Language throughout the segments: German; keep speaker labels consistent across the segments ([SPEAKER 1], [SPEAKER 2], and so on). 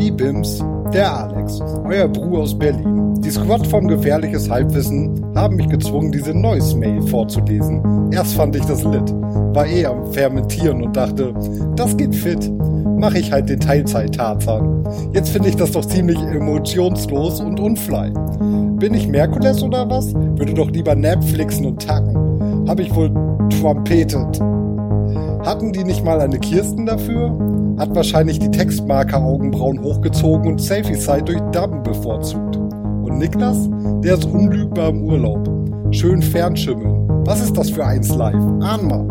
[SPEAKER 1] IBIMS, der Alex, euer Bruder aus Berlin. Die Squad vom Gefährliches Halbwissen haben mich gezwungen, diese Neues Mail vorzulesen. Erst fand ich das lit, war eh am Fermentieren und dachte, das geht fit. Mach ich halt den Teilzeit-Tarzan. Jetzt finde ich das doch ziemlich emotionslos und unfly. Bin ich Merkules oder was? Würde doch lieber Netflixen und tacken. Hab ich wohl trumpetet. Hatten die nicht mal eine Kirsten dafür? Hat wahrscheinlich die Textmarker-Augenbrauen hochgezogen und Selfie-Side durch Dubben bevorzugt. Und Niklas? Der ist unlügbar im Urlaub. Schön fernschimmeln. Was ist das für eins live? Ahn mal.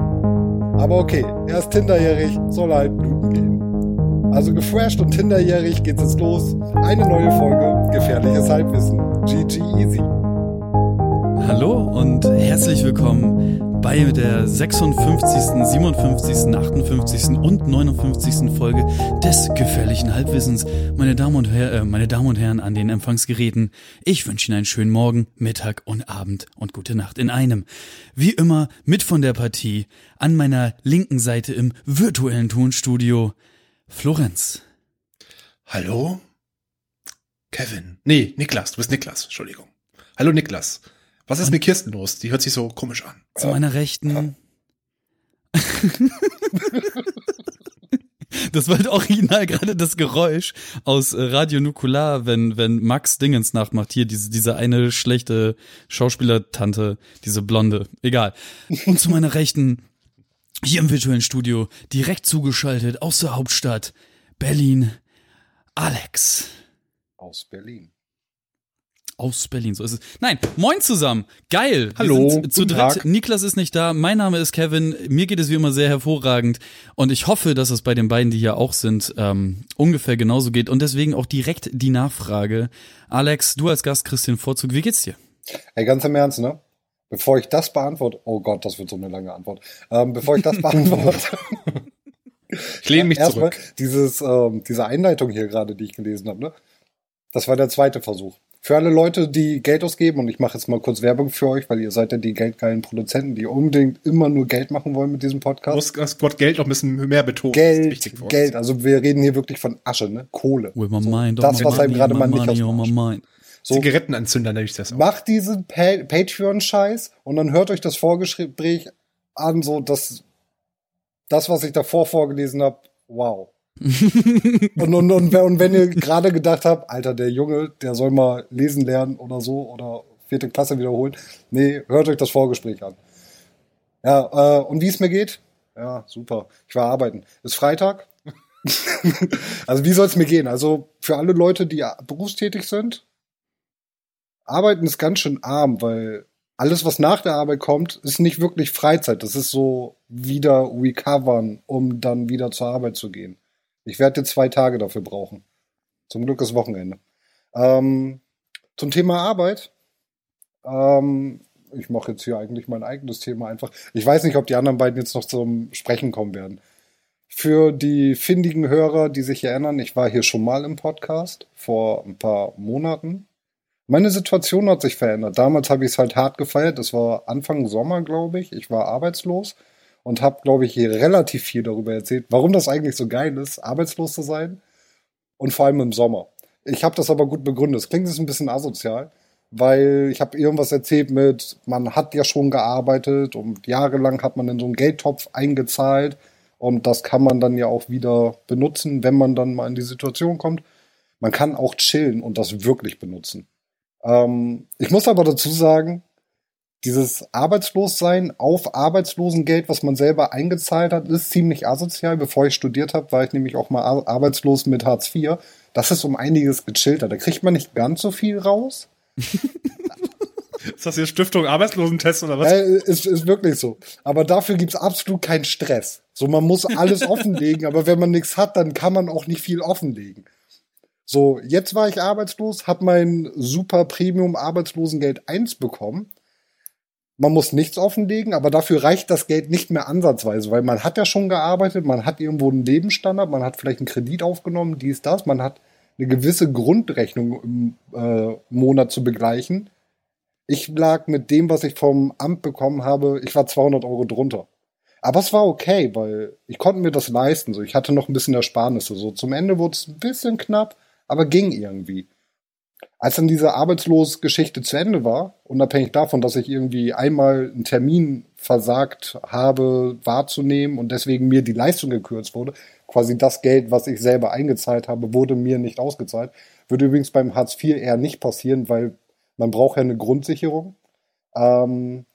[SPEAKER 1] Aber okay, er ist Tinderjährig, soll halt bluten gehen. Also gefresht und Tinderjährig geht's jetzt los. Eine neue Folge Gefährliches Halbwissen. GG Easy.
[SPEAKER 2] Hallo und herzlich willkommen bei der 56., 57., 58. und 59. Folge des gefährlichen Halbwissens. Meine Damen und, Herr, äh, meine Damen und Herren an den Empfangsgeräten, ich wünsche Ihnen einen schönen Morgen, Mittag und Abend und gute Nacht in einem. Wie immer mit von der Partie an meiner linken Seite im virtuellen Tonstudio Florenz.
[SPEAKER 3] Hallo? Kevin. Nee, Niklas, du bist Niklas, Entschuldigung. Hallo Niklas. Was ist mit Kirsten los? Die hört sich so komisch an.
[SPEAKER 2] Zu meiner Rechten. Das war halt original gerade das Geräusch aus äh, Radio Nukular, wenn, wenn Max Dingens nachmacht. Hier, diese, diese eine schlechte Schauspielertante, diese Blonde. Egal. Und zu meiner Rechten, hier im virtuellen Studio, direkt zugeschaltet aus der Hauptstadt, Berlin, Alex.
[SPEAKER 1] Aus Berlin.
[SPEAKER 2] Aus Berlin, so ist es. Nein, moin zusammen. Geil.
[SPEAKER 1] Hallo,
[SPEAKER 2] Wir sind zu
[SPEAKER 1] guten
[SPEAKER 2] dritt.
[SPEAKER 1] Tag.
[SPEAKER 2] Niklas ist nicht da. Mein Name ist Kevin. Mir geht es wie immer sehr hervorragend. Und ich hoffe, dass es bei den beiden, die hier auch sind, ähm, ungefähr genauso geht. Und deswegen auch direkt die Nachfrage. Alex, du als Gast kriegst den Vorzug. Wie geht's dir?
[SPEAKER 1] Ey, ganz im Ernst, ne? Bevor ich das beantworte, oh Gott, das wird so eine lange Antwort. Ähm, bevor ich das beantworte,
[SPEAKER 3] Ich lehne mich
[SPEAKER 1] erstmal
[SPEAKER 3] zurück.
[SPEAKER 1] dieses, ähm, diese Einleitung hier gerade, die ich gelesen habe, ne? Das war der zweite Versuch. Für alle Leute, die Geld ausgeben, und ich mache jetzt mal kurz Werbung für euch, weil ihr seid ja die geldgeilen Produzenten, die unbedingt immer nur Geld machen wollen mit diesem Podcast.
[SPEAKER 3] Muss das Wort Geld noch ein bisschen mehr betonen. Das ist
[SPEAKER 1] Geld. Geld, also wir reden hier wirklich von Asche, ne? Kohle.
[SPEAKER 2] With my
[SPEAKER 1] So,
[SPEAKER 2] mind,
[SPEAKER 1] das,
[SPEAKER 2] on my
[SPEAKER 1] was einem gerade
[SPEAKER 2] on
[SPEAKER 1] mal
[SPEAKER 2] my
[SPEAKER 1] nicht aus
[SPEAKER 2] mind.
[SPEAKER 1] So,
[SPEAKER 3] Zigarettenanzünder nenne ich das auch.
[SPEAKER 1] macht diesen pa Patreon-Scheiß und dann hört euch das Vorgespräch an, so dass das, was ich davor vorgelesen habe, wow. Und, und, und, und wenn ihr gerade gedacht habt, Alter, der Junge, der soll mal lesen lernen oder so oder vierte Klasse wiederholen, nee, hört euch das Vorgespräch an. Ja, äh, und wie es mir geht? Ja, super. Ich war arbeiten. Ist Freitag. also wie soll es mir gehen? Also für alle Leute, die berufstätig sind, Arbeiten ist ganz schön arm, weil alles, was nach der Arbeit kommt, ist nicht wirklich Freizeit. Das ist so wieder recovern, um dann wieder zur Arbeit zu gehen. Ich werde jetzt zwei Tage dafür brauchen. Zum Glück ist Wochenende. Ähm, zum Thema Arbeit. Ähm, ich mache jetzt hier eigentlich mein eigenes Thema einfach. Ich weiß nicht, ob die anderen beiden jetzt noch zum Sprechen kommen werden. Für die findigen Hörer, die sich erinnern, ich war hier schon mal im Podcast vor ein paar Monaten. Meine Situation hat sich verändert. Damals habe ich es halt hart gefeiert. Das war Anfang Sommer, glaube ich. Ich war arbeitslos und habe, glaube ich, hier relativ viel darüber erzählt, warum das eigentlich so geil ist, arbeitslos zu sein. Und vor allem im Sommer. Ich habe das aber gut begründet. Es klingt jetzt ein bisschen asozial, weil ich habe irgendwas erzählt mit, man hat ja schon gearbeitet und jahrelang hat man in so einen Geldtopf eingezahlt und das kann man dann ja auch wieder benutzen, wenn man dann mal in die Situation kommt. Man kann auch chillen und das wirklich benutzen. Ähm, ich muss aber dazu sagen, dieses Arbeitslossein auf Arbeitslosengeld, was man selber eingezahlt hat, ist ziemlich asozial. Bevor ich studiert habe, war ich nämlich auch mal ar- arbeitslos mit Hartz IV. Das ist um einiges gechillter. Da kriegt man nicht ganz so viel raus.
[SPEAKER 3] Ist das hier Stiftung Arbeitslosentest oder was?
[SPEAKER 1] Äh, ist, ist wirklich so. Aber dafür gibt's absolut keinen Stress. So, man muss alles offenlegen, aber wenn man nichts hat, dann kann man auch nicht viel offenlegen. So, jetzt war ich arbeitslos, habe mein super Premium Arbeitslosengeld 1 bekommen. Man muss nichts offenlegen, aber dafür reicht das Geld nicht mehr ansatzweise, weil man hat ja schon gearbeitet, man hat irgendwo einen Lebensstandard, man hat vielleicht einen Kredit aufgenommen, dies, das, man hat eine gewisse Grundrechnung im äh, Monat zu begleichen. Ich lag mit dem, was ich vom Amt bekommen habe, ich war 200 Euro drunter. Aber es war okay, weil ich konnte mir das leisten. So, ich hatte noch ein bisschen Ersparnisse. So zum Ende wurde es ein bisschen knapp, aber ging irgendwie. Als dann diese Arbeitslosgeschichte zu Ende war, unabhängig davon, dass ich irgendwie einmal einen Termin versagt habe wahrzunehmen und deswegen mir die Leistung gekürzt wurde, quasi das Geld, was ich selber eingezahlt habe, wurde mir nicht ausgezahlt. Würde übrigens beim Hartz IV eher nicht passieren, weil man braucht ja eine Grundsicherung. Ähm,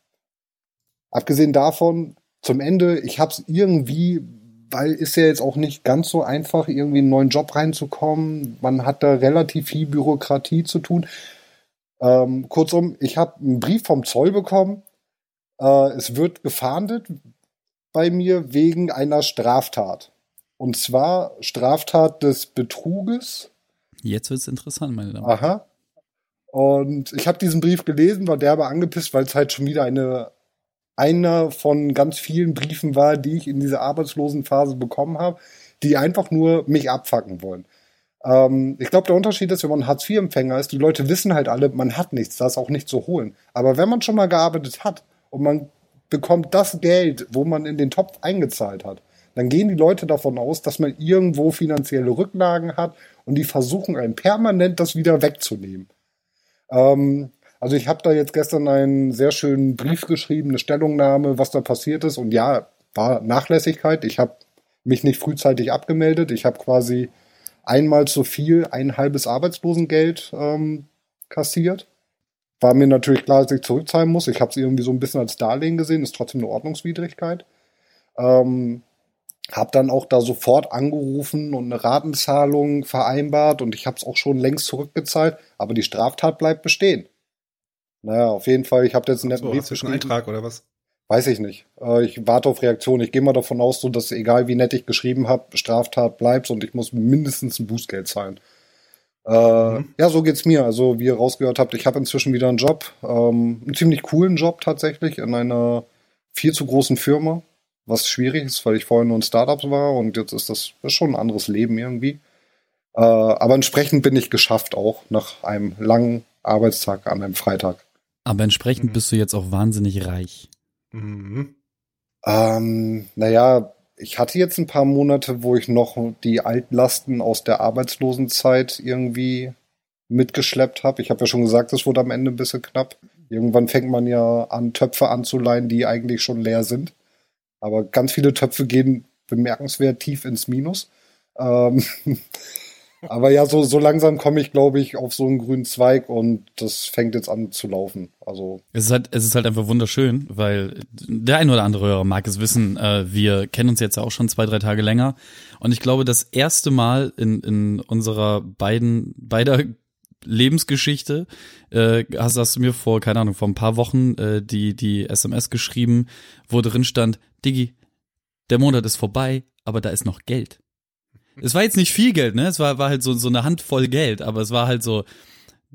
[SPEAKER 1] abgesehen davon, zum Ende, ich habe es irgendwie weil ist ja jetzt auch nicht ganz so einfach, irgendwie in einen neuen Job reinzukommen. Man hat da relativ viel Bürokratie zu tun. Ähm, kurzum, ich habe einen Brief vom Zoll bekommen. Äh, es wird gefahndet bei mir wegen einer Straftat. Und zwar Straftat des Betruges.
[SPEAKER 2] Jetzt wird's interessant, meine Damen.
[SPEAKER 1] Aha. Und ich habe diesen Brief gelesen, war derbe angepisst, weil es halt schon wieder eine einer von ganz vielen Briefen war, die ich in dieser Arbeitslosenphase bekommen habe, die einfach nur mich abfacken wollen. Ähm, ich glaube, der Unterschied ist, wenn man Hartz-IV-Empfänger ist, die Leute wissen halt alle, man hat nichts, da ist auch nichts zu holen. Aber wenn man schon mal gearbeitet hat und man bekommt das Geld, wo man in den Topf eingezahlt hat, dann gehen die Leute davon aus, dass man irgendwo finanzielle Rücklagen hat und die versuchen einem permanent das wieder wegzunehmen. Ähm, also ich habe da jetzt gestern einen sehr schönen Brief geschrieben, eine Stellungnahme, was da passiert ist. Und ja, war Nachlässigkeit. Ich habe mich nicht frühzeitig abgemeldet. Ich habe quasi einmal zu viel ein halbes Arbeitslosengeld ähm, kassiert. War mir natürlich klar, dass ich zurückzahlen muss. Ich habe es irgendwie so ein bisschen als Darlehen gesehen, ist trotzdem eine Ordnungswidrigkeit. Ähm, hab dann auch da sofort angerufen und eine Ratenzahlung vereinbart und ich habe es auch schon längst zurückgezahlt, aber die Straftat bleibt bestehen. Naja, auf jeden Fall, ich habe jetzt einen netten
[SPEAKER 3] so, Brief hast du einen Eintrag oder was?
[SPEAKER 1] Weiß ich nicht. Äh, ich warte auf Reaktion. Ich gehe mal davon aus, so dass egal wie nett ich geschrieben habe, Straftat bleibt und ich muss mindestens ein Bußgeld zahlen. Äh, mhm. Ja, so geht's mir. Also wie ihr rausgehört habt, ich habe inzwischen wieder einen Job, ähm, einen ziemlich coolen Job tatsächlich in einer viel zu großen Firma, was schwierig ist, weil ich vorher nur in Startups war und jetzt ist das, das ist schon ein anderes Leben irgendwie. Äh, aber entsprechend bin ich geschafft auch nach einem langen Arbeitstag an einem Freitag.
[SPEAKER 2] Aber entsprechend mhm. bist du jetzt auch wahnsinnig reich.
[SPEAKER 1] Mhm. Ähm, naja, ich hatte jetzt ein paar Monate, wo ich noch die Altlasten aus der Arbeitslosenzeit irgendwie mitgeschleppt habe. Ich habe ja schon gesagt, es wurde am Ende ein bisschen knapp. Irgendwann fängt man ja an, Töpfe anzuleihen, die eigentlich schon leer sind. Aber ganz viele Töpfe gehen bemerkenswert tief ins Minus. Ähm, Aber ja, so, so langsam komme ich, glaube ich, auf so einen grünen Zweig und das fängt jetzt an zu laufen. Also.
[SPEAKER 2] Es ist halt, es ist halt einfach wunderschön, weil der ein oder andere Hörer mag es wissen, äh, wir kennen uns jetzt ja auch schon zwei, drei Tage länger. Und ich glaube, das erste Mal in, in unserer beiden, beider Lebensgeschichte, äh, hast, hast du mir vor, keine Ahnung, vor ein paar Wochen äh, die, die SMS geschrieben, wo drin stand, Diggi, der Monat ist vorbei, aber da ist noch Geld. Es war jetzt nicht viel Geld, ne? Es war, war halt so, so eine Handvoll Geld, aber es war halt so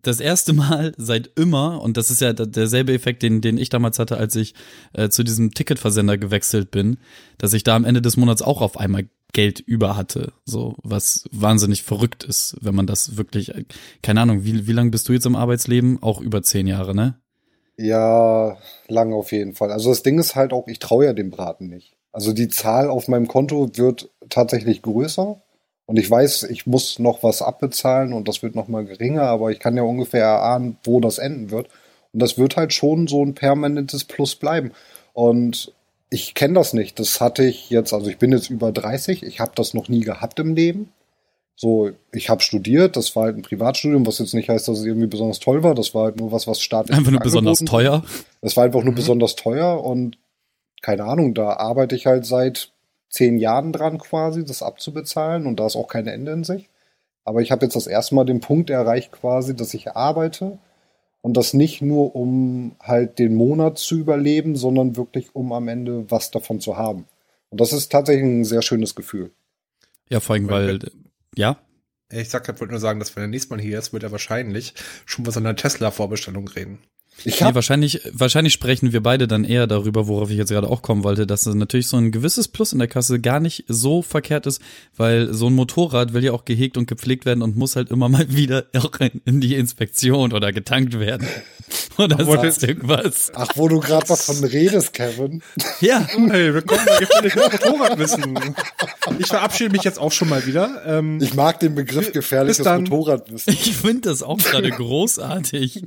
[SPEAKER 2] das erste Mal seit immer, und das ist ja derselbe Effekt, den, den ich damals hatte, als ich äh, zu diesem Ticketversender gewechselt bin, dass ich da am Ende des Monats auch auf einmal Geld über hatte. So, was wahnsinnig verrückt ist, wenn man das wirklich, keine Ahnung, wie, wie lange bist du jetzt im Arbeitsleben? Auch über zehn Jahre, ne?
[SPEAKER 1] Ja, lang auf jeden Fall. Also das Ding ist halt auch, ich traue ja dem Braten nicht. Also die Zahl auf meinem Konto wird tatsächlich größer. Und ich weiß, ich muss noch was abbezahlen und das wird noch mal geringer, aber ich kann ja ungefähr erahnen, wo das enden wird. Und das wird halt schon so ein permanentes Plus bleiben. Und ich kenne das nicht. Das hatte ich jetzt, also ich bin jetzt über 30, ich habe das noch nie gehabt im Leben. So, ich habe studiert, das war halt ein Privatstudium, was jetzt nicht heißt, dass es irgendwie besonders toll war. Das war halt nur was, was staatlich.
[SPEAKER 2] Einfach nur besonders teuer.
[SPEAKER 1] Das war einfach nur mhm. besonders teuer und keine Ahnung, da arbeite ich halt seit zehn Jahren dran quasi, das abzubezahlen und da ist auch kein Ende in sich. Aber ich habe jetzt das erste Mal den Punkt erreicht quasi, dass ich arbeite und das nicht nur um halt den Monat zu überleben, sondern wirklich um am Ende was davon zu haben. Und das ist tatsächlich ein sehr schönes Gefühl.
[SPEAKER 2] Ja, vor allem, weil, ja.
[SPEAKER 3] Ich sag, ich wollte nur sagen, dass wenn er nächstes Mal hier ist, wird er wahrscheinlich schon von seiner Tesla-Vorbestellung reden.
[SPEAKER 1] Ich
[SPEAKER 2] Nee,
[SPEAKER 1] hab,
[SPEAKER 2] wahrscheinlich, wahrscheinlich sprechen wir beide dann eher darüber, worauf ich jetzt gerade auch kommen wollte, dass es natürlich so ein gewisses Plus in der Kasse gar nicht so verkehrt ist, weil so ein Motorrad will ja auch gehegt und gepflegt werden und muss halt immer mal wieder auch in- in die Inspektion oder getankt werden. Oder
[SPEAKER 3] Wollte-
[SPEAKER 2] sonst irgendwas.
[SPEAKER 1] ach, wo du gerade davon redest, Kevin.
[SPEAKER 2] Ja.
[SPEAKER 3] Hey, willkommen bei gefährlichen Motorradwissen. Ich verabschiede mich jetzt auch schon mal wieder. Ähm,
[SPEAKER 1] Ich mag den Begriff gefährliches. Motorradwissen.
[SPEAKER 2] Ich finde das auch gerade großartig.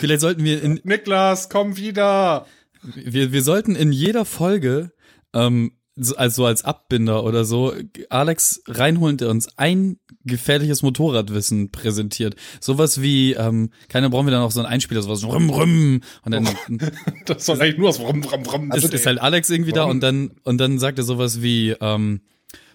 [SPEAKER 2] Vielleicht sollten wir in,
[SPEAKER 3] Niklas, komm wieder.
[SPEAKER 2] wir, wir sollten in jeder Folge, ähm, so- also als Abbinder oder so, Alex reinholen, der uns ein gefährliches Motorradwissen präsentiert. Sowas wie, ähm, keiner brauchen wir dann auch so einen Einspieler, sowas rum, rum. Und dann
[SPEAKER 3] Das soll eigentlich nur aus Rum, Rum, Rum.
[SPEAKER 2] ist, ist halt Alex irgendwie da und dann, und dann sagt er sowas wie, ähm,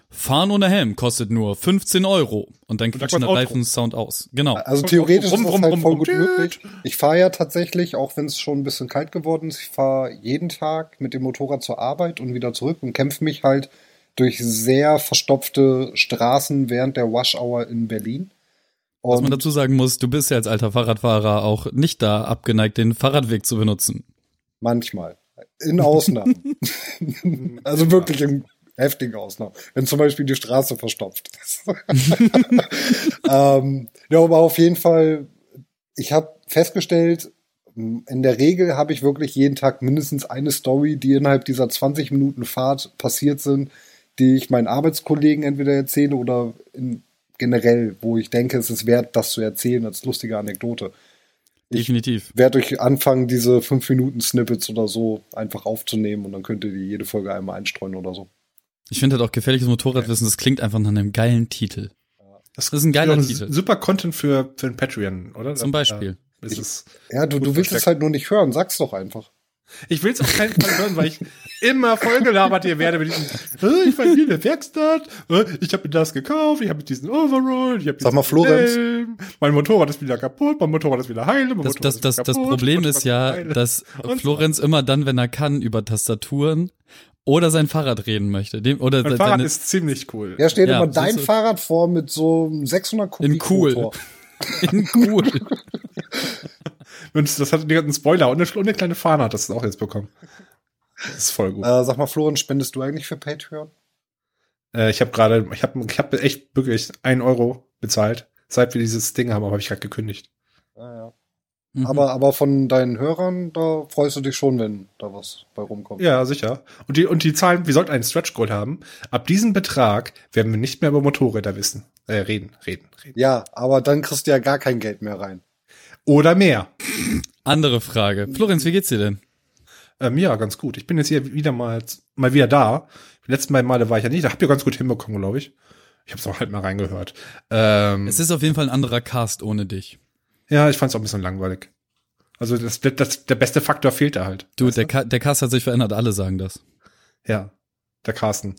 [SPEAKER 2] Fahren ohne Helm kostet nur 15 Euro. Und dann
[SPEAKER 3] dann
[SPEAKER 2] quietscht der Reifen-Sound aus. Genau.
[SPEAKER 1] Also theoretisch
[SPEAKER 3] Rum,
[SPEAKER 1] ist das
[SPEAKER 3] rum,
[SPEAKER 1] halt
[SPEAKER 3] rum,
[SPEAKER 1] voll
[SPEAKER 3] rum,
[SPEAKER 1] gut
[SPEAKER 3] tüt.
[SPEAKER 1] möglich. Ich fahre ja tatsächlich, auch wenn es schon ein bisschen kalt geworden ist, ich fahre jeden Tag mit dem Motorrad zur Arbeit und wieder zurück und kämpfe mich halt durch sehr verstopfte Straßen während der Rush-Hour in Berlin.
[SPEAKER 2] Was man
[SPEAKER 1] Und
[SPEAKER 2] dazu sagen muss, du bist ja als alter Fahrradfahrer auch nicht da abgeneigt, den Fahrradweg zu benutzen.
[SPEAKER 1] manchmal. In Ausnahmen. also wirklich in heftigen Ausnahmen. Wenn zum Beispiel die Straße verstopft ist. ähm, ja, aber auf jeden Fall, ich habe festgestellt, in der Regel habe ich wirklich jeden Tag mindestens eine Story, die innerhalb dieser 20 Minuten Fahrt passiert sind, die ich meinen Arbeitskollegen entweder erzähle oder in, generell, wo ich denke, es ist wert, das zu erzählen als lustige Anekdote. Ich-
[SPEAKER 2] Definitiv.
[SPEAKER 1] werde euch anfangen, diese 5 Minuten Snippets oder so einfach aufzunehmen und dann könnt ihr die jede Folge einmal einstreuen oder so.
[SPEAKER 2] Ich finde halt auch gefährliches Motorradwissen, das klingt einfach nach einem geilen Titel. Das ist ein geiler
[SPEAKER 3] Ja,
[SPEAKER 2] Titel.
[SPEAKER 3] Super Content für, für ein Patreon, oder?
[SPEAKER 2] Zum Beispiel.
[SPEAKER 3] Ja, ist es.
[SPEAKER 1] Ja, du, du willst es
[SPEAKER 3] versteckt.
[SPEAKER 1] halt nur nicht hören, sag's doch einfach.
[SPEAKER 3] Ich will es auf keinen Fall hören, weil ich immer vollgelabert hier werde mit diesem, äh, ich war hier in der Werkstatt, äh, ich habe mir das gekauft, ich habe diesen Overall, ich habe
[SPEAKER 1] Sag mal, Florenz.
[SPEAKER 3] mein Motorrad ist wieder kaputt, mein Motorrad ist wieder heile, mein
[SPEAKER 2] Das,
[SPEAKER 3] Motorrad
[SPEAKER 2] das,
[SPEAKER 3] ist
[SPEAKER 2] das,
[SPEAKER 3] wieder
[SPEAKER 2] das
[SPEAKER 3] kaputt,
[SPEAKER 2] Problem ist ja,
[SPEAKER 3] heile.
[SPEAKER 2] dass Florenz immer dann, wenn er kann, über Tastaturen oder sein Fahrrad reden möchte. Dem, oder
[SPEAKER 3] Mein Fahrrad ist ziemlich cool.
[SPEAKER 1] Ja, dir
[SPEAKER 2] Ja,
[SPEAKER 1] mal dein. Fahrrad vor mit so einem 600 Kubik
[SPEAKER 2] In cool.
[SPEAKER 1] Motor.
[SPEAKER 2] in cool.
[SPEAKER 3] Und das hat ganzen Spoiler und eine, und eine kleine Fahne hat das auch jetzt bekommen. Das ist voll gut.
[SPEAKER 1] Äh, sag mal, Florian, spendest du eigentlich für Patreon?
[SPEAKER 3] Äh, ich habe gerade, ich habe ich hab echt wirklich ein Euro bezahlt. Seit wir dieses Ding haben, aber habe ich gerade gekündigt.
[SPEAKER 1] Ja, ja.
[SPEAKER 2] Mhm.
[SPEAKER 1] Aber, aber von deinen Hörern, da freust du dich schon, wenn da was bei rumkommt.
[SPEAKER 3] Ja, sicher. Und die, und die Zahlen, wir sollten einen Stretch Goal haben. Ab diesem Betrag werden wir nicht mehr über Motorräder wissen. Äh, reden, reden, reden.
[SPEAKER 1] Ja, aber dann kriegst du ja gar kein Geld mehr rein.
[SPEAKER 3] Oder mehr.
[SPEAKER 2] Andere Frage. Florenz, wie geht's dir denn?
[SPEAKER 3] Ähm, ja, ganz gut. Ich bin jetzt hier wieder mal, mal wieder da. Die letzten beiden Male war ich ja nicht. Da habt ihr ganz gut hinbekommen, glaube ich. Ich habe es auch halt mal reingehört. Ähm,
[SPEAKER 2] Es ist auf jeden Fall ein anderer Cast ohne dich.
[SPEAKER 3] Ja, ich fand es auch ein bisschen langweilig. Also das, das, der beste Faktor fehlt da halt.
[SPEAKER 2] Du,
[SPEAKER 3] Weißt
[SPEAKER 2] der, Ka der Cast hat sich verändert, alle sagen das.
[SPEAKER 3] Ja, der Carsten.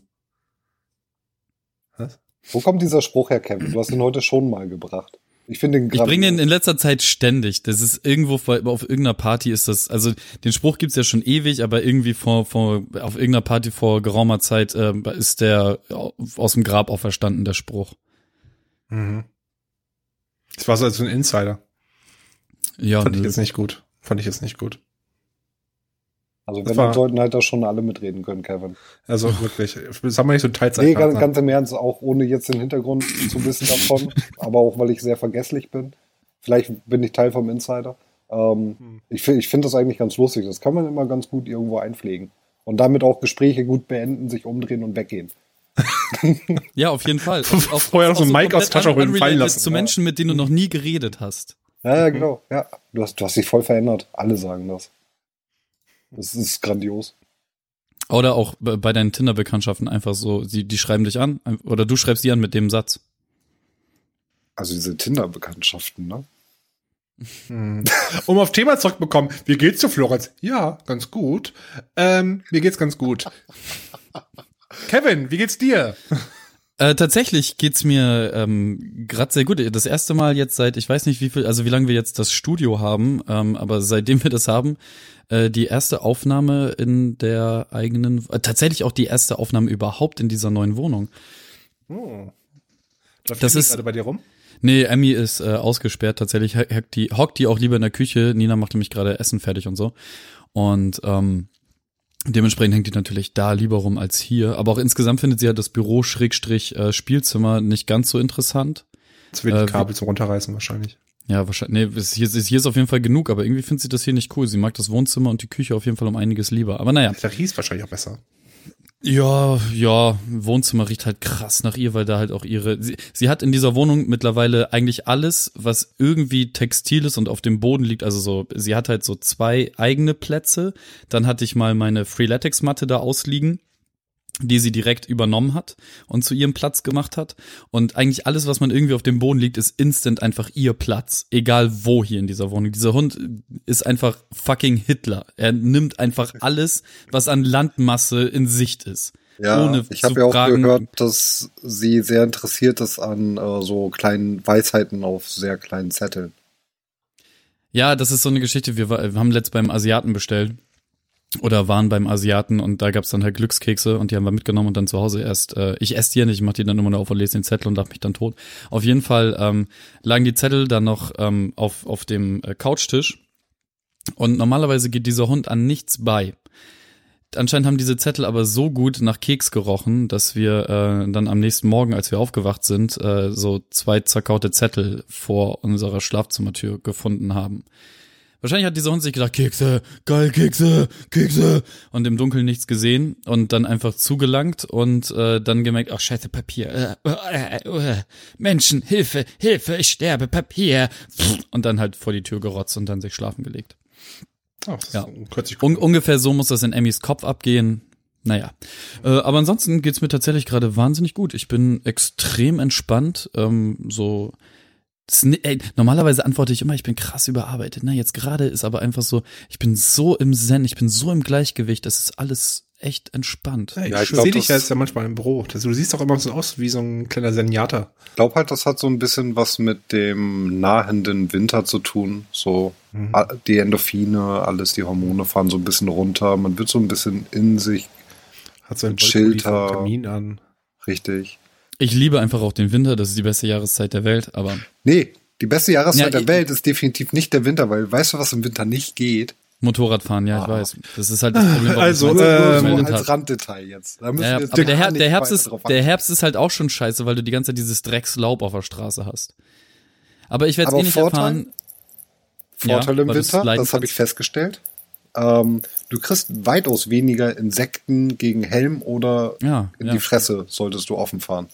[SPEAKER 3] Was?
[SPEAKER 1] Wo kommt dieser Spruch her, Kevin? Du hast ihn heute schon mal gebracht. Ich finde ihn
[SPEAKER 2] Ich bringe den in letzter Zeit ständig. Das ist irgendwo vor, auf irgendeiner Party ist das, also den Spruch gibt's ja schon ewig, aber irgendwie vor, vor auf irgendeiner Party vor geraumer Zeit äh, ist der aus dem Grab auferstanden, der Spruch.
[SPEAKER 3] Mhm. Das war so als so ein Insider.
[SPEAKER 2] Ja,
[SPEAKER 3] Fand ich
[SPEAKER 2] nö.
[SPEAKER 3] jetzt nicht gut. Fand ich jetzt nicht gut.
[SPEAKER 1] Also
[SPEAKER 3] Das
[SPEAKER 1] wenn,
[SPEAKER 3] war-
[SPEAKER 1] dann sollten halt da schon alle mitreden können, Kevin.
[SPEAKER 3] Also wirklich, das haben wir nicht so ein
[SPEAKER 1] Nee, ganz, ganz im Ernst, auch ohne jetzt den Hintergrund zu wissen davon, aber auch weil ich sehr vergesslich bin. Vielleicht bin ich Teil vom Insider. Ähm,
[SPEAKER 3] Hm.
[SPEAKER 1] ich ich finde das eigentlich ganz lustig. Das kann man immer ganz gut irgendwo einpflegen. Und damit auch Gespräche gut beenden, sich umdrehen und weggehen.
[SPEAKER 2] Ja, auf jeden Fall. Auf, auf,
[SPEAKER 3] Vorher noch so ein Mic aus
[SPEAKER 2] komplett
[SPEAKER 3] Tasche holen, fallen lassen.
[SPEAKER 2] Zu. Menschen, mit denen du noch nie geredet hast.
[SPEAKER 1] Ja, ja, genau. Ja, du hast, du hast dich voll verändert. Alle sagen das. Das ist grandios.
[SPEAKER 2] Oder auch bei bei deinen Tinder-Bekanntschaften einfach so, die, die schreiben dich an oder du schreibst die an mit dem Satz.
[SPEAKER 1] Also diese Tinder-Bekanntschaften, ne?
[SPEAKER 3] Hm. Um auf Thema zurückzukommen, wie geht's dir, Florenz? Ja, ganz gut. Ähm, mir geht's ganz gut. Kevin, wie geht's dir?
[SPEAKER 2] Äh, tatsächlich geht's mir ähm, gerade sehr gut. Das erste Mal jetzt seit, ich weiß nicht wie viel, also wie lange wir jetzt das Studio haben, ähm, aber seitdem wir das haben, äh, die erste Aufnahme in der eigenen, äh, tatsächlich auch die erste Aufnahme überhaupt in dieser neuen Wohnung.
[SPEAKER 3] Oh. Läuft
[SPEAKER 2] Das ist-
[SPEAKER 3] gerade bei dir rum?
[SPEAKER 2] Nee, Emmy ist äh, ausgesperrt. Tatsächlich hockt die, hockt die auch lieber in der Küche. Nina macht nämlich gerade Essen fertig und so. Und ähm, dementsprechend hängt die natürlich da lieber rum als hier. Aber auch insgesamt findet sie ja das Büro Schrägstrich äh, Spielzimmer nicht ganz so interessant.
[SPEAKER 3] Jetzt wird
[SPEAKER 2] Äh,
[SPEAKER 3] die Kabel zum Runterreißen wahrscheinlich.
[SPEAKER 2] Ja, wahrscheinlich. Nee, es- hier, ist- hier ist auf jeden Fall genug, aber irgendwie findet sie das hier nicht cool. Sie mag das Wohnzimmer und die Küche auf jeden Fall um einiges lieber. Aber naja.
[SPEAKER 3] Der riecht wahrscheinlich auch besser.
[SPEAKER 2] Ja, ja, Wohnzimmer riecht halt krass nach ihr, weil da halt auch ihre. Sie, sie hat in dieser Wohnung mittlerweile eigentlich alles, was irgendwie textil ist und auf dem Boden liegt. Also so, sie hat halt so zwei eigene Plätze. Dann hatte ich mal meine Freeletics-Matte da ausliegen, die sie direkt übernommen hat und zu ihrem Platz gemacht hat. Und eigentlich alles, was man irgendwie auf dem Boden liegt, ist instant einfach ihr Platz. Egal wo hier in dieser Wohnung. Dieser Hund ist einfach fucking Hitler. Er nimmt einfach alles, was an Landmasse in Sicht ist.
[SPEAKER 1] Ja,
[SPEAKER 2] ohne
[SPEAKER 1] ich habe ja auch
[SPEAKER 2] fragen-
[SPEAKER 1] gehört, dass sie sehr interessiert ist an äh, so kleinen Weisheiten auf sehr kleinen Zetteln.
[SPEAKER 2] Ja, das ist so eine Geschichte. Wir, wir haben letzt beim Asiaten bestellt oder waren beim Asiaten und da gab's dann halt Glückskekse und die haben wir mitgenommen und dann zu Hause erst, äh, ich esse die ja nicht, ich mach die dann immer nur auf und lese den Zettel und lach mich dann tot. Auf jeden Fall ähm, lagen die Zettel dann noch ähm, auf, auf dem äh, Couchtisch und normalerweise geht dieser Hund an nichts bei. Anscheinend haben diese Zettel aber so gut nach Keks gerochen, dass wir äh, dann am nächsten Morgen, als wir aufgewacht sind, äh, so zwei zerkaute Zettel vor unserer Schlafzimmertür gefunden haben. Wahrscheinlich hat dieser Hund sich gedacht, Kekse, geil, Kekse, Kekse, und im Dunkeln nichts gesehen und dann einfach zugelangt und äh, dann gemerkt, ach scheiße, Papier, äh, äh, äh, äh, Menschen, Hilfe, Hilfe, ich sterbe, Papier, und dann halt vor die Tür gerotzt und dann sich schlafen gelegt.
[SPEAKER 3] Oh, das
[SPEAKER 2] Ja.
[SPEAKER 3] ist
[SPEAKER 2] Un ungefähr so muss das in Emmys Kopf abgehen. Naja. Äh, aber ansonsten geht's mir tatsächlich gerade wahnsinnig gut. Ich bin extrem entspannt. Ähm, so. Ey, normalerweise antworte ich immer, ich bin krass überarbeitet. Na, jetzt gerade ist aber einfach so, ich bin so im Zen, ich bin so im Gleichgewicht, das ist alles echt entspannt.
[SPEAKER 3] Ja, ich,
[SPEAKER 1] Ja, ich
[SPEAKER 3] sehe dich ja jetzt ja manchmal im Büro. Das, du siehst doch immer so aus wie so ein kleiner Senjata.
[SPEAKER 1] Ich glaube halt, das hat so ein bisschen was mit dem nahenden Winter zu tun. So
[SPEAKER 3] Mhm.
[SPEAKER 1] die Endorphine, alles, die Hormone fahren so ein bisschen runter. Man wird so ein bisschen in sich
[SPEAKER 3] Hat so ein
[SPEAKER 1] Schilder.
[SPEAKER 3] Kamin an.
[SPEAKER 1] richtig.
[SPEAKER 2] Ich liebe einfach auch den Winter, das ist die beste Jahreszeit der Welt, aber
[SPEAKER 1] Nee, die beste Jahreszeit
[SPEAKER 2] Ja,
[SPEAKER 1] der
[SPEAKER 2] ich-
[SPEAKER 1] Welt ist definitiv nicht der Winter, weil weißt du, was im Winter nicht geht?
[SPEAKER 2] Motorradfahren, ja, ich
[SPEAKER 1] Ah.
[SPEAKER 2] weiß. Das ist halt das Problem, warum
[SPEAKER 3] Also,
[SPEAKER 2] ich
[SPEAKER 3] Ähm,
[SPEAKER 1] so als. Randdetail jetzt. Da müssen
[SPEAKER 2] Ja,
[SPEAKER 1] wir jetzt
[SPEAKER 2] aber der, Her
[SPEAKER 1] nicht
[SPEAKER 2] der, Herbst ist, der. Herbst ist halt auch schon scheiße, weil du die ganze Zeit dieses Dreckslaub auf der Straße hast. Aber ich werde es eh nicht
[SPEAKER 1] Vorteil?
[SPEAKER 2] erfahren.
[SPEAKER 1] Vorteil
[SPEAKER 2] Ja,
[SPEAKER 1] im Winter, das habe ich festgestellt. Ähm, du kriegst weitaus weniger Insekten gegen Helm oder
[SPEAKER 2] Ja,
[SPEAKER 1] in
[SPEAKER 2] ja.
[SPEAKER 1] die Fresse, solltest du offen fahren.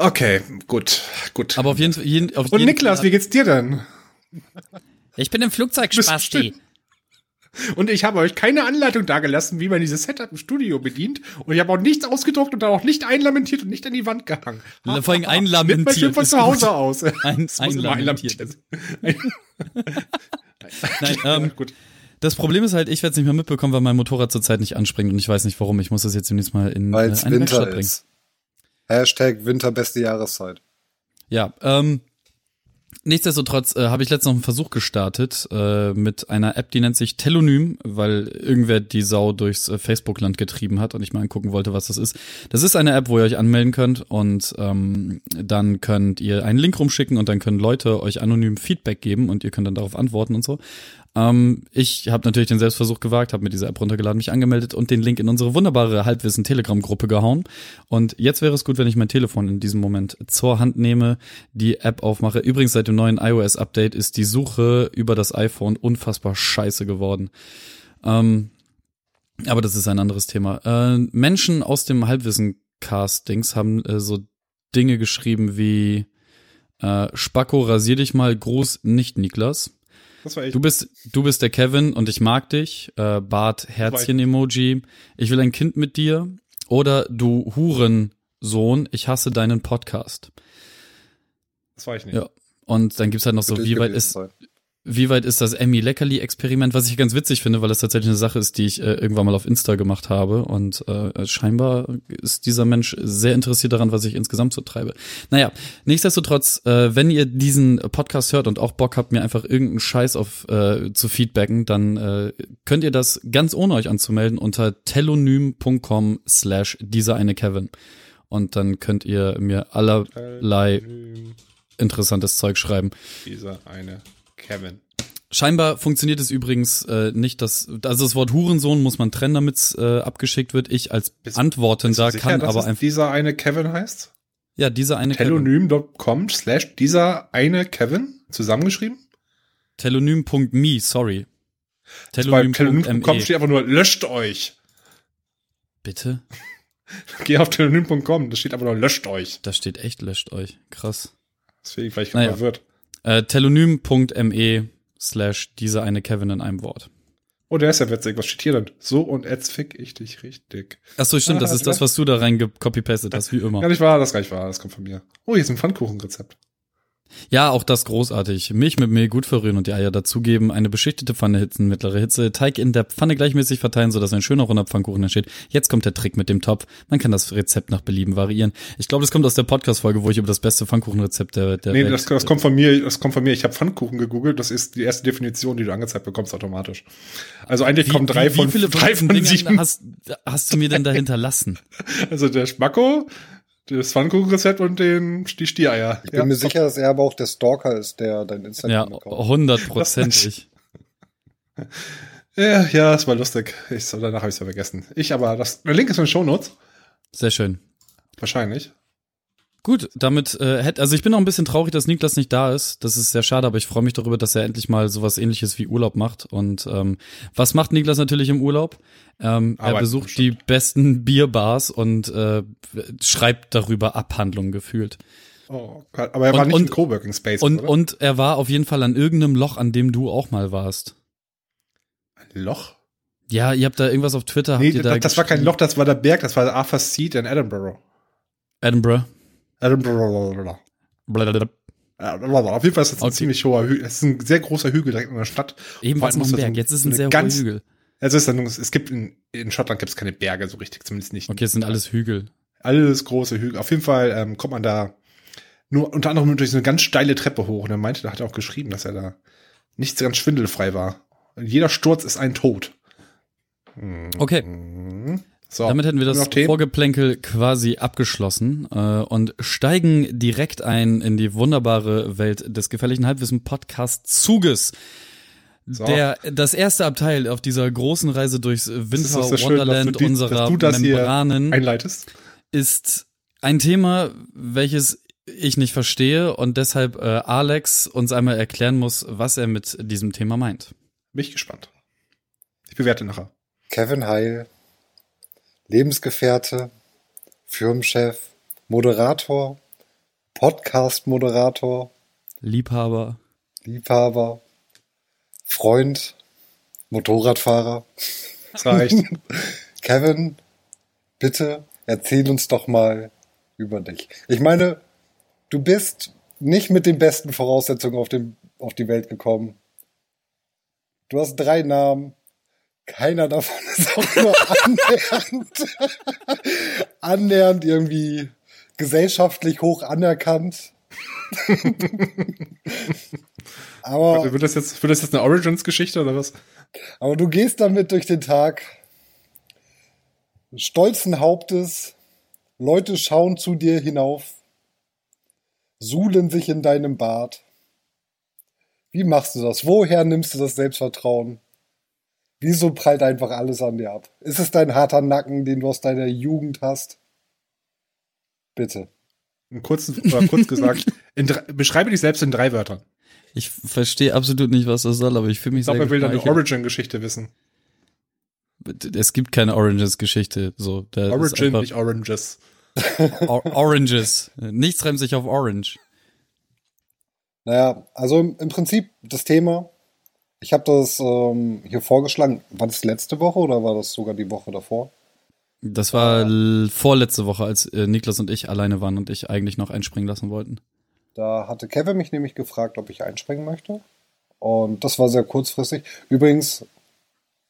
[SPEAKER 3] Okay, gut, gut.
[SPEAKER 2] Aber auf jeden Fall. Jeden, auf
[SPEAKER 3] Und
[SPEAKER 2] jeden
[SPEAKER 3] Niklas,
[SPEAKER 2] Fall,
[SPEAKER 3] wie geht's dir denn?
[SPEAKER 2] Ich bin im Flugzeug, Spasti.
[SPEAKER 3] Und ich habe euch keine Anleitung dagelassen, wie man dieses Setup im Studio bedient. Und ich habe auch nichts ausgedruckt und dann auch nicht einlamentiert und nicht an die Wand gehangen.
[SPEAKER 2] Vor allem einlamentiert.
[SPEAKER 3] schön von
[SPEAKER 2] ist
[SPEAKER 3] zu Hause
[SPEAKER 2] gut.
[SPEAKER 3] aus.
[SPEAKER 2] Ein, einlamentiert.
[SPEAKER 3] einlamentiert.
[SPEAKER 2] Nein, ähm,
[SPEAKER 3] gut.
[SPEAKER 2] das Problem ist halt, ich werde es nicht mehr mitbekommen, weil mein Motorrad zurzeit nicht anspringt und ich weiß nicht warum. Ich muss das jetzt demnächst mal in
[SPEAKER 1] Weil
[SPEAKER 2] äh,
[SPEAKER 1] es
[SPEAKER 2] eine
[SPEAKER 1] Winter
[SPEAKER 2] Werkstatt bringen.
[SPEAKER 1] Hashtag Winter beste Jahreszeit.
[SPEAKER 2] Ja, ähm, nichtsdestotrotz äh, habe ich letztens noch einen Versuch gestartet äh, mit einer App, die nennt sich Telonym, weil irgendwer die Sau durchs äh, Facebook-Land getrieben hat und ich mal angucken wollte, was das ist. Das ist eine App, wo ihr euch anmelden könnt und ähm, dann könnt ihr einen Link rumschicken und dann können Leute euch anonym Feedback geben und ihr könnt dann darauf antworten und so. Ähm, ich habe natürlich den Selbstversuch gewagt, habe mir diese App runtergeladen, mich angemeldet und den Link in unsere wunderbare Halbwissen-Telegram-Gruppe gehauen. Und jetzt wäre es gut, wenn ich mein Telefon in diesem Moment zur Hand nehme, die App aufmache. Übrigens, seit dem neuen iOS-Update ist die Suche über das iPhone unfassbar scheiße geworden. Ähm, aber das ist ein anderes Thema. Äh, Menschen aus dem Halbwissen-Castings haben äh, so Dinge geschrieben wie äh, Spacko, rasier dich mal, Gruß, nicht Niklas.
[SPEAKER 3] Das war echt.
[SPEAKER 2] Du bist, du bist der Kevin und ich mag dich. Äh, Bart, Herzchen-Emoji. Ich will ein Kind mit dir. Oder du Hurensohn, ich hasse deinen Podcast.
[SPEAKER 3] Das war ich nicht.
[SPEAKER 2] Ja. Und dann gibt's halt noch so, wie weit ist,
[SPEAKER 1] sein.
[SPEAKER 2] Wie weit ist das Emmy Leckerli Experiment, was ich ganz witzig finde, weil das tatsächlich eine Sache ist, die ich äh, irgendwann mal auf Insta gemacht habe und äh, scheinbar ist dieser Mensch sehr interessiert daran, was ich insgesamt so treibe. Naja, nichtsdestotrotz, äh, wenn ihr diesen Podcast hört und auch Bock habt, mir einfach irgendeinen Scheiß auf äh, zu feedbacken, dann äh, könnt ihr das ganz ohne euch anzumelden unter telonym.com slash dieser eine Kevin. Und dann könnt ihr mir allerlei interessantes Zeug schreiben.
[SPEAKER 3] Dieser eine Kevin.
[SPEAKER 2] Scheinbar funktioniert es übrigens äh, nicht, dass also das Wort Hurensohn muss man trennen, damit es äh, abgeschickt wird. Ich als
[SPEAKER 3] Bist-
[SPEAKER 2] Antwortender
[SPEAKER 3] Bist sicher,
[SPEAKER 2] kann aber einfach
[SPEAKER 3] dieser eine Kevin heißt?
[SPEAKER 2] ja dieser eine Kevin.
[SPEAKER 3] Telonym.com slash dieser eine Kevin zusammengeschrieben?
[SPEAKER 2] Telonym.me, sorry.
[SPEAKER 3] Telonym.com steht einfach nur löscht euch.
[SPEAKER 2] Bitte?
[SPEAKER 3] Geh auf telonym.com, da steht einfach nur löscht euch.
[SPEAKER 2] Da steht echt löscht euch. Krass.
[SPEAKER 3] Deswegen vielleicht
[SPEAKER 2] Naja.
[SPEAKER 3] naja. verwirrt.
[SPEAKER 2] Äh, telonym.me slash dieser eine Kevin in einem Wort.
[SPEAKER 3] Oh, der ist ja witzig. Was steht hier denn? So und jetzt fick ich dich richtig.
[SPEAKER 2] Achso, stimmt, das ist das, was du da rein copy-pastet hast, wie immer.
[SPEAKER 3] Ja, nicht wahr, das reicht wahr, das kommt von mir. Oh, hier ist ein Pfannkuchenrezept.
[SPEAKER 2] Ja, auch das großartig. Milch mit Mehl gut verrühren und die Eier dazugeben, eine beschichtete Pfanne hitzen, mittlere Hitze, Teig in der Pfanne gleichmäßig verteilen, sodass ein schöner runder Pfannkuchen entsteht. Jetzt kommt der Trick mit dem Topf. Man kann das Rezept nach Belieben variieren. Ich glaube, das kommt aus der Podcast-Folge, wo ich über das beste Pfannkuchenrezept der, der
[SPEAKER 3] Nee,
[SPEAKER 2] Welt
[SPEAKER 3] das, das kommt von mir, das kommt von mir. Ich habe Pfannkuchen gegoogelt, das ist die erste Definition, die du angezeigt bekommst automatisch. Also eigentlich kommen drei von,
[SPEAKER 2] wie viele
[SPEAKER 3] drei von sieben.
[SPEAKER 2] hast, hast du mir denn da hinterlassen?
[SPEAKER 3] Also der Schmacko, das Pfannkuchenrezept und den, die Stiereier.
[SPEAKER 1] Ich bin mir sicher, dass er aber auch der Stalker ist, der dein
[SPEAKER 2] Ja,
[SPEAKER 1] Instagram-Account.
[SPEAKER 2] hundertprozentig.
[SPEAKER 3] Ja, ja, das war lustig. Ich, danach habe ich es vergessen. Ich aber, das, der Link ist in den Shownotes.
[SPEAKER 2] Sehr schön.
[SPEAKER 3] Wahrscheinlich.
[SPEAKER 2] Gut, damit äh, hätte, also ich bin auch ein bisschen traurig, dass Niklas nicht da ist. Das ist sehr schade, aber ich freue mich darüber, dass er endlich mal sowas ähnliches wie Urlaub macht. Und ähm, was macht Niklas natürlich im Urlaub? Ähm, er besucht die besten Bierbars und äh, schreibt darüber Abhandlungen gefühlt.
[SPEAKER 3] Oh, Gott, aber er war
[SPEAKER 2] Und-
[SPEAKER 3] nicht
[SPEAKER 2] und-
[SPEAKER 3] im Coworking Space,
[SPEAKER 2] Und,
[SPEAKER 3] oder?
[SPEAKER 2] und er war auf jeden Fall an irgendeinem Loch, an dem du auch mal warst.
[SPEAKER 3] Ein Loch?
[SPEAKER 2] Ja, ihr habt da irgendwas auf Twitter.
[SPEAKER 3] Nee,
[SPEAKER 2] habt ihr da
[SPEAKER 3] das, das war kein? Loch, das war der Berg, das war der Arthur Seat in Edinburgh.
[SPEAKER 2] Edinburgh.
[SPEAKER 3] Auf jeden Fall ist das ein
[SPEAKER 2] Okay.
[SPEAKER 3] ziemlich hoher Hügel. Es ist ein sehr großer Hügel direkt in der Stadt.
[SPEAKER 2] Ebenfalls noch ein Berg. Jetzt ist ein
[SPEAKER 3] eine
[SPEAKER 2] sehr hoher
[SPEAKER 3] ganz-
[SPEAKER 2] Hügel.
[SPEAKER 3] Es ist dann, es gibt in, in Schottland gibt es keine Berge so richtig, zumindest nicht.
[SPEAKER 2] Okay, es sind alles Hügel.
[SPEAKER 3] Alles große Hügel. Auf jeden Fall ähm, kommt man da nur unter anderem durch so eine ganz steile Treppe hoch. Und er meinte, da hat er auch geschrieben, dass er da nicht so ganz schwindelfrei war. Und jeder Sturz ist ein Tod.
[SPEAKER 2] Okay.
[SPEAKER 3] So,
[SPEAKER 2] Damit hätten wir das? Vorgeplänkel quasi abgeschlossen äh, und steigen direkt ein in die wunderbare Welt des gefährlichen Halbwissen Podcast Zuges.
[SPEAKER 3] So.
[SPEAKER 2] Der, das erste Abteil auf dieser großen Reise durchs
[SPEAKER 3] Das
[SPEAKER 2] Winter
[SPEAKER 3] schön, dass
[SPEAKER 2] Wonderland
[SPEAKER 3] du die-
[SPEAKER 2] unserer
[SPEAKER 3] dass du das hier
[SPEAKER 2] Membranen
[SPEAKER 3] einleitest.
[SPEAKER 2] ist ein Thema, welches ich nicht verstehe und deshalb äh, Alex uns einmal erklären muss, was er mit diesem Thema meint.
[SPEAKER 3] Bin ich gespannt. Ich bewerte nachher.
[SPEAKER 1] Kevin Heil, Lebensgefährte, Firmenchef, Moderator, Podcast-Moderator,
[SPEAKER 2] Liebhaber.
[SPEAKER 1] Liebhaber, Freund, Motorradfahrer.
[SPEAKER 3] Das reicht.
[SPEAKER 1] Kevin, bitte erzähl uns doch mal über dich. Ich meine, du bist nicht mit den besten Voraussetzungen auf, dem, auf die Welt gekommen. Du hast drei Namen. Keiner davon ist auch nur annähernd, annähernd irgendwie gesellschaftlich hoch anerkannt. aber,
[SPEAKER 3] wird, das jetzt, wird das jetzt eine Origins-Geschichte oder was?
[SPEAKER 1] aber du gehst damit durch den Tag, stolzen Hauptes, Leute schauen zu dir hinauf, suhlen sich in deinem Bart. Wie machst du das? Woher nimmst du das Selbstvertrauen? Wieso prallt einfach alles an dir ab? Ist es dein harter Nacken, den du aus deiner Jugend hast? Bitte.
[SPEAKER 3] Oder kurz gesagt, in drei, beschreibe dich selbst in drei Wörtern.
[SPEAKER 2] Ich verstehe absolut nicht, was das soll, aber ich fühle mich
[SPEAKER 3] Ich glaube,
[SPEAKER 2] sehr
[SPEAKER 3] er will deine. Origin-Geschichte wissen.
[SPEAKER 2] Es gibt keine Oranges-Geschichte. So,
[SPEAKER 3] Origin, nicht Oranges.
[SPEAKER 2] Or Oranges. Nichts reimt sich auf Orange.
[SPEAKER 1] Naja, also im Prinzip das Thema, ich habe das ähm, hier vorgeschlagen. War das letzte Woche oder war das sogar die Woche davor?
[SPEAKER 2] Das war l- vorletzte Woche, als äh, Niklas und ich alleine waren und ich eigentlich noch einspringen lassen wollten.
[SPEAKER 1] Da hatte Kevin mich nämlich gefragt, ob ich einspringen möchte. Und das war sehr kurzfristig. Übrigens,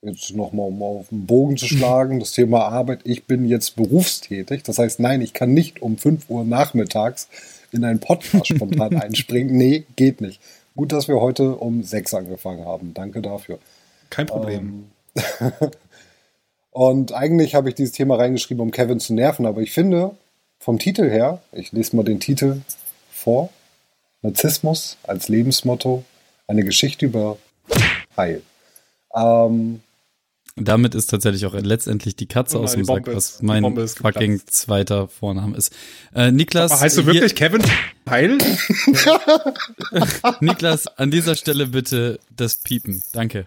[SPEAKER 1] jetzt nochmal, um auf den Bogen zu schlagen, das Thema Arbeit. Ich bin jetzt berufstätig. Das heißt, nein, ich kann nicht um 5 Uhr nachmittags in einen Podcast spontan einspringen. Nee, geht nicht. Gut, dass wir heute um 6 angefangen haben. Danke dafür.
[SPEAKER 3] Kein Problem.
[SPEAKER 1] Und eigentlich habe ich dieses Thema reingeschrieben, um Kevin zu nerven, aber ich finde, vom Titel her, ich lese mal den Titel vor. Narzissmus als Lebensmotto, eine Geschichte über Heil. Ähm,
[SPEAKER 2] Damit ist tatsächlich auch letztendlich die Katze
[SPEAKER 3] Oh nein,
[SPEAKER 2] aus dem Sack, was
[SPEAKER 3] ist-
[SPEAKER 2] mein fucking
[SPEAKER 3] geplatzt.
[SPEAKER 2] zweiter Vorname ist. Äh, Niklas,
[SPEAKER 3] Aber heißt du
[SPEAKER 2] hier-
[SPEAKER 3] wirklich Kevin Heil?
[SPEAKER 2] Niklas, an dieser Stelle bitte das Piepen. Danke.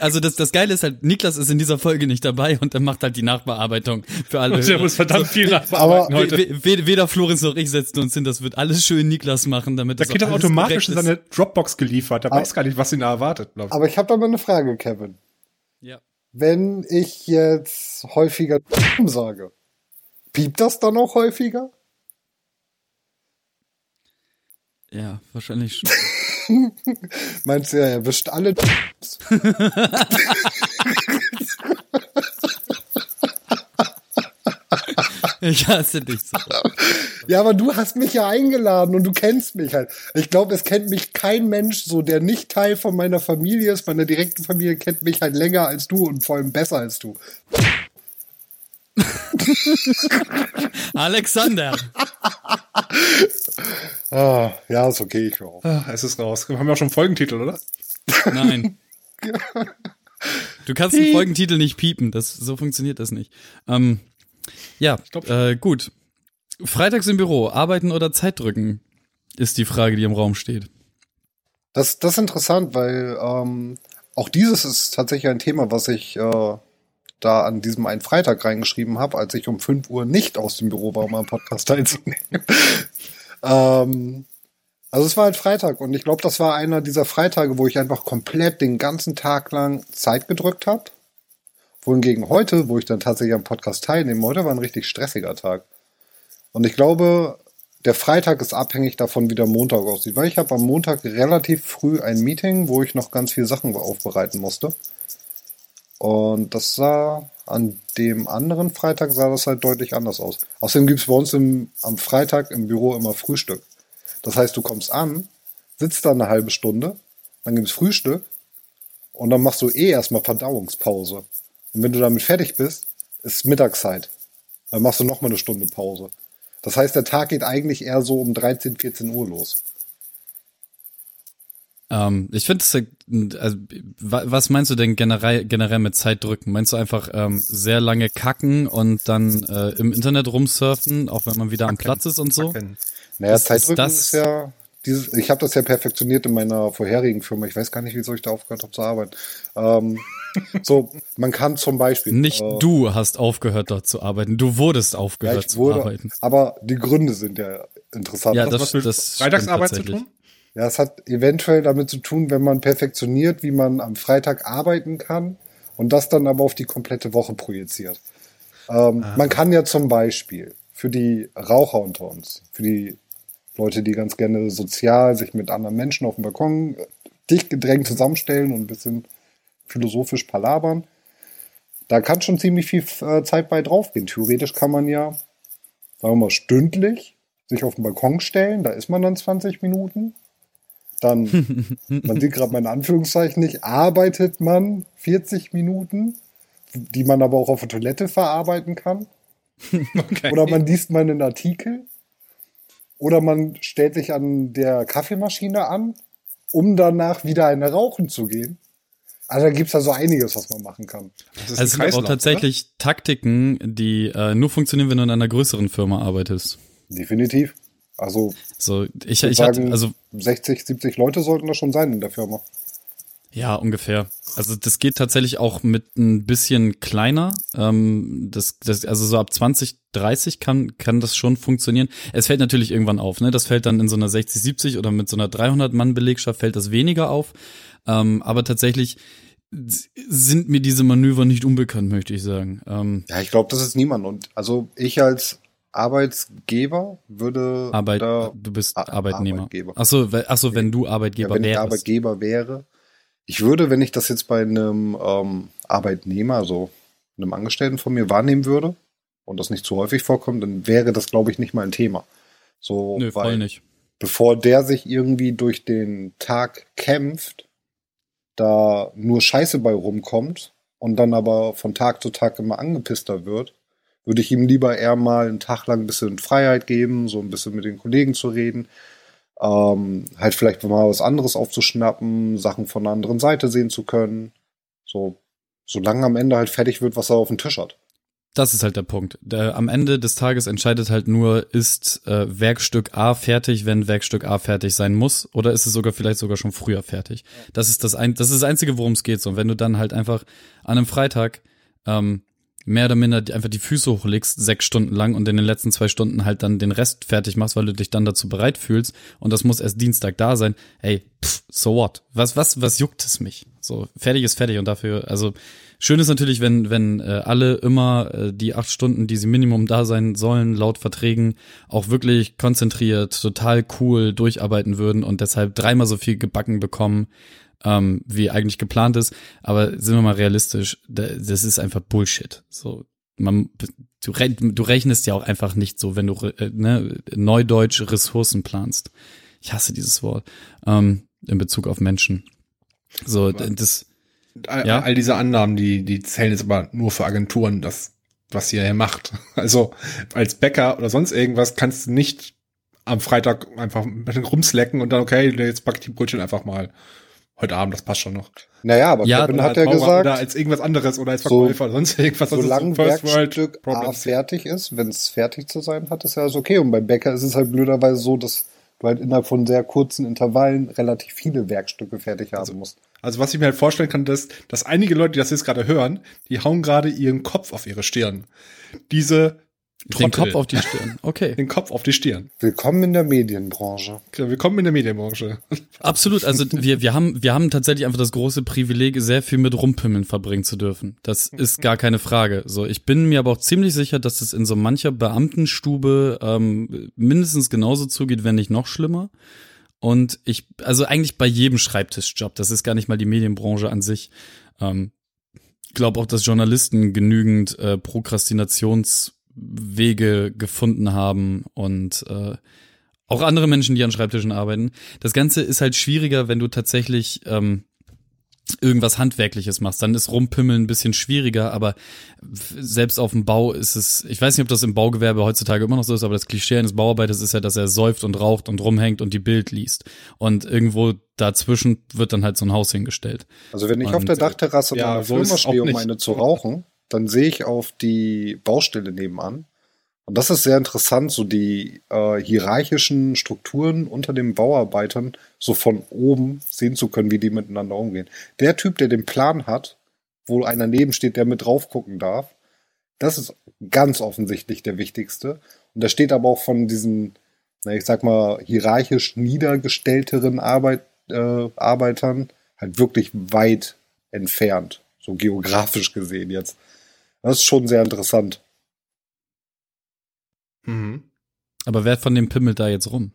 [SPEAKER 2] Also das, das Geile ist halt, Niklas ist in dieser Folge nicht dabei und er macht halt die Nachbearbeitung für alle.
[SPEAKER 3] Der muss verdammt viel
[SPEAKER 1] Aber-
[SPEAKER 3] nachbearbeiten heute.
[SPEAKER 2] We- we- Weder Florenz noch ich setzen uns hin, das wird alles schön Niklas machen, damit
[SPEAKER 3] Da
[SPEAKER 2] das
[SPEAKER 3] geht
[SPEAKER 2] auch
[SPEAKER 3] doch automatisch in seine Dropbox geliefert. Der
[SPEAKER 1] Aber-
[SPEAKER 3] weiß gar nicht, was ihn da erwartet, glaube ich.
[SPEAKER 1] aber ich habe da mal eine Frage, Kevin.
[SPEAKER 2] Ja.
[SPEAKER 1] Wenn ich jetzt häufiger sage, piept das dann auch häufiger?
[SPEAKER 2] ja, wahrscheinlich schon.
[SPEAKER 1] Meinst du, er erwischt alle
[SPEAKER 2] Ich hasse dich so.
[SPEAKER 1] Ja, aber du hast mich ja eingeladen und du kennst mich halt. Ich glaube, es kennt mich kein Mensch so, der nicht Teil von meiner Familie ist. Meine direkte Familie kennt mich halt länger als du und vor allem besser als du.
[SPEAKER 2] Alexander.
[SPEAKER 1] Ah, ja, ist okay, ich auf.
[SPEAKER 3] Ah, es ist raus. Wir haben ja auch schon einen Folgentitel, oder?
[SPEAKER 2] Nein. Du kannst den Folgentitel nicht piepen, das, so funktioniert das nicht. Ähm, ja, äh, gut. Freitags im Büro, arbeiten oder Zeit drücken, ist die Frage, die im Raum steht.
[SPEAKER 1] Das, das ist interessant, weil ähm, auch dieses ist tatsächlich ein Thema, was ich äh, da an diesem einen Freitag reingeschrieben habe, als ich um 5 Uhr nicht aus dem Büro war, um am Podcast teilzunehmen. ähm, also es war halt Freitag und ich glaube, das war einer dieser Freitage, wo ich einfach komplett den ganzen Tag lang Zeit gedrückt habe. Wohingegen heute, wo ich dann tatsächlich am Podcast teilnehme, heute war ein richtig stressiger Tag. Und ich glaube, der Freitag ist abhängig davon, wie der Montag aussieht. Weil ich habe am Montag relativ früh ein Meeting, wo ich noch ganz viele Sachen aufbereiten musste. Und das sah an dem anderen Freitag sah das halt deutlich anders aus. Außerdem gibt's bei uns im, am Freitag im Büro immer Frühstück. Das heißt, du kommst an, sitzt da eine halbe Stunde, dann gibt's Frühstück und dann machst du eh erstmal Verdauungspause. Und wenn du damit fertig bist, ist Mittagszeit. Dann machst du nochmal eine Stunde Pause. Das heißt, der Tag geht eigentlich eher so um 13, 14 Uhr los.
[SPEAKER 2] Ähm, ich finde es, also, wa- was meinst du denn generell, generell mit Zeit drücken? Meinst du einfach ähm, sehr lange kacken und dann äh, im Internet rumsurfen, auch wenn man wieder am Platz ist und so?
[SPEAKER 3] Kacken.
[SPEAKER 1] Naja,
[SPEAKER 2] Ist-
[SPEAKER 1] Zeitdrücken
[SPEAKER 2] ist
[SPEAKER 1] ist,
[SPEAKER 2] das-
[SPEAKER 1] ja dieses, ich habe das ja perfektioniert in meiner vorherigen Firma. Ich weiß gar nicht, wieso ich da aufgehört habe zu arbeiten. Ähm, so, man kann zum Beispiel.
[SPEAKER 2] Nicht
[SPEAKER 1] äh,
[SPEAKER 2] du hast aufgehört dort zu arbeiten, du wurdest
[SPEAKER 1] ja,
[SPEAKER 2] aufgehört zu
[SPEAKER 1] wurde,
[SPEAKER 2] arbeiten.
[SPEAKER 1] aber die Gründe sind ja interessant.
[SPEAKER 2] Ja, das,
[SPEAKER 3] was mit
[SPEAKER 2] das
[SPEAKER 3] Freitagsarbeit zu tun?
[SPEAKER 1] Ja, es hat eventuell damit zu tun, wenn man perfektioniert, wie man am Freitag arbeiten kann und das dann aber auf die komplette Woche projiziert. Ähm, Man kann ja zum Beispiel für die Raucher unter uns, für die Leute, die ganz gerne sozial sich mit anderen Menschen auf dem Balkon äh, dicht gedrängt zusammenstellen und ein bisschen philosophisch palabern, da kann schon ziemlich viel äh, Zeit bei draufgehen. Theoretisch kann man ja, sagen wir mal, stündlich sich auf den Balkon stellen, da ist man dann 20 Minuten. Dann, man sieht gerade meine Anführungszeichen nicht, arbeitet man 40 Minuten, die man aber auch auf der Toilette verarbeiten kann.
[SPEAKER 3] Okay.
[SPEAKER 1] Oder man liest mal einen Artikel. Oder man stellt sich an der Kaffeemaschine an, um danach wieder eine rauchen zu gehen. Also da gibt's da so einiges, was man machen kann.
[SPEAKER 2] Also es sind auch tatsächlich Taktiken, die äh, nur funktionieren, wenn du in einer größeren Firma arbeitest.
[SPEAKER 1] Definitiv. Also
[SPEAKER 2] So, ich,
[SPEAKER 1] ich
[SPEAKER 2] ich
[SPEAKER 1] würde
[SPEAKER 2] hatte,
[SPEAKER 1] sagen,
[SPEAKER 2] also
[SPEAKER 1] 60, 70 Leute sollten da schon sein in der Firma.
[SPEAKER 2] Ja, ungefähr. Also das geht tatsächlich auch mit ein bisschen kleiner. Ähm, das, das, also so ab 20, 30 kann, kann das schon funktionieren. Es fällt natürlich irgendwann auf, ne? Das fällt dann in so einer 60, 70 oder mit so einer 300-Mann-Belegschaft fällt das weniger auf. Ähm, aber tatsächlich sind mir diese Manöver nicht unbekannt, möchte ich sagen. Ähm,
[SPEAKER 1] Ja, ich glaube, das ist niemand. Und also ich als Arbeitsgeber würde
[SPEAKER 2] Arbeit, du bist
[SPEAKER 1] Ar-
[SPEAKER 2] Arbeitnehmer.
[SPEAKER 1] Arbeitgeber.
[SPEAKER 2] Ach so, we- ach so, wenn du
[SPEAKER 1] ja,
[SPEAKER 2] Arbeitgeber
[SPEAKER 1] wenn ich
[SPEAKER 2] wärst.
[SPEAKER 1] Arbeitgeber wäre, ich würde, wenn ich das jetzt bei einem ähm, Arbeitnehmer, also einem Angestellten von mir wahrnehmen würde und das nicht zu häufig vorkommt, dann wäre das, glaube ich, nicht mal ein Thema. So,
[SPEAKER 2] Nö, voll nicht.
[SPEAKER 1] bevor der sich irgendwie durch den Tag kämpft, da nur Scheiße bei rumkommt und dann aber von Tag zu Tag immer angepisster wird, würde ich ihm lieber eher mal einen Tag lang ein bisschen Freiheit geben, so ein bisschen mit den Kollegen zu reden. ähm, halt vielleicht mal was anderes aufzuschnappen, Sachen von einer anderen Seite sehen zu können. So, solange am Ende halt fertig wird, was er auf dem Tisch hat.
[SPEAKER 2] Das ist halt der Punkt. Der, am Ende des Tages entscheidet halt nur, ist äh, Werkstück A fertig, wenn Werkstück A fertig sein muss, oder ist es sogar vielleicht sogar schon früher fertig. Das ist das ein, das ist das einzige, worum es geht. So, und wenn du dann halt einfach an einem Freitag ähm, mehr oder minder einfach die Füße hochlegst, sechs Stunden lang und in den letzten zwei Stunden halt dann den Rest fertig machst, weil du dich dann dazu bereit fühlst und das muss erst Dienstag da sein. Hey, pff, so what? Was, was, was juckt es mich? So, fertig ist fertig und dafür, also schön ist natürlich, wenn, wenn äh, alle immer äh, die acht Stunden, die sie Minimum da sein sollen, laut Verträgen, auch wirklich konzentriert, total cool durcharbeiten würden und deshalb dreimal so viel gebacken bekommen, ähm, wie eigentlich geplant ist. Aber sind wir mal realistisch, das ist einfach Bullshit. So, man, du, du rechnest ja auch einfach nicht so, wenn du äh, ne, neudeutsch Ressourcen planst. Ich hasse dieses Wort ähm, in Bezug auf Menschen. So, das.
[SPEAKER 3] All, ja? all diese Annahmen, die, die zählen jetzt aber nur für Agenturen, das, was ihr hier macht. Also als Bäcker oder sonst irgendwas kannst du nicht am Freitag einfach ein bisschen rumslecken und dann, okay, jetzt pack ich die Brötchen einfach mal heute Abend, das passt schon noch.
[SPEAKER 1] Naja, aber
[SPEAKER 3] ja, Kevin hat ja gesagt, oder als irgendwas anderes oder als Verkäufer so, oder sonst irgendwas.
[SPEAKER 1] Solange also so Werkstück A fertig ist, wenn es fertig zu sein hat, ist ja alles okay. Und beim Bäcker ist es halt blöderweise so, dass halt innerhalb von sehr kurzen Intervallen relativ viele Werkstücke fertig haben
[SPEAKER 3] also,
[SPEAKER 1] musst.
[SPEAKER 3] Also was ich mir halt vorstellen kann, ist, dass einige Leute, die das jetzt gerade hören, die hauen gerade ihren Kopf auf ihre Stirn. Diese.
[SPEAKER 2] Den Kopf auf die Stirn. Okay.
[SPEAKER 3] Den Kopf auf die Stirn.
[SPEAKER 1] Willkommen in der Medienbranche.
[SPEAKER 3] Ja, willkommen in der Medienbranche.
[SPEAKER 2] Absolut. Also wir, wir haben, wir haben tatsächlich einfach das große Privileg, sehr viel mit Rumpimmeln verbringen zu dürfen. Das ist gar keine Frage. So, ich bin mir aber auch ziemlich sicher, dass es in so mancher Beamtenstube ähm, mindestens genauso zugeht, wenn nicht noch schlimmer. Und ich, also eigentlich bei jedem Schreibtischjob, das ist gar nicht mal die Medienbranche an sich. Ähm, glaube auch, dass Journalisten genügend äh, Prokrastinations Wege gefunden haben und äh, auch andere Menschen, die an Schreibtischen arbeiten. Das Ganze ist halt schwieriger, wenn du tatsächlich ähm, irgendwas Handwerkliches machst. Dann ist Rumpimmeln ein bisschen schwieriger, aber selbst auf dem Bau ist es, ich weiß nicht, ob das im Baugewerbe heutzutage immer noch so ist, aber das Klischee eines Bauarbeiters ist ja, dass er säuft und raucht und rumhängt und die Bild liest. Und irgendwo dazwischen wird dann halt so ein Haus hingestellt.
[SPEAKER 1] Also wenn ich und, auf der Dachterrasse ja, meiner Firma stehe, um eine zu rauchen, dann sehe ich auf die Baustelle nebenan. Und das ist sehr interessant, so die äh, hierarchischen Strukturen unter den Bauarbeitern so von oben sehen zu können, wie die miteinander umgehen. Der Typ, der den Plan hat, wo einer neben steht, der mit drauf gucken darf, das ist ganz offensichtlich der wichtigste. Und da steht aber auch von diesen, na, ich sag mal, hierarchisch niedergestellteren Arbeit, äh, Arbeitern halt wirklich weit entfernt, so geografisch gesehen jetzt. Das ist schon sehr interessant.
[SPEAKER 2] Mhm. Aber wer von dem pimmelt da jetzt rum?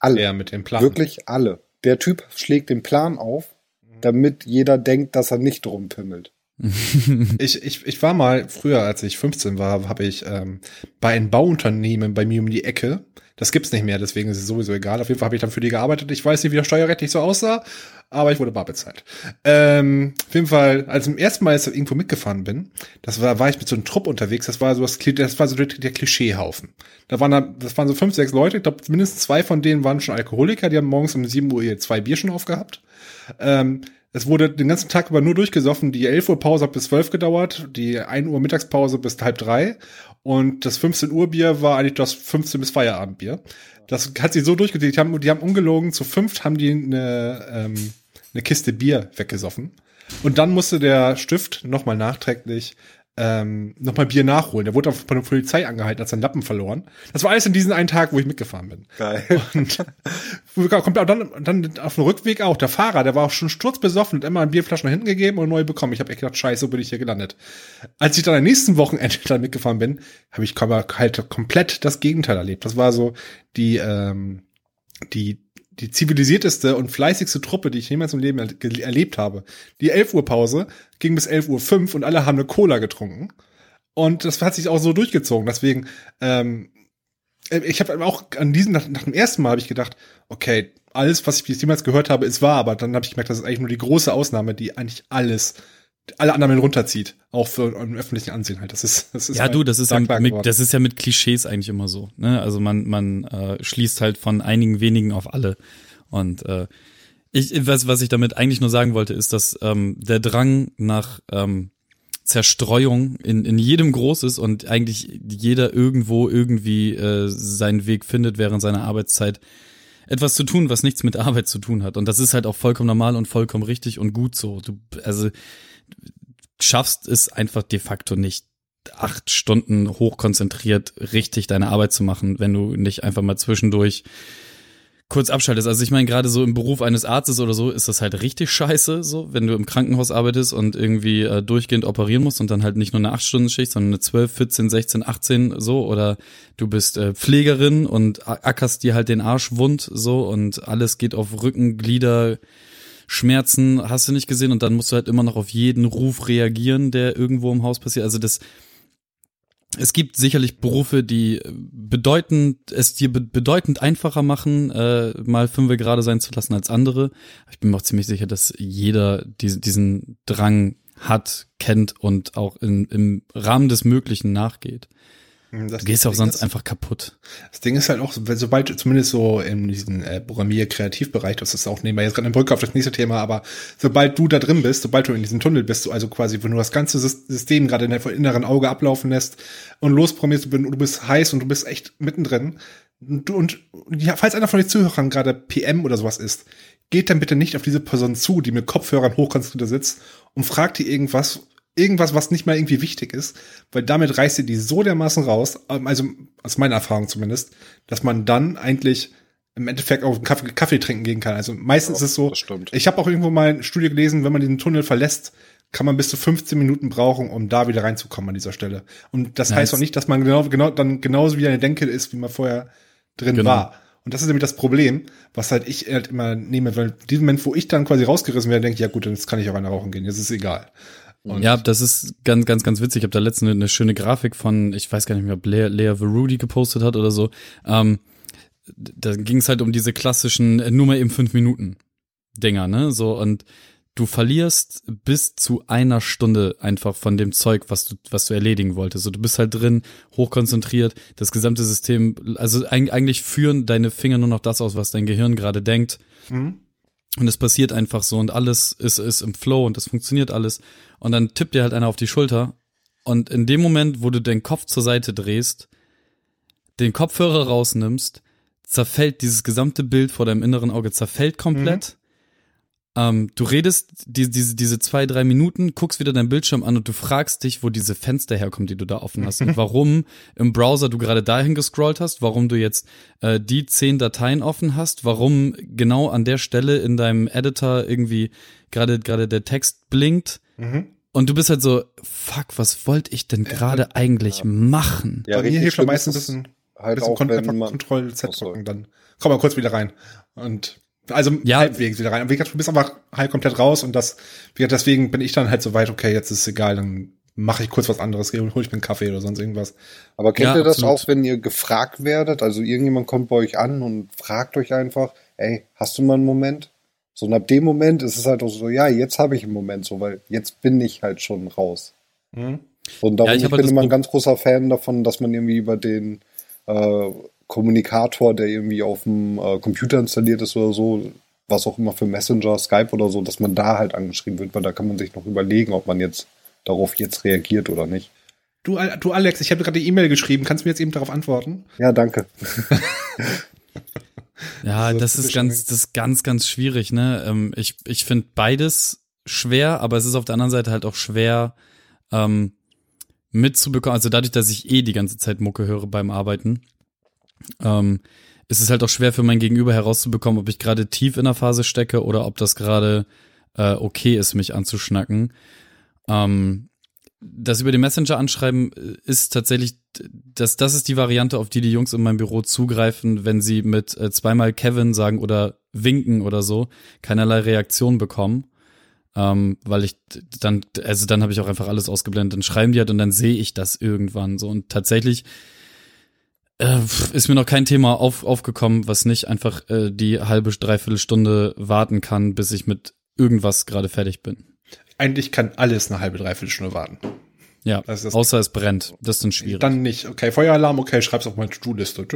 [SPEAKER 1] Alle. Ja, mit dem Plan. Wirklich alle. Der Typ schlägt den Plan auf, damit jeder denkt, dass er nicht rumpimmelt.
[SPEAKER 3] ich, ich, ich war mal früher, als ich 15 war, habe ich ähm, bei einem Bauunternehmen bei mir um die Ecke das gibt's nicht mehr, deswegen ist es sowieso egal. Auf jeden Fall habe ich dann für die gearbeitet. Ich weiß nicht, wie der steuerrechtlich so aussah, aber ich wurde bar bezahlt. Ähm, auf jeden Fall, als zum ersten Mal irgendwo mitgefahren bin, das war, war ich mit so einem Trupp unterwegs, das war so das, das war so der, der Klischeehaufen. Da waren da, das waren so fünf, sechs Leute, ich glaube, mindestens zwei von denen waren schon Alkoholiker, die haben morgens um sieben Uhr ihr zwei Bier schon aufgehabt. Ähm, es wurde den ganzen Tag über nur durchgesoffen. Die 11 Uhr Pause hat bis 12 gedauert, die 1 Uhr Mittagspause bis halb drei und das 15 Uhr Bier war eigentlich das 15 bis Feierabendbier. Das hat sie so durchgedreht. Die haben, die haben ungelogen, zu fünft haben die eine, ähm, eine Kiste Bier weggesoffen. Und dann musste der Stift nochmal nachträglich ähm, nochmal Bier nachholen. Der wurde von der Polizei angehalten, hat seinen Lappen verloren. Das war alles in diesem einen Tag, wo ich mitgefahren bin.
[SPEAKER 1] Geil.
[SPEAKER 3] Und kommt dann, dann auf dem Rückweg auch. Der Fahrer, der war auch schon sturzbesoffen, hat immer ein Bierflaschen nach hinten gegeben und neu bekommen. Ich habe echt gedacht, scheiße, so bin ich hier gelandet. Als ich dann am nächsten Wochenende dann mitgefahren bin, habe ich halt komplett das Gegenteil erlebt. Das war so die, ähm, die die zivilisierteste und fleißigste Truppe, die ich jemals im Leben er erlebt habe. Die 11 Uhr Pause ging bis 11 Uhr 5 und alle haben eine Cola getrunken. Und das hat sich auch so durchgezogen. Deswegen, ähm, ich habe auch an diesem, nach, nach dem ersten Mal habe ich gedacht, okay, alles, was ich jemals gehört habe, ist wahr, aber dann habe ich gemerkt, das ist eigentlich nur die große Ausnahme, die eigentlich alles alle anderen runterzieht. Auch für einen öffentlichen Ansehen halt. Das ist, das ist
[SPEAKER 2] ja,
[SPEAKER 3] halt
[SPEAKER 2] du, das ist ja, mit, das ist ja mit Klischees eigentlich immer so. Ne? Also man, man äh, schließt halt von einigen wenigen auf alle. Und äh, ich, was, was ich damit eigentlich nur sagen wollte, ist, dass ähm, der Drang nach ähm, Zerstreuung in, in jedem groß ist und eigentlich jeder irgendwo irgendwie äh, seinen Weg findet während seiner Arbeitszeit etwas zu tun, was nichts mit Arbeit zu tun hat. Und das ist halt auch vollkommen normal und vollkommen richtig und gut so. Du, also schaffst es einfach de facto nicht, acht Stunden hochkonzentriert richtig deine Arbeit zu machen, wenn du nicht einfach mal zwischendurch kurz abschaltest. Also ich meine, gerade so im Beruf eines Arztes oder so ist das halt richtig scheiße, so, wenn du im Krankenhaus arbeitest und irgendwie äh, durchgehend operieren musst und dann halt nicht nur eine 8-Stunden-Schicht, sondern eine 12, 14, 16, 18 so oder du bist äh, Pflegerin und ackerst dir halt den Arsch wund so und alles geht auf Rücken, Glieder, Schmerzen, hast du nicht gesehen und dann musst du halt immer noch auf jeden Ruf reagieren, der irgendwo im Haus passiert. Also das es gibt sicherlich Berufe, die bedeutend, es dir bedeutend einfacher machen, äh, mal fünf gerade sein zu lassen als andere. Ich bin mir auch ziemlich sicher, dass jeder diese, diesen Drang hat, kennt und auch in, im Rahmen des Möglichen nachgeht.
[SPEAKER 3] Das
[SPEAKER 2] du gehst ja auch sonst
[SPEAKER 3] ist,
[SPEAKER 2] einfach kaputt.
[SPEAKER 3] Das Ding ist halt auch, sobald du zumindest so in diesem äh, Programmier-Kreativbereich, das ist auch nebenbei jetzt gerade eine Brücke auf das nächste Thema, aber sobald du da drin bist, sobald du in diesem Tunnel bist, also quasi, wenn du das ganze System gerade in deinem inneren Auge ablaufen lässt und losprogrammierst, du bist heiß und du bist echt mittendrin, und, und ja, falls einer von den Zuhörern gerade PM oder sowas ist, geht dann bitte nicht auf diese Person zu, die mit Kopfhörern hochkonzentriert sitzt und fragt die irgendwas, irgendwas, was nicht mal irgendwie wichtig ist, weil damit reißt ihr die so dermaßen raus, also aus meiner Erfahrung zumindest, dass man dann eigentlich im Endeffekt auch Kaffee, Kaffee trinken gehen kann. Also meistens
[SPEAKER 1] Ja,
[SPEAKER 3] ist es so,
[SPEAKER 1] das stimmt.
[SPEAKER 3] ich habe auch irgendwo mal eine Studie gelesen, wenn man den Tunnel verlässt, kann man bis zu 15 Minuten brauchen, um da wieder reinzukommen an dieser Stelle. Und das
[SPEAKER 2] Nice.
[SPEAKER 3] heißt auch nicht, dass man genau, genau, dann genauso wie eine Denke ist, wie man vorher drin
[SPEAKER 2] Genau.
[SPEAKER 3] war. Und das ist nämlich das Problem, was halt ich halt immer nehme, weil in diesem Moment, wo ich dann quasi rausgerissen werde, denke ich, ja gut, jetzt kann ich auch eine rauchen gehen, jetzt ist es egal. Und
[SPEAKER 2] Ja, das ist ganz, ganz, ganz witzig. Ich habe da letztens eine schöne Grafik von, ich weiß gar nicht mehr, ob Lea, Lea Verudi gepostet hat oder so. Ähm, da ging es halt um diese klassischen äh, nur mal eben fünf Minuten Dinger, ne? So und du verlierst bis zu einer Stunde einfach von dem Zeug, was du, was du erledigen wolltest. So, du bist halt drin, hochkonzentriert, das gesamte System, also eig- eigentlich führen deine Finger nur noch das aus, was dein Gehirn gerade denkt.
[SPEAKER 3] Mhm.
[SPEAKER 2] Und es passiert einfach so und alles ist, ist im Flow und es funktioniert alles. Und dann tippt dir halt einer auf die Schulter. Und in dem Moment, wo du den Kopf zur Seite drehst, den Kopfhörer rausnimmst, zerfällt dieses gesamte Bild vor deinem inneren Auge, zerfällt komplett. Ähm, du redest die, diese, diese zwei, drei Minuten, guckst wieder deinen Bildschirm an und du fragst dich, wo diese Fenster herkommen, die du da offen hast und warum im Browser du gerade dahin gescrollt hast, warum du jetzt äh, die zehn Dateien offen hast, warum genau an der Stelle in deinem Editor irgendwie gerade gerade der Text blinkt
[SPEAKER 3] Mhm.
[SPEAKER 2] und du bist halt so, fuck, was wollte ich denn gerade eigentlich machen?
[SPEAKER 1] Ja,
[SPEAKER 3] Bei mir hilft am meisten ein bisschen,
[SPEAKER 1] halt
[SPEAKER 3] bisschen
[SPEAKER 1] auch,
[SPEAKER 3] Kon
[SPEAKER 1] wenn
[SPEAKER 3] einfach
[SPEAKER 1] man,
[SPEAKER 3] Control Z
[SPEAKER 1] Ach so.
[SPEAKER 3] drücken, dann komm mal kurz wieder rein. Und also
[SPEAKER 2] Ja.
[SPEAKER 3] halbwegs wieder rein. Und wie gesagt, du bist einfach halb komplett raus und das, wie gesagt, deswegen bin ich dann halt so weit, okay, jetzt ist es egal, dann mache ich kurz was anderes, hol ich mir einen Kaffee oder sonst irgendwas.
[SPEAKER 1] aber kennt
[SPEAKER 2] Ja,
[SPEAKER 1] ihr das
[SPEAKER 2] absolut.
[SPEAKER 1] auch, wenn ihr gefragt werdet? Also irgendjemand kommt bei euch an und fragt euch einfach, ey, hast du mal einen Moment? So, und ab dem Moment ist es halt auch so, ja, jetzt habe ich einen Moment, so, weil jetzt bin ich halt schon raus.
[SPEAKER 3] Mhm.
[SPEAKER 1] Und darum,
[SPEAKER 2] Ja, ich
[SPEAKER 1] ich,
[SPEAKER 2] halt
[SPEAKER 1] bin
[SPEAKER 2] das
[SPEAKER 1] immer ein ganz großer Fan davon, dass man irgendwie über den äh, Kommunikator, der irgendwie auf dem äh, Computer installiert ist oder so, was auch immer für Messenger, Skype oder so, dass man da halt angeschrieben wird, weil da kann man sich noch überlegen, ob man jetzt darauf jetzt reagiert oder nicht.
[SPEAKER 3] Du, du Alex, ich habe gerade die E-Mail geschrieben, kannst du mir jetzt eben darauf antworten?
[SPEAKER 1] Ja, danke.
[SPEAKER 2] Ja,
[SPEAKER 3] Also,
[SPEAKER 2] das
[SPEAKER 3] das
[SPEAKER 2] ist ganz, das ist ganz, ganz schwierig, ne? Ähm, ich ich finde beides schwer, aber es ist auf der anderen Seite halt auch schwer ähm, mitzubekommen. Also dadurch, dass ich eh die ganze Zeit Mucke höre beim Arbeiten, ähm, ist es halt auch schwer für mein Gegenüber herauszubekommen, ob ich gerade tief in der Phase stecke oder ob das gerade äh, okay ist, mich anzuschnacken. Ähm, das über den Messenger anschreiben äh, ist tatsächlich, das, das ist die Variante, auf die die Jungs in meinem Büro zugreifen, wenn sie mit äh, zweimal Kevin sagen oder winken oder so, keinerlei Reaktion bekommen. Ähm, weil ich dann, also dann habe ich auch einfach alles ausgeblendet, dann schreiben die halt und dann sehe ich das irgendwann so. Und tatsächlich äh, ist mir noch kein Thema auf, aufgekommen, was nicht einfach äh, die halbe, dreiviertel Stunde warten kann, bis ich mit irgendwas gerade fertig bin.
[SPEAKER 3] eigentlich kann alles eine halbe, dreiviertel Stunde warten.
[SPEAKER 2] Ja,
[SPEAKER 3] Das ist-
[SPEAKER 2] außer es brennt. Das ist dann schwierig.
[SPEAKER 3] Dann nicht. Okay, Feueralarm, okay, schreib's auf meine To-Do-Liste.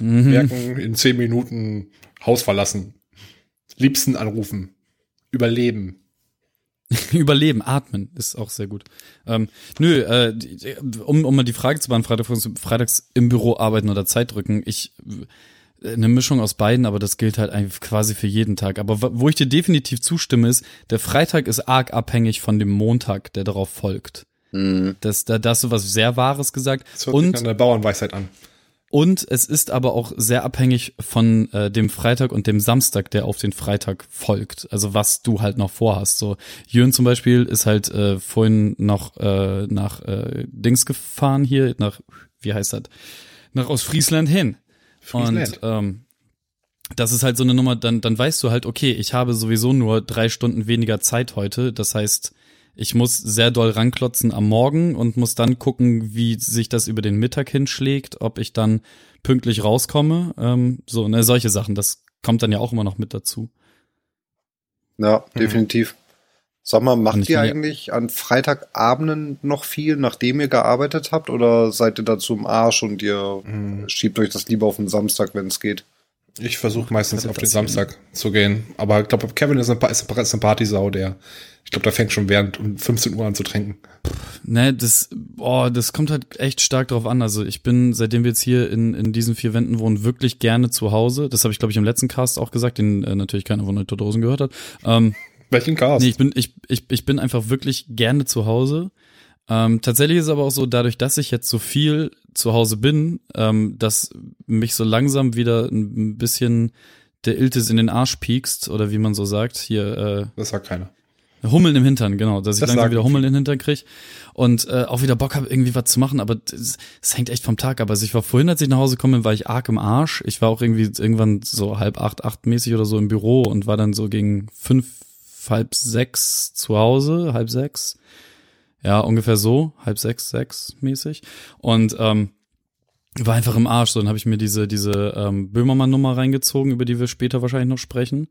[SPEAKER 2] Mhm.
[SPEAKER 3] Merken, in zehn Minuten Haus verlassen. Liebsten anrufen. Überleben.
[SPEAKER 2] Überleben, atmen ist auch sehr gut. Ähm, nö, äh, um, um mal die Frage zu beantworten, freitags, freitags im Büro arbeiten oder Zeit drücken. Ich eine Mischung aus beiden, aber das gilt halt eigentlich quasi für jeden Tag. Aber wo ich dir definitiv zustimme, ist, der Freitag ist arg abhängig von dem Montag, der darauf folgt. Das, da, da hast du was sehr Wahres gesagt.
[SPEAKER 3] Das hört sich
[SPEAKER 2] Und
[SPEAKER 3] an der Bauernweisheit an.
[SPEAKER 2] Und es ist aber auch sehr abhängig von äh, dem Freitag und dem Samstag, der auf den Freitag folgt. Also was du halt noch vorhast. So Jürgen zum Beispiel ist halt äh, vorhin noch äh, nach äh, Dings gefahren hier, nach, wie heißt das? Nach Ostfriesland hin.
[SPEAKER 3] Friesland.
[SPEAKER 2] Und ähm, das ist halt so eine Nummer, dann, dann weißt du halt, okay, ich habe sowieso nur drei Stunden weniger Zeit heute. Das heißt, ich muss sehr doll ranklotzen am Morgen und muss dann gucken, wie sich das über den Mittag hinschlägt, ob ich dann pünktlich rauskomme. Ähm, so, ne, solche Sachen, das kommt dann ja auch immer noch mit dazu.
[SPEAKER 1] Ja, definitiv. Sag mal, macht ihr eigentlich an Freitagabenden noch viel, nachdem ihr gearbeitet habt, oder seid ihr dazu im Arsch und ihr
[SPEAKER 3] Hm.
[SPEAKER 1] schiebt euch das lieber auf den Samstag, wenn es geht?
[SPEAKER 3] Ich versuche meistens auf den Samstag zu gehen. Aber ich glaube, Kevin ist eine, ist eine Partysau, der, ich glaube, der fängt schon während um 15 Uhr an zu trinken.
[SPEAKER 2] Ne, das, boah, das kommt halt echt stark drauf an. Also ich bin, seitdem wir jetzt hier in, in diesen vier Wänden wohnen, wirklich gerne zu Hause. Das habe ich, glaube ich, im letzten Cast auch gesagt, den äh, natürlich keiner von den Todosen gehört hat. Ähm,
[SPEAKER 3] Welchen Cast?
[SPEAKER 2] Nee, ich bin, ich, ich, ich bin einfach wirklich gerne zu Hause. Ähm, tatsächlich ist es aber auch so, dadurch, dass ich jetzt so viel zu Hause bin, ähm, dass mich so langsam wieder ein bisschen der Iltis in den Arsch piekst, oder wie man so sagt, hier
[SPEAKER 3] Das sagt keiner.
[SPEAKER 2] äh, Hummeln im Hintern, genau, dass ich
[SPEAKER 3] Das
[SPEAKER 2] langsam wieder Hummeln in den Hintern krieg und äh, auch wieder Bock habe, irgendwie was zu machen, aber es hängt echt vom Tag ab. Also ich war vorhin, als ich nach Hause bin, war ich arg im Arsch. Ich war auch irgendwie irgendwann so halb acht, acht mäßig oder so im Büro und war dann so gegen fünf, halb sechs zu Hause, halb sechs. Ja, ungefähr so, halb sechs, sechs mäßig. Und ähm, war einfach im Arsch. So, dann habe ich mir diese, diese ähm, Böhmermann-Nummer reingezogen, über die wir später wahrscheinlich noch sprechen.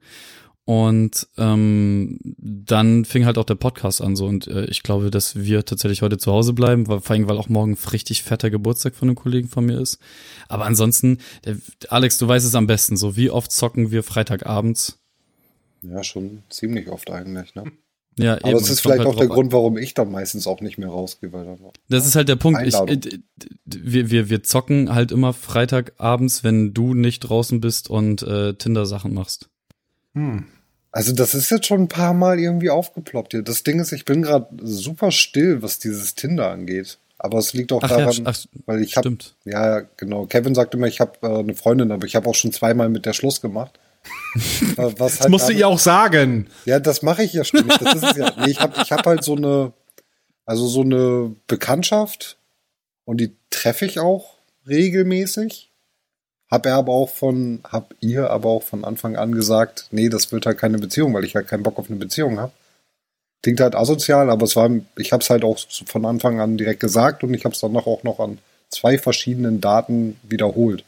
[SPEAKER 2] Und ähm, dann fing halt auch der Podcast an so und äh, ich glaube, dass wir tatsächlich heute zu Hause bleiben, weil, vor allem, weil auch morgen richtig fetter Geburtstag von einem Kollegen von mir ist. Aber ansonsten, der, Alex, du weißt es am besten, so wie oft zocken wir Freitagabends?
[SPEAKER 1] Ja, schon ziemlich oft eigentlich, ne?
[SPEAKER 2] Ja,
[SPEAKER 1] Aber es ist vielleicht auch der Grund, warum ich dann meistens auch nicht mehr rausgehe, weil
[SPEAKER 2] Das ist halt der Punkt. Ich, d- wir, wir, wir zocken halt immer Freitagabends, wenn du nicht draußen bist und äh, Tinder-Sachen machst.
[SPEAKER 3] Hm.
[SPEAKER 1] Also das ist jetzt schon ein paar Mal irgendwie aufgeploppt hier. Das Ding ist, ich bin gerade super still, was dieses Tinder angeht. Aber es liegt auch
[SPEAKER 2] Ach ja,
[SPEAKER 1] daran,
[SPEAKER 2] sch- ach,
[SPEAKER 1] weil ich habe, ja genau. Kevin sagte mir, ich habe äh, eine Freundin, aber ich habe auch schon zweimal mit der Schluss gemacht. Äh, was
[SPEAKER 3] Das
[SPEAKER 1] halt
[SPEAKER 3] musst du ihr auch sagen.
[SPEAKER 1] Ja, das mache ich ja ständig. Das ist es ja. Nee, ich habe ich hab halt so eine, also so eine Bekanntschaft und die treffe ich auch regelmäßig. Hab er aber auch von, hab ihr aber auch von Anfang an gesagt, nee, das wird halt keine Beziehung, weil ich halt keinen Bock auf eine Beziehung habe. Klingt halt asozial, aber es war, ich habe es halt auch von Anfang an direkt gesagt und ich habe es dann auch noch an zwei verschiedenen Daten wiederholt.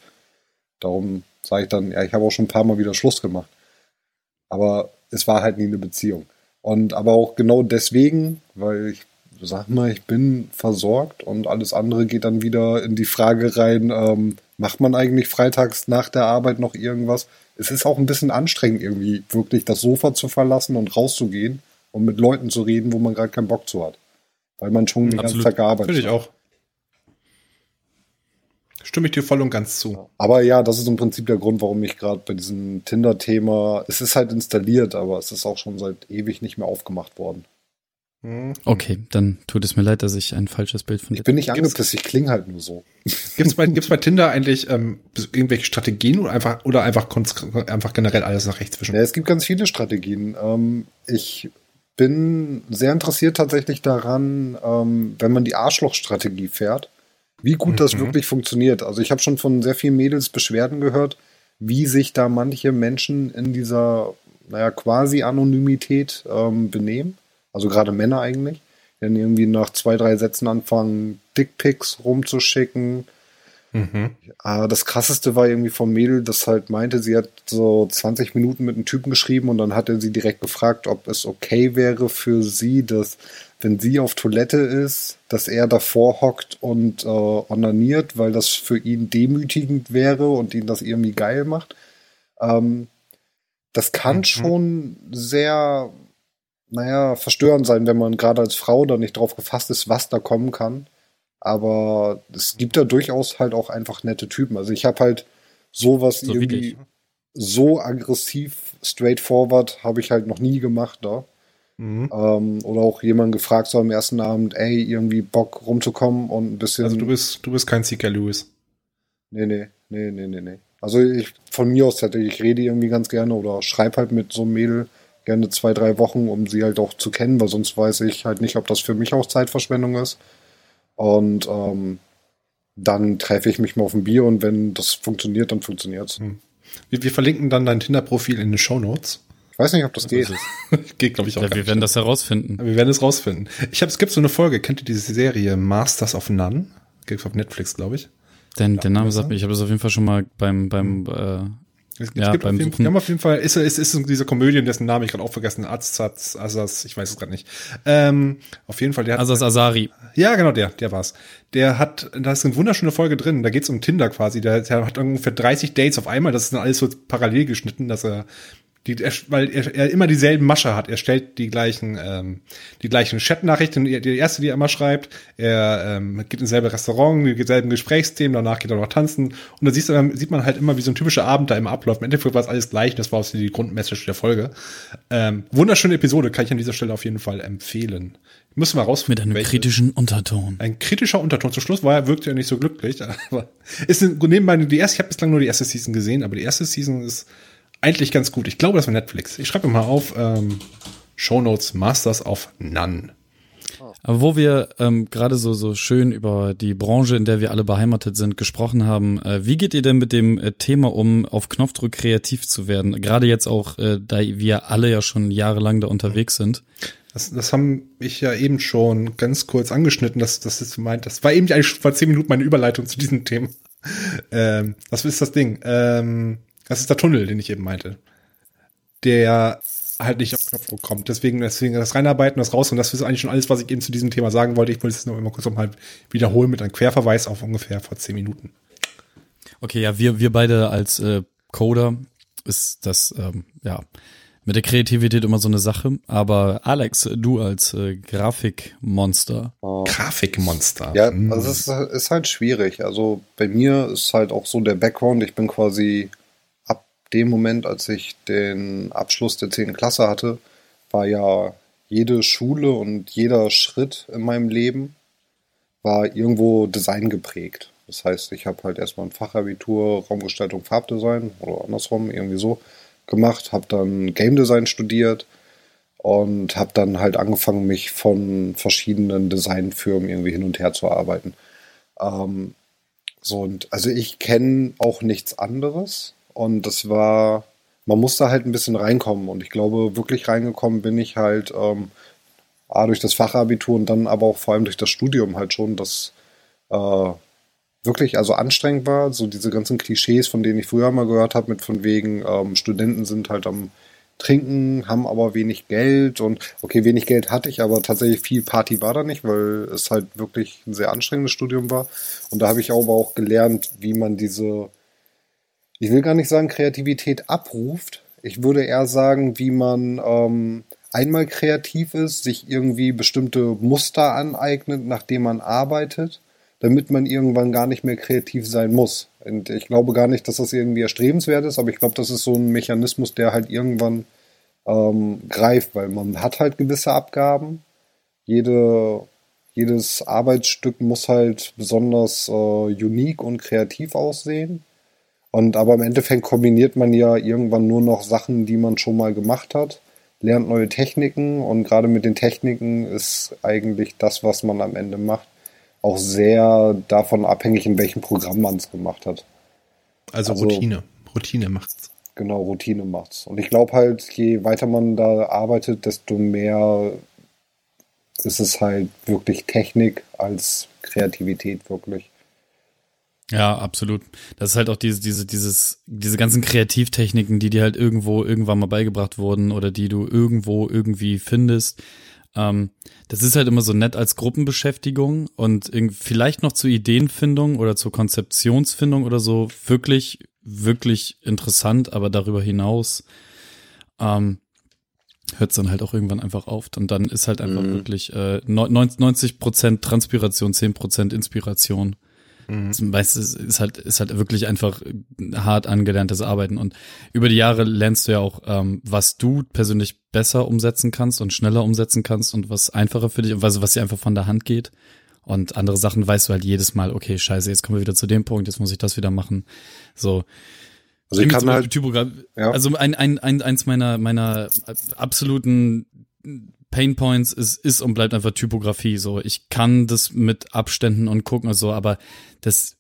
[SPEAKER 1] Darum sage ich dann, ja, ich habe auch schon ein paar Mal wieder Schluss gemacht. Aber es war halt nie eine Beziehung. Und aber auch genau deswegen, weil ich sag mal, ich bin versorgt und alles andere geht dann wieder in die Frage rein, ähm, macht man eigentlich freitags nach der Arbeit noch irgendwas? Es ist auch ein bisschen anstrengend, irgendwie wirklich das Sofa zu verlassen und rauszugehen und mit Leuten zu reden, wo man gerade keinen Bock zu hat. Weil man schon den ganzen. Tag gearbeitet
[SPEAKER 3] Finde ich
[SPEAKER 1] hat.
[SPEAKER 3] auch. Stimme ich dir voll und ganz zu.
[SPEAKER 1] Aber ja, das ist im Prinzip der Grund, warum ich gerade bei diesem Tinder-Thema, es ist halt installiert, aber es ist auch schon seit ewig nicht mehr aufgemacht worden.
[SPEAKER 3] Hm.
[SPEAKER 2] Okay, dann tut es mir leid, dass ich ein falsches Bild von dir
[SPEAKER 1] Ich bin nicht angepisst, ich klinge halt nur so.
[SPEAKER 3] Gibt's bei, gibt's bei Tinder eigentlich ähm, irgendwelche Strategien oder einfach, oder einfach, einfach generell alles nach rechts zwischen?
[SPEAKER 1] Ja, es gibt ganz viele Strategien. Ähm, ich bin sehr interessiert tatsächlich daran, ähm, wenn man die Arschloch-Strategie fährt, wie gut das
[SPEAKER 3] Mhm.
[SPEAKER 1] wirklich funktioniert. Also ich habe schon von sehr vielen Mädels Beschwerden gehört, wie sich da manche Menschen in dieser, naja, quasi Anonymität ähm, benehmen. Also gerade Männer eigentlich. Die dann irgendwie nach zwei, drei Sätzen anfangen, Dickpics rumzuschicken. Mhm. Äh, das krasseste war irgendwie vom Mädel, das halt meinte, sie hat so 20 Minuten mit einem Typen geschrieben und dann hat er sie direkt gefragt, ob es okay wäre für sie, dass wenn sie auf Toilette ist, dass er davor hockt und äh, onaniert, weil das für ihn demütigend wäre und ihn das irgendwie geil macht. Ähm, das kann mhm. schon sehr, naja, verstörend sein, wenn man gerade als Frau da nicht drauf gefasst ist, was da kommen kann. Aber es gibt da durchaus halt auch einfach nette Typen. Also ich habe halt sowas so irgendwie so aggressiv, straightforward habe ich halt noch nie gemacht da. Mhm. Ähm, oder auch jemand gefragt so am ersten Abend, ey, irgendwie Bock rumzukommen und ein bisschen.
[SPEAKER 3] Also du bist, du bist kein Seeker Lewis.
[SPEAKER 1] Nee, nee, nee, nee, nee, nee. Also ich von mir aus hätte ich rede irgendwie ganz gerne oder schreibe halt mit so einem Mädel gerne zwei, drei Wochen, um sie halt auch zu kennen, weil sonst weiß ich halt nicht, ob das für mich auch Zeitverschwendung ist. Und ähm, dann treffe ich mich mal auf ein Bier und wenn das funktioniert, dann funktioniert's. Hm.
[SPEAKER 3] Wir, wir verlinken dann dein Tinder-Profil in den Show Notes.
[SPEAKER 1] Ich weiß nicht, ob das geht.
[SPEAKER 3] geht, glaube ich, auch.
[SPEAKER 2] Ja, wir werden das herausfinden.
[SPEAKER 3] Wir werden es rausfinden. Ich habe, es gibt so eine Folge, kennt ihr diese Serie Masters of None? Gibt's auf Netflix, glaube ich.
[SPEAKER 2] Denn der Name sagt mir, ich habe das auf jeden Fall schon mal beim, beim äh,
[SPEAKER 3] es, ja, gibt beim auf jeden, Suchen. Wir haben auf jeden Fall, ist, ist, ist diese Komödie, dessen Namen ich gerade auch vergessen, Azaz, Azaz, ich weiß es gerade nicht. Ähm, auf jeden Fall, der
[SPEAKER 2] hat. Azaz Azari.
[SPEAKER 3] Ja, genau, der, der war's. Der hat, da ist eine wunderschöne Folge drin, da geht's um Tinder quasi. Der, der hat ungefähr 30 Dates auf einmal, das ist dann alles so parallel geschnitten, dass er die, er, weil er, er immer dieselben Masche hat. Er stellt die gleichen, ähm, die gleichen Chat-Nachrichten, die, die erste, die er immer schreibt. Er ähm, geht ins selbe Restaurant, die selben Gesprächsthemen, danach geht er noch tanzen. Und da siehst du, sieht man halt immer, wie so ein typischer Abend da immer abläuft. Im Endeffekt war es alles gleich, das war auch die Grundmessage der Folge. Ähm, wunderschöne Episode, kann ich an dieser Stelle auf jeden Fall empfehlen. Müssen wir rausfinden.
[SPEAKER 2] Mit einem welche. kritischen Unterton.
[SPEAKER 3] Ein kritischer Unterton. Zum Schluss war er, wirkte er nicht so glücklich. Aber ist nebenbei die erste, ich habe bislang nur die erste Season gesehen, aber die erste Season ist eigentlich ganz gut. Ich glaube, das war Netflix. Ich schreibe mal auf ähm, Show Notes Masters of None.
[SPEAKER 2] Aber wo wir ähm, gerade so so schön über die Branche, in der wir alle beheimatet sind, gesprochen haben, äh, wie geht ihr denn mit dem äh, Thema um, auf Knopfdruck kreativ zu werden? Gerade jetzt auch, äh, da wir alle ja schon jahrelang da unterwegs sind.
[SPEAKER 3] Das, das haben ich ja eben schon ganz kurz angeschnitten, dass das ist meint. Das war eben eigentlich vor zehn Minuten meine Überleitung zu diesem Thema. ähm, das ist das Ding. Ähm, das ist der Tunnel, den ich eben meinte. Der halt nicht auf Knopfdruck kommt. Deswegen, deswegen das Reinarbeiten, das raus und das ist eigentlich schon alles, was ich eben zu diesem Thema sagen wollte. Ich wollte es nur immer kurz nochmal wiederholen mit einem Querverweis auf ungefähr vor zehn Minuten.
[SPEAKER 2] Okay, ja, wir, wir beide als äh, Coder ist das, ähm, ja, mit der Kreativität immer so eine Sache. Aber Alex, du als äh, Grafikmonster.
[SPEAKER 3] Oh. Grafikmonster.
[SPEAKER 1] Ja, hm. also es ist, ist halt schwierig. Also bei mir ist halt auch so der Background. Ich bin quasi dem Moment, als ich den Abschluss der 10. Klasse hatte, war ja jede Schule und jeder Schritt in meinem Leben war irgendwo Design geprägt. Das heißt, ich habe halt erstmal ein Fachabitur Raumgestaltung, Farbdesign oder andersrum irgendwie so gemacht, habe dann Game Design studiert und habe dann halt angefangen, mich von verschiedenen Designfirmen irgendwie hin und her zu arbeiten. Ähm, so und also ich kenne auch nichts anderes. Und das war, man musste halt ein bisschen reinkommen. Und ich glaube, wirklich reingekommen bin ich halt ähm, A, durch das Fachabitur und dann aber auch vor allem durch das Studium halt schon, das äh, wirklich also anstrengend war. So diese ganzen Klischees, von denen ich früher mal gehört habe, mit von wegen ähm, Studenten sind halt am Trinken, haben aber wenig Geld und okay, wenig Geld hatte ich, aber tatsächlich viel Party war da nicht, weil es halt wirklich ein sehr anstrengendes Studium war. Und da habe ich aber auch gelernt, wie man diese ich will gar nicht sagen Kreativität abruft. Ich würde eher sagen, wie man ähm, einmal kreativ ist, sich irgendwie bestimmte Muster aneignet, nachdem man arbeitet, damit man irgendwann gar nicht mehr kreativ sein muss. Und ich glaube gar nicht, dass das irgendwie erstrebenswert ist, aber ich glaube, das ist so ein Mechanismus, der halt irgendwann ähm, greift, weil man hat halt gewisse Abgaben. Jede, jedes Arbeitsstück muss halt besonders äh, unique und kreativ aussehen. Und aber im Endeffekt kombiniert man ja irgendwann nur noch Sachen, die man schon mal gemacht hat, lernt neue Techniken und gerade mit den Techniken ist eigentlich das, was man am Ende macht, auch sehr davon abhängig, in welchem Programm man es gemacht hat.
[SPEAKER 3] Also, also Routine. Routine macht's.
[SPEAKER 1] Genau, Routine macht's. Und ich glaube halt, je weiter man da arbeitet, desto mehr ist es halt wirklich Technik als Kreativität wirklich.
[SPEAKER 2] Ja, absolut. Das ist halt auch diese, diese, dieses, diese ganzen Kreativtechniken, die dir halt irgendwo irgendwann mal beigebracht wurden oder die du irgendwo irgendwie findest. Ähm, das ist halt immer so nett als Gruppenbeschäftigung und vielleicht noch zur Ideenfindung oder zur Konzeptionsfindung oder so wirklich, wirklich interessant, aber darüber hinaus ähm, hört es dann halt auch irgendwann einfach auf. Und dann ist halt einfach mhm. wirklich äh, 90 Prozent Transpiration, 10 Prozent Inspiration. Mhm. Weißt, es ist halt, ist halt wirklich einfach hart angelerntes Arbeiten. Und über die Jahre lernst du ja auch, ähm, was du persönlich besser umsetzen kannst und schneller umsetzen kannst und was einfacher für dich und was, was dir einfach von der Hand geht. Und andere Sachen weißt du halt jedes Mal, okay, scheiße, jetzt kommen wir wieder zu dem Punkt, jetzt muss ich das wieder machen. So.
[SPEAKER 1] Also ich kann halt,
[SPEAKER 2] ja. also ein, ein, ein, eins meiner, meiner absoluten Pain Points ist, ist und bleibt einfach Typografie. So, ich kann das mit Abständen und gucken und so, aber das,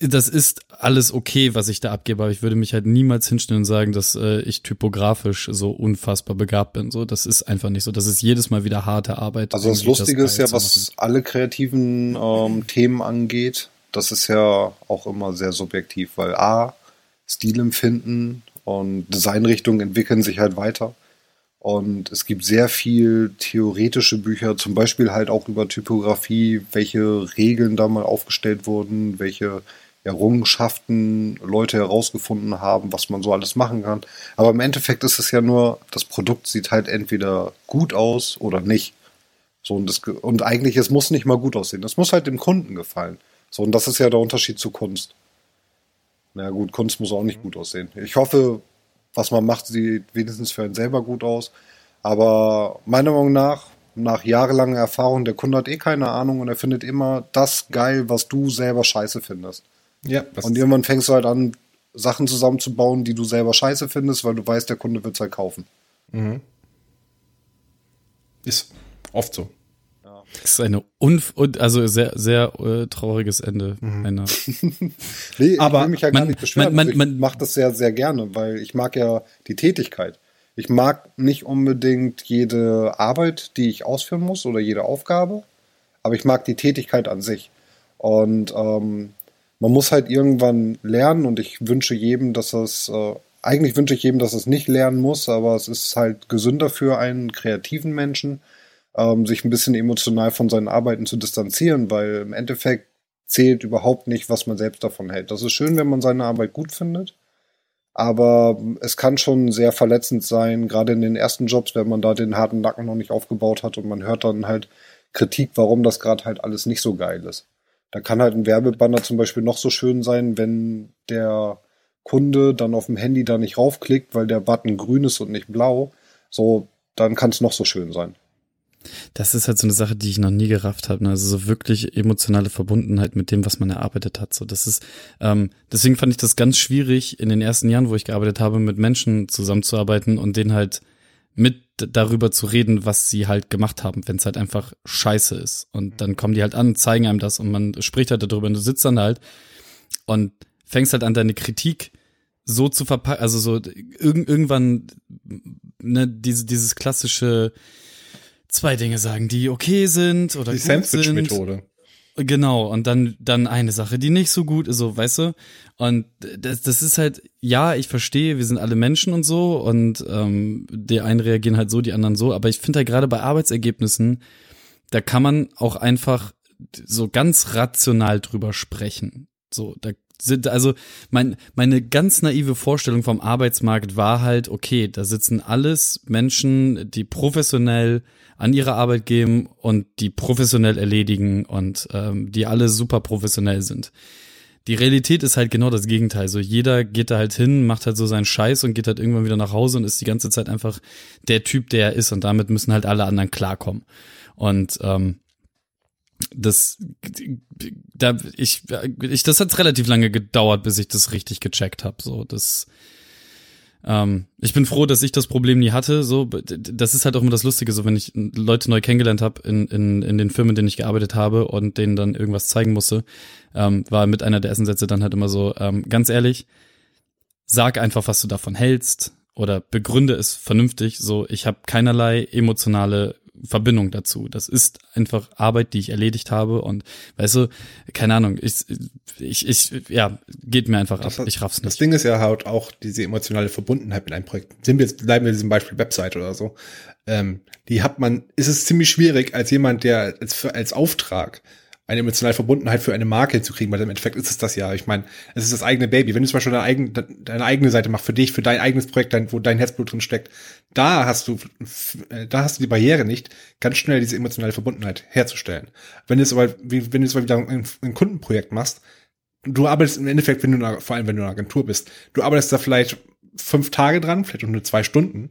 [SPEAKER 2] das ist alles okay, was ich da abgebe, aber ich würde mich halt niemals hinstellen und sagen, dass äh, ich typografisch so unfassbar begabt bin. So, das ist einfach nicht so. Das ist jedes Mal wieder harte Arbeit.
[SPEAKER 1] Also das Lustige das ist ja, was alle kreativen ähm, Themen angeht, das ist ja auch immer sehr subjektiv, weil A, Stilempfinden und Designrichtungen entwickeln sich halt weiter. Und es gibt sehr viel theoretische Bücher, zum Beispiel halt auch über Typografie, welche Regeln da mal aufgestellt wurden, welche Errungenschaften Leute herausgefunden haben, was man so alles machen kann. Aber im Endeffekt ist es ja nur, das Produkt sieht halt entweder gut aus oder nicht. So, und, das, und eigentlich, es muss nicht mal gut aussehen. Es muss halt dem Kunden gefallen. So, und das ist ja der Unterschied zu Kunst. Na gut, Kunst muss auch nicht gut aussehen. Ich hoffe, was man macht, sieht wenigstens für einen selber gut aus. Aber meiner Meinung nach, nach jahrelanger Erfahrung, der Kunde hat eh keine Ahnung und er findet immer das geil, was du selber scheiße findest. Ja. Und irgendwann fängst du halt an, Sachen zusammenzubauen, die du selber scheiße findest, weil du weißt, der Kunde wird es halt kaufen. Mhm.
[SPEAKER 3] Ist oft so.
[SPEAKER 2] Das ist eine unf also sehr sehr äh, trauriges Ende mhm. einer.
[SPEAKER 1] nee, aber ich will mich ja man, gar nicht beschweren. Man, man, man, ich mache das sehr sehr gerne, weil ich mag ja die Tätigkeit. Ich mag nicht unbedingt jede Arbeit, die ich ausführen muss oder jede Aufgabe, aber ich mag die Tätigkeit an sich. Und ähm, man muss halt irgendwann lernen und ich wünsche jedem, dass es äh, eigentlich wünsche ich jedem, dass es nicht lernen muss, aber es ist halt gesünder für einen kreativen Menschen, ähm, sich ein bisschen emotional von seinen Arbeiten zu distanzieren, weil im Endeffekt zählt überhaupt nicht, was man selbst davon hält. Das ist schön, wenn man seine Arbeit gut findet, aber es kann schon sehr verletzend sein, gerade in den ersten Jobs, wenn man da den harten Nacken noch nicht aufgebaut hat und man hört dann halt Kritik, warum das gerade halt alles nicht so geil ist. Da kann halt ein Werbebanner zum Beispiel noch so schön sein, wenn der Kunde dann auf dem Handy da nicht raufklickt, weil der Button grün ist und nicht blau. So, dann kann es noch so schön sein.
[SPEAKER 2] Das ist halt so eine Sache, die ich noch nie gerafft habe. Ne? Also so wirklich emotionale Verbundenheit mit dem, was man erarbeitet hat. So, das ist, ähm, deswegen fand ich das ganz schwierig in den ersten Jahren, wo ich gearbeitet habe, mit Menschen zusammenzuarbeiten und denen halt mit darüber zu reden, was sie halt gemacht haben, wenn es halt einfach scheiße ist. Und dann kommen die halt an, zeigen einem das und man spricht halt darüber und du sitzt dann halt und fängst halt an, deine Kritik so zu verpacken, also so irg irgendwann, ne, diese, dieses klassische, zwei Dinge sagen, die okay sind oder die Sandwich-Methode. Genau, und dann, dann eine Sache, die nicht so gut ist, so, weißt du? Und das, das ist halt, ja, ich verstehe, wir sind alle Menschen und so, und ähm, die einen reagieren halt so, die anderen so, aber ich finde halt gerade bei Arbeitsergebnissen, da kann man auch einfach so ganz rational drüber sprechen. So, da sind, also mein, meine ganz naive Vorstellung vom Arbeitsmarkt war halt, okay, da sitzen alles Menschen, die professionell an ihre Arbeit gehen und die professionell erledigen und ähm, die alle super professionell sind. Die Realität ist halt genau das Gegenteil. So jeder geht da halt hin, macht halt so seinen Scheiß und geht halt irgendwann wieder nach Hause und ist die ganze Zeit einfach der Typ, der er ist und damit müssen halt alle anderen klarkommen. Und ähm, das da ich ich das hat relativ lange gedauert, bis ich das richtig gecheckt habe. So das ähm, ich bin froh, dass ich das Problem nie hatte. So, das ist halt auch immer das Lustige, so wenn ich Leute neu kennengelernt habe in, in, in den Firmen, in denen ich gearbeitet habe und denen dann irgendwas zeigen musste, ähm, war mit einer der ersten Sätze dann halt immer so, ähm, ganz ehrlich, sag einfach, was du davon hältst oder begründe es vernünftig. So, ich habe keinerlei emotionale Verbindung dazu. Das ist einfach Arbeit, die ich erledigt habe und weißt du, keine Ahnung, ich, ich, ich ja, geht mir einfach
[SPEAKER 3] Das
[SPEAKER 2] ab. Ich raff's
[SPEAKER 3] Das
[SPEAKER 2] nicht.
[SPEAKER 3] Ding ist ja halt auch diese emotionale Verbundenheit mit einem Projekt. Sind wir jetzt, bleiben wir diesem Beispiel Website oder so. Ähm, die hat man, ist es ziemlich schwierig, als jemand, der als, als Auftrag eine emotionale Verbundenheit für eine Marke zu kriegen, weil im Endeffekt ist es das ja. Ich meine, es ist das eigene Baby. Wenn du zum Beispiel deine, eigen, deine eigene Seite machst, für dich, für dein eigenes Projekt, dein, wo dein Herzblut drin steckt, da hast du, äh, da hast du die Barriere nicht, ganz schnell diese emotionale Verbundenheit herzustellen. Wenn du es aber, wie, wenn du es aber wieder ein, ein Kundenprojekt machst, du arbeitest im Endeffekt, wenn du, vor allem wenn du eine Agentur bist, du arbeitest da vielleicht fünf Tage dran, vielleicht auch nur zwei Stunden.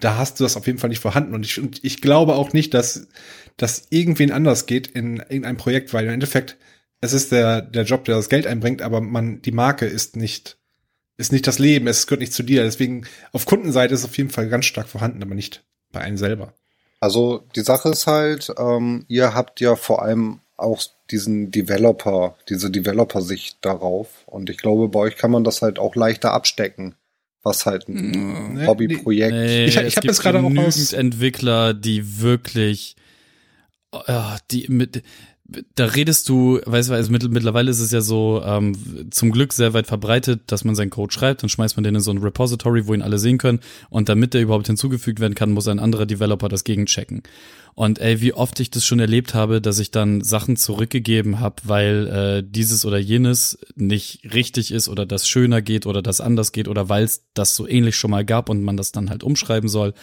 [SPEAKER 3] Da hast du das auf jeden Fall nicht vorhanden. Und ich, und ich glaube auch nicht, dass das irgendwen anders geht in irgendeinem Projekt, weil im Endeffekt, es ist der, der Job, der das Geld einbringt, aber man, die Marke ist nicht, ist nicht das Leben, es gehört nicht zu dir. Deswegen, auf Kundenseite ist es auf jeden Fall ganz stark vorhanden, aber nicht bei einem selber.
[SPEAKER 1] Also die Sache ist halt, ähm, ihr habt ja vor allem auch diesen Developer, diese Developer-Sicht darauf. Und ich glaube, bei euch kann man das halt auch leichter abstecken, was halt ein
[SPEAKER 3] Nee,
[SPEAKER 1] Hobbyprojekt.
[SPEAKER 2] Nee,
[SPEAKER 3] Ich- ich
[SPEAKER 2] es
[SPEAKER 3] hab
[SPEAKER 2] gibt
[SPEAKER 3] jetzt gerade auch
[SPEAKER 2] genügend
[SPEAKER 3] aus-
[SPEAKER 2] Entwickler, die wirklich, ja, die mit, da redest du, weißt du, also mittl- mittlerweile ist es ja so ähm, zum Glück sehr weit verbreitet, dass man seinen Code schreibt, dann schmeißt man den in so ein Repository, wo ihn alle sehen können und damit der überhaupt hinzugefügt werden kann, muss ein anderer Developer das gegenchecken. Und ey, wie oft ich das schon erlebt habe, dass ich dann Sachen zurückgegeben habe, weil äh, dieses oder jenes nicht richtig ist oder das schöner geht oder das anders geht oder weil es das so ähnlich schon mal gab und man das dann halt umschreiben soll.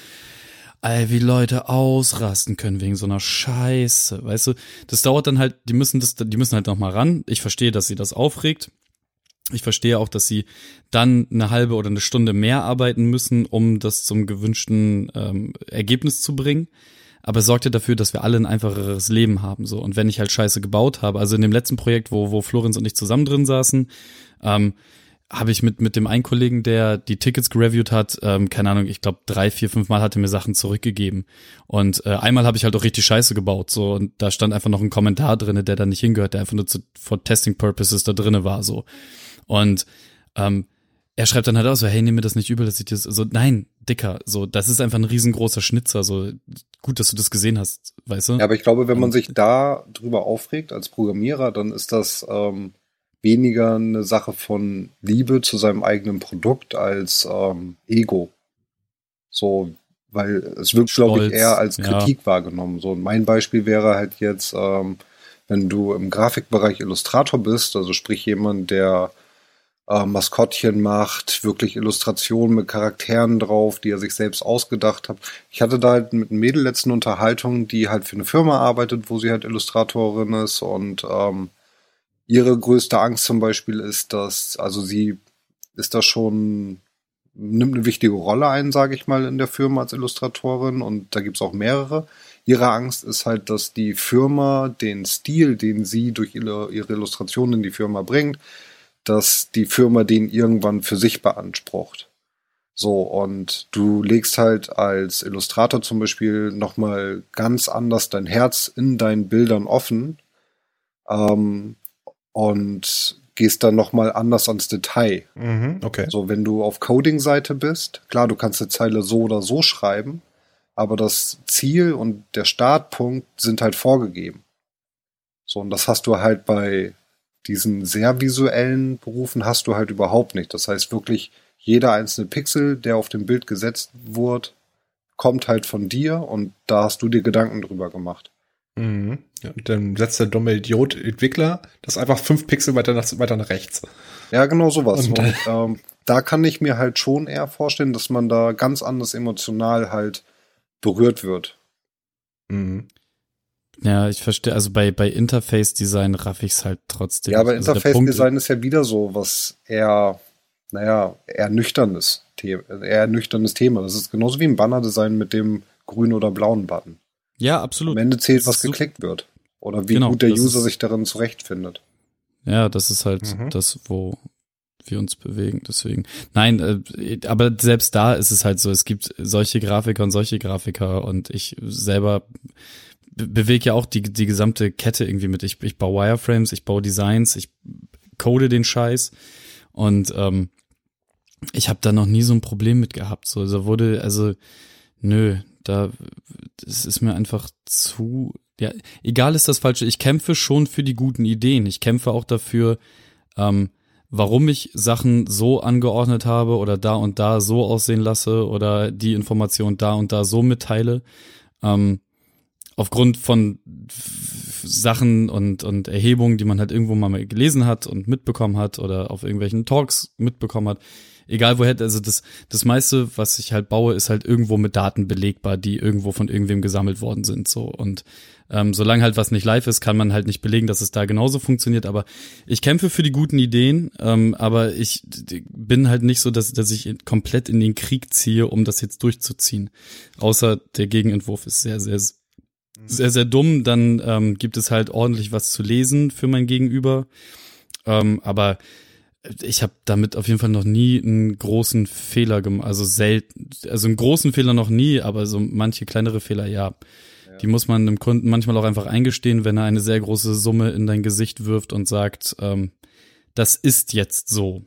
[SPEAKER 2] Ey, wie Leute ausrasten können wegen so einer Scheiße, weißt du? Das dauert dann halt, die müssen das, die müssen halt noch mal ran. Ich verstehe, dass sie das aufregt. Ich verstehe auch, dass sie dann eine halbe oder eine Stunde mehr arbeiten müssen, um das zum gewünschten ähm, Ergebnis zu bringen. Aber es sorgt ja dafür, dass wir alle ein einfacheres Leben haben. So. Und wenn ich halt Scheiße gebaut habe, also in dem letzten Projekt, wo, wo Florenz und ich zusammen drin saßen, ähm, habe ich mit, mit dem einen Kollegen, der die Tickets gereviewt hat, ähm, keine Ahnung, ich glaube drei, vier, fünf Mal hat er mir Sachen zurückgegeben. Und äh, einmal habe ich halt auch richtig Scheiße gebaut. So, und da stand einfach noch ein Kommentar drinne, der da nicht hingehört, der einfach nur zu, for Testing Purposes da drinne war. so. Und ähm, er schreibt dann halt auch so, hey, nimm mir das nicht übel, dass ich das so, nein, Dicker, so, das ist einfach ein riesengroßer Schnitzer, so, gut, dass du das gesehen hast, weißt du?
[SPEAKER 1] Ja, aber ich glaube, wenn man sich da drüber aufregt als Programmierer, dann ist das ähm, weniger eine Sache von Liebe zu seinem eigenen Produkt als ähm, Ego. So, weil es wird, glaube ich, eher als
[SPEAKER 2] ja.
[SPEAKER 1] Kritik wahrgenommen. So, und mein Beispiel wäre halt jetzt, ähm, wenn du im Grafikbereich Illustrator bist, also sprich jemand, der äh, Maskottchen macht, wirklich Illustrationen mit Charakteren drauf, die er sich selbst ausgedacht hat. Ich hatte da halt mit einem Mädel letzten Unterhaltung, die halt für eine Firma arbeitet, wo sie halt Illustratorin ist und ähm, ihre größte Angst zum Beispiel ist, dass, also sie ist da schon, nimmt eine wichtige Rolle ein, sage ich mal, in der Firma als Illustratorin und da gibt's auch mehrere. Ihre Angst ist halt, dass die Firma den Stil, den sie durch ihre, ihre Illustrationen in die Firma bringt, dass die Firma den irgendwann für sich beansprucht. So, und du legst halt als Illustrator zum Beispiel nochmal ganz anders dein Herz in deinen Bildern offen ähm, und gehst dann nochmal anders ans Detail.
[SPEAKER 3] Mhm, okay.
[SPEAKER 1] So, wenn du auf Coding-Seite bist, klar, du kannst eine Zeile so oder so schreiben, aber das Ziel und der Startpunkt sind halt vorgegeben. So, und das hast du halt bei diesen sehr visuellen Berufen hast du halt überhaupt nicht. Das heißt wirklich, jeder einzelne Pixel, der auf dem Bild gesetzt wurde, kommt halt von dir und da hast du dir Gedanken drüber gemacht.
[SPEAKER 3] Mhm. Ja, und dann setzt der dumme Idiot Entwickler das einfach fünf Pixel weiter nach, weiter nach rechts.
[SPEAKER 1] Ja, genau sowas.
[SPEAKER 3] Und-
[SPEAKER 1] Und, ähm, da kann ich mir halt schon eher vorstellen, dass man da ganz anders emotional halt berührt wird.
[SPEAKER 3] Mhm.
[SPEAKER 2] Ja, ich verstehe, also bei, bei Interface-Design raff ich's halt trotzdem.
[SPEAKER 1] Ja, aber
[SPEAKER 2] also der Punkt-
[SPEAKER 1] Interface-Design ist ja wieder so, was eher, naja, eher nüchternes Thema, eher nüchternes Thema. Das ist genauso wie ein Banner-Design mit dem grünen oder blauen Button.
[SPEAKER 2] Ja,
[SPEAKER 1] Am
[SPEAKER 2] absolut.
[SPEAKER 1] Ende zählt, was geklickt wird. Oder wie
[SPEAKER 2] Genau,
[SPEAKER 1] gut der User
[SPEAKER 2] ist-
[SPEAKER 1] sich darin zurechtfindet.
[SPEAKER 2] Ja, das ist halt
[SPEAKER 3] Mhm.
[SPEAKER 2] das, wo wir uns bewegen, deswegen. Nein, äh, aber selbst da ist es halt so, es gibt solche Grafiker und solche Grafiker und ich selber be bewege ja auch die, die gesamte Kette irgendwie mit. Ich, ich baue Wireframes, ich baue Designs, ich code den Scheiß und ähm, ich habe da noch nie so ein Problem mit gehabt. So, also wurde, also nö, da, es ist mir einfach zu, ja, egal ist das Falsche. Ich kämpfe schon für die guten Ideen. Ich kämpfe auch dafür, ähm, warum ich Sachen so angeordnet habe oder da und da so aussehen lasse oder die Information da und da so mitteile. Ähm, aufgrund von Sachen und, und Erhebungen, die man halt irgendwo mal gelesen hat und mitbekommen hat oder auf irgendwelchen Talks mitbekommen hat. Egal woher, also das, das meiste, was ich halt baue, ist halt irgendwo mit Daten belegbar, die irgendwo von irgendwem gesammelt worden sind, so. Und ähm, solange halt was nicht live ist, kann man halt nicht belegen, dass es da genauso funktioniert. Aber ich kämpfe für die guten Ideen, ähm, aber ich bin halt nicht so, dass, dass ich komplett in den Krieg ziehe, um das jetzt durchzuziehen. Außer der Gegenentwurf ist sehr, sehr sehr, sehr dumm, dann ähm, gibt es halt ordentlich was zu lesen für mein Gegenüber. Ähm, aber ich habe damit auf jeden Fall noch nie einen großen Fehler gemacht. Also selten, also einen großen Fehler noch nie, aber so manche kleinere Fehler, ja. ja. Die muss man dem Kunden manchmal auch einfach eingestehen, wenn er eine sehr große Summe in dein Gesicht wirft und sagt, ähm, das ist jetzt so.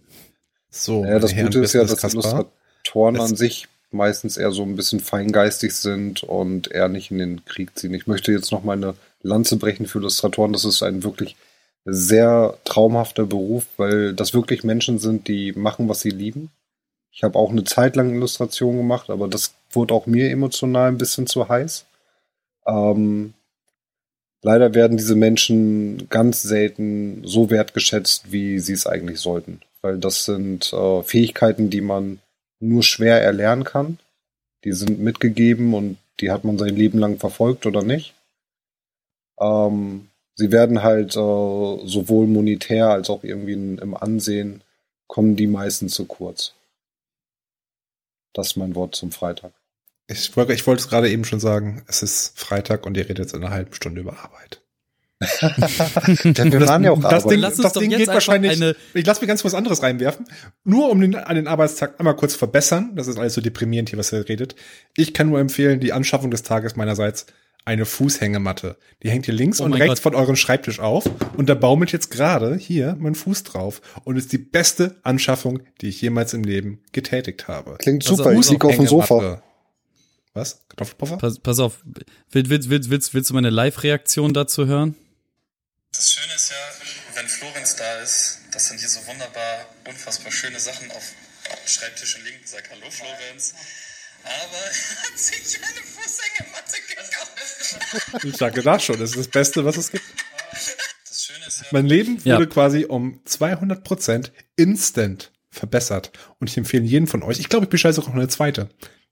[SPEAKER 1] So, ja, das Gute ist ja, dass Illustratoren an sich meistens eher so ein bisschen feingeistig sind und eher nicht in den Krieg ziehen. Ich möchte jetzt noch mal eine Lanze brechen für Illustratoren. Das ist ein wirklich sehr traumhafter Beruf, weil das wirklich Menschen sind, die machen, was sie lieben. Ich habe auch eine Zeit lang Illustration gemacht, aber das wurde auch mir emotional ein bisschen zu heiß. Ähm, leider werden diese Menschen ganz selten so wertgeschätzt, wie sie es eigentlich sollten. Weil das sind äh, Fähigkeiten, die man nur schwer erlernen kann. Die sind mitgegeben und die hat man sein Leben lang verfolgt oder nicht. Ähm, sie werden halt äh, sowohl monetär als auch irgendwie in, im Ansehen kommen die meisten zu kurz. Das ist mein Wort zum Freitag.
[SPEAKER 3] Ich wollte ich wollte es gerade eben schon sagen, es ist Freitag und ihr redet jetzt in einer halben Stunde über Arbeit.
[SPEAKER 1] Denn wir waren ja auch
[SPEAKER 3] das Ding, das Ding geht wahrscheinlich. Eine ich lasse mir ganz was anderes reinwerfen. Nur um den, an den Arbeitstag einmal kurz verbessern. Das ist alles so deprimierend hier, was ihr redet. Ich kann nur empfehlen, die Anschaffung des Tages meinerseits eine Fußhängematte. Die hängt hier links oh und rechts Gott. von eurem Schreibtisch auf und da baumelt jetzt gerade hier mein Fuß drauf und ist die beste Anschaffung, die ich jemals im Leben getätigt habe.
[SPEAKER 1] Klingt super, ich liege auf dem Sofa.
[SPEAKER 3] Was? Kartoffelpuffer?
[SPEAKER 2] Pass, pass auf, willst, willst, willst, willst, willst du meine Live-Reaktion dazu hören?
[SPEAKER 4] Das Schöne ist ja, wenn Florenz da ist, das sind hier so wunderbar, unfassbar schöne Sachen auf Schreibtischen liegen. Sag Hallo Florenz. Aber er hat sich eine Fußhängematte gekauft.
[SPEAKER 3] Ich sage das schon, das ist das Beste, was es gibt. Das Schöne ist ja, mein Leben wurde ja. quasi um 200 Prozent instant verbessert. Und ich empfehle jeden von euch, ich glaube, ich bescheiße auch noch eine zweite.